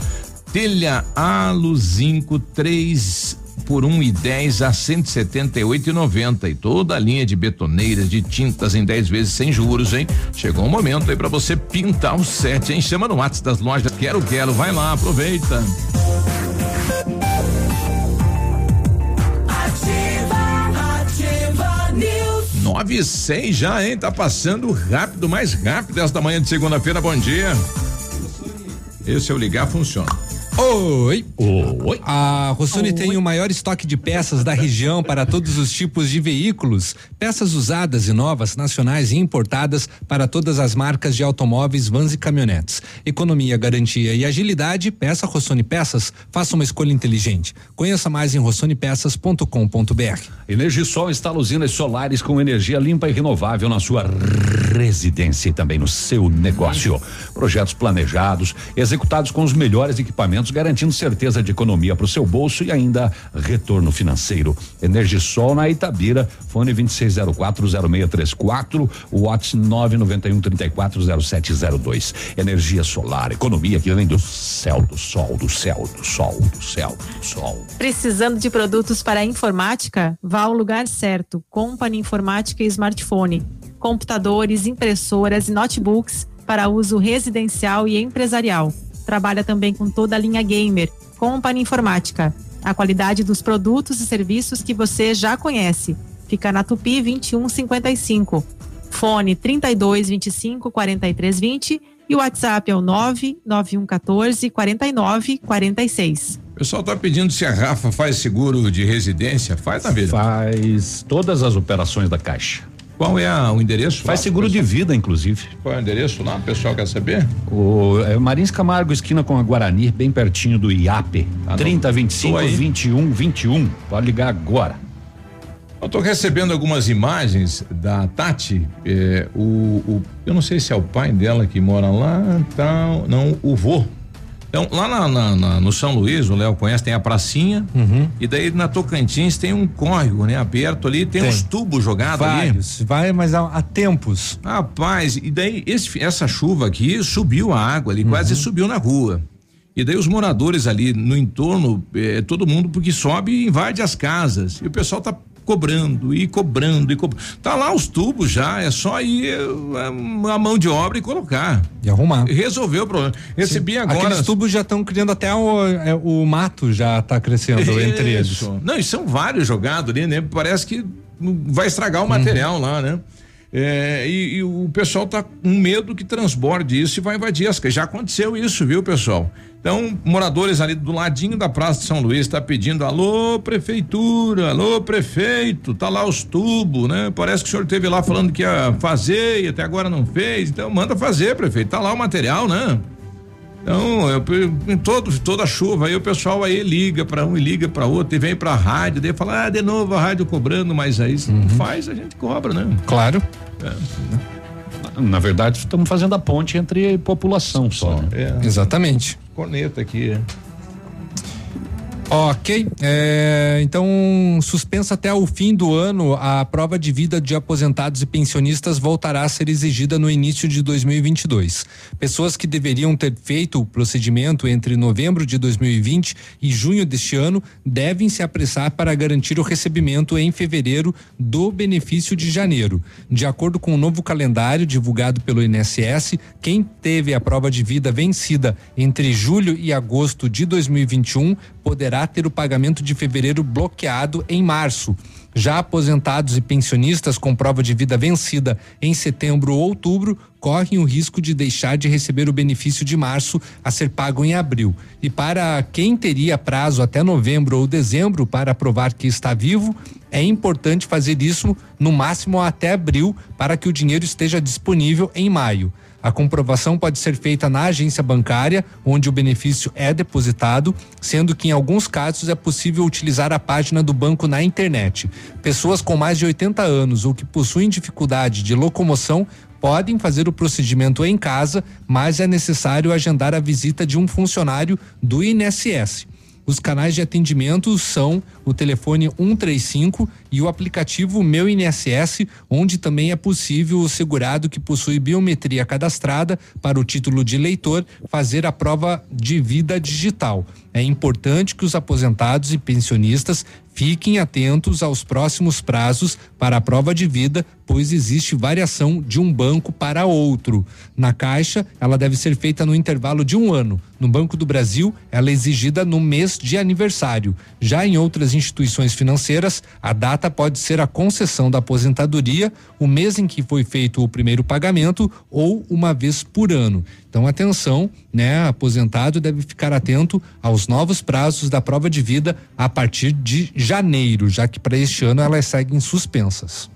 Telha Aluzinco 3 por um e dez a cento e setenta e oito e noventa e toda a linha de betoneiras de tintas em 10 vezes sem juros, hein? Chegou o momento aí para você pintar o set, hein? Chama no WhatsApp das lojas Quero Quero, vai lá, aproveita. Nove e seis já, hein? Tá passando rápido, mais rápido esta manhã de segunda-feira. Bom dia. Esse eu ligar funciona. Oi. Oi. A Rossoni tem o maior estoque de peças da região para todos os tipos de veículos. Peças usadas e novas, nacionais e importadas para todas as marcas de automóveis, vans e caminhonetes. Economia, garantia e agilidade. Peça Rossoni Peças. Faça uma escolha inteligente. Conheça mais em rossonepeças.com.br. Energisol instala usinas solares com energia limpa e renovável na sua residência e também no seu negócio. Projetos planejados, executados com os melhores equipamentos, garantindo certeza de economia para o seu bolso e ainda retorno financeiro. Energisol na Itabira, fone 26040634, WhatsApp 991340702. Energia solar, economia que vem do céu, do sol, do céu, do sol, do céu, do sol. Precisando de produtos para a informática? Vá ao lugar certo. Company Informática e Smartphone. Computadores, impressoras e notebooks para uso residencial e empresarial. Trabalha também com toda a linha gamer. Company Informática. A qualidade dos produtos e serviços que você já conhece. Fica na Tupi 2155. Fone 32 25 43 20 e o WhatsApp é o 99114 49 46. O pessoal tá pedindo se a Rafa faz seguro de residência. Faz na vida. Faz todas as operações da Caixa. Qual é a- o endereço? Faz lá, seguro de pessoal? vida, inclusive. Qual é o endereço lá? O pessoal quer saber? O é, Marins Camargo, esquina com a Guarani, bem pertinho do IAP. Ah, 30 não. 25 Tô aí. 21 21. Pode ligar agora. Eu estou recebendo algumas imagens da Tati. é, o, o- eu não sei se é o pai dela que mora lá, tal. Não, o vô. Então, lá na- na- na- no São Luís, o Léo conhece, tem a pracinha. E daí na Tocantins tem um córrego, né? Aberto ali, tem, Tem. uns tubos jogados ali. Vários. Vai, mas há, há tempos. Rapaz, e daí esse- essa chuva aqui subiu a água ali, quase subiu na rua. E daí os moradores ali no entorno, eh, todo mundo, porque sobe e invade as casas. E o pessoal tá cobrando e cobrando e cobrando. Tá lá os tubos já, é só ir eh, a mão de obra e colocar. E arrumar. Resolveu o problema. Recebi agora. Aqueles tubos já estão criando até o, é, o mato já está crescendo entre eles. Isso. Não, e são vários jogados ali, né? Parece que vai estragar o material lá, né? É, e, e o pessoal tá com medo que transborde isso e vai invadir as. Já aconteceu isso, viu, pessoal? Então, moradores ali do ladinho da Praça de São Luís está pedindo: alô, prefeitura, alô, prefeito, tá lá os tubos, né? Parece que o senhor teve lá falando que ia fazer e até agora não fez. Então, manda fazer, prefeito. Tá lá o material, né? Então, eu, em todo, toda chuva, aí o pessoal aí liga para um e liga para outro e vem para a rádio, daí fala, ah, de novo a rádio cobrando, mas aí se não faz, a gente cobra, né? Claro. Na verdade, estamos fazendo a ponte entre população só. né? É. Exatamente. Corneta aqui. Ok, é, então suspensa até o fim do ano, a prova de vida de aposentados e pensionistas voltará a ser exigida no início de 2022. Pessoas que deveriam ter feito o procedimento entre novembro de 2020 e junho deste ano devem se apressar para garantir o recebimento em fevereiro do benefício de janeiro. De acordo com o novo calendário divulgado pelo INSS, quem teve a prova de vida vencida entre julho e agosto de 2021 poderá ter o pagamento de fevereiro bloqueado em março. Já aposentados e pensionistas com prova de vida vencida em setembro ou outubro correm o risco de deixar de receber o benefício de março a ser pago em abril. E para quem teria prazo até novembro ou dezembro para provar que está vivo, é importante fazer isso no máximo até abril para que o dinheiro esteja disponível em maio. A comprovação pode ser feita na agência bancária, onde o benefício é depositado, sendo que em alguns casos é possível utilizar a página do banco na internet. Pessoas com mais de 80 anos ou que possuem dificuldade de locomoção podem fazer o procedimento em casa, mas é necessário agendar a visita de um funcionário do INSS. Os canais de atendimento são o telefone 135 e o aplicativo Meu INSS, onde também é possível o segurado que possui biometria cadastrada para o título de eleitor fazer a prova de vida digital. É importante que os aposentados e pensionistas fiquem atentos aos próximos prazos para a prova de vida, pois existe variação de um banco para outro. Na Caixa, ela deve ser feita no intervalo de um ano. No Banco do Brasil, ela é exigida no mês de aniversário. Já em outras instituições financeiras, a data pode ser a concessão da aposentadoria, o mês em que foi feito o primeiro pagamento ou uma vez por ano. Então, atenção, né? Aposentado deve ficar atento aos novos prazos da prova de vida a partir de janeiro, já que para este ano elas seguem suspensas.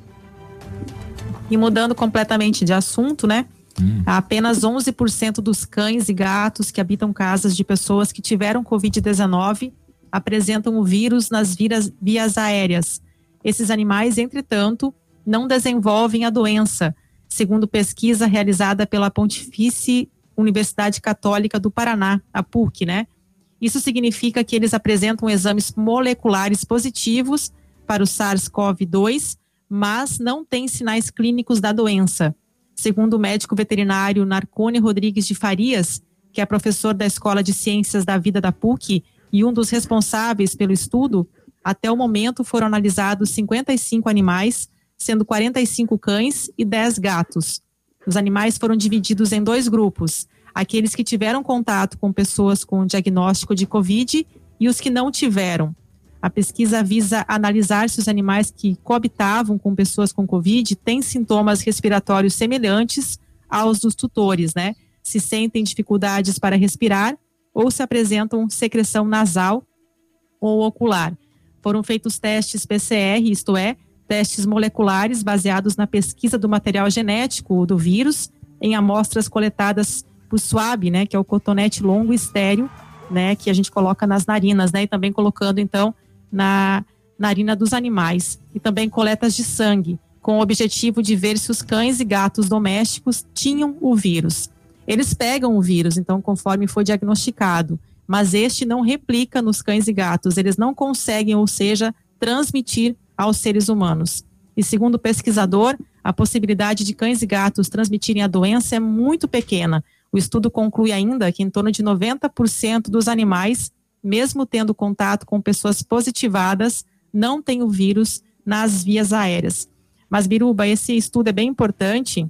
E mudando completamente de assunto, né? Apenas 11% dos cães e gatos que habitam casas de pessoas que tiveram Covid-19 apresentam o vírus nas viras- vias aéreas. Esses animais, entretanto, não desenvolvem a doença, segundo pesquisa realizada pela Pontifícia Universidade Católica do Paraná, a PUC, né? Isso significa que eles apresentam exames moleculares positivos para o SARS-CoV-2, mas não têm sinais clínicos da doença. Segundo o médico veterinário Narcone Rodrigues de Farias, que é professor da Escola de Ciências da Vida da PUC e um dos responsáveis pelo estudo, até o momento foram analisados 55 animais, sendo 45 cães e 10 gatos. Os animais foram divididos em dois grupos: aqueles que tiveram contato com pessoas com diagnóstico de Covid e os que não tiveram. A pesquisa visa analisar se os animais que coabitavam com pessoas com Covid têm sintomas respiratórios semelhantes aos dos tutores, né? Se sentem dificuldades para respirar ou se apresentam secreção nasal ou ocular. Foram feitos testes PCR, isto é, testes moleculares baseados na pesquisa do material genético do vírus em amostras coletadas por swab, né, que é o cotonete longo estéreo, né, que a gente coloca nas narinas, né, e também colocando então na narina dos animais e também coletas de sangue, com o objetivo de ver se os cães e gatos domésticos tinham o vírus. Eles pegam o vírus, então, conforme foi diagnosticado, mas este não replica nos cães e gatos, eles não conseguem, ou seja, transmitir aos seres humanos. E segundo o pesquisador, a possibilidade de cães e gatos transmitirem a doença é muito pequena. O estudo conclui ainda que em torno de 90% dos animais, mesmo tendo contato com pessoas positivadas, não têm o vírus nas vias aéreas. Mas, Biruba, esse estudo é bem importante,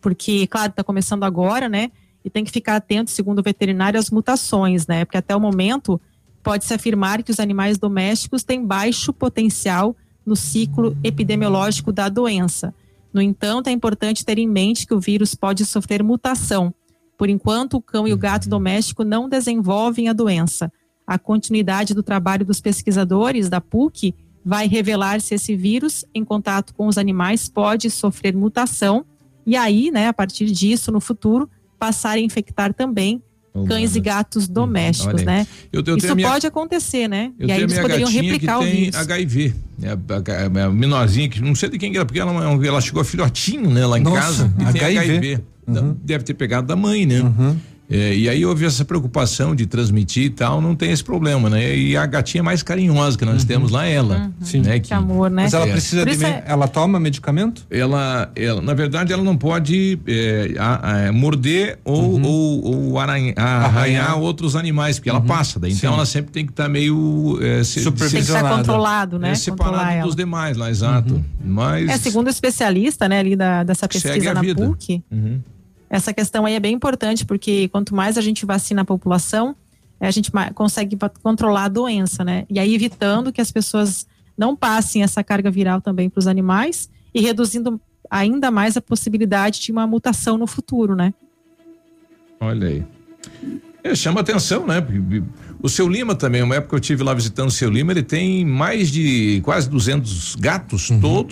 porque, claro, está começando agora, né? E tem que ficar atento, segundo o veterinário, às mutações, né? Porque até o momento pode-se afirmar que os animais domésticos têm baixo potencial no ciclo epidemiológico da doença. No entanto, é importante ter em mente que o vírus pode sofrer mutação. Por enquanto, o cão e o gato doméstico não desenvolvem a doença. A continuidade do trabalho dos pesquisadores da PUC vai revelar se esse vírus, em contato com os animais, pode sofrer mutação e aí, né, a partir disso, no futuro, passar a infectar também cães e gatos domésticos, Olha aí. né? Eu- eu Isso a minha- pode acontecer, né? Eu e aí a eles poderiam replicar que o tem vírus. HIV. É, a, a, a menorzinha, que não sei de quem era, porque ela, é ela chegou filhotinho, né, lá em Nossa, casa. E tem HIV. HIV. Então, Deve ter pegado da mãe, né? É, e aí houve essa preocupação de transmitir e tal, não tem esse problema, né? E a gatinha mais carinhosa que nós temos lá é ela. Sim. Né? Que, amor, né? Mas ela É. precisa Por de. é- Ela toma medicamento? Ela, ela, na verdade, ela não pode é, a- a- morder ou, ou, ou aranha- arranhar, Arranhar. outros animais, porque ela passa. Daí, então Sim. ela sempre tem que estar meio é, se- Tem que estar Supervisionada. controlado, né? é, separado dos demais lá, exato. Mas É, segundo o especialista, né, ali da, dessa pesquisa na vida. PUC, Uhum. Essa questão aí é bem importante, porque quanto mais a gente vacina a população, eh, a gente consegue controlar a doença, né? E aí evitando que as pessoas não passem essa carga viral também para os animais e reduzindo ainda mais a possibilidade de uma mutação no futuro, né? Olha aí. É, chama atenção, né? O seu Lima também, uma época eu tive lá visitando o seu Lima, ele tem mais de quase 200 gatos, todos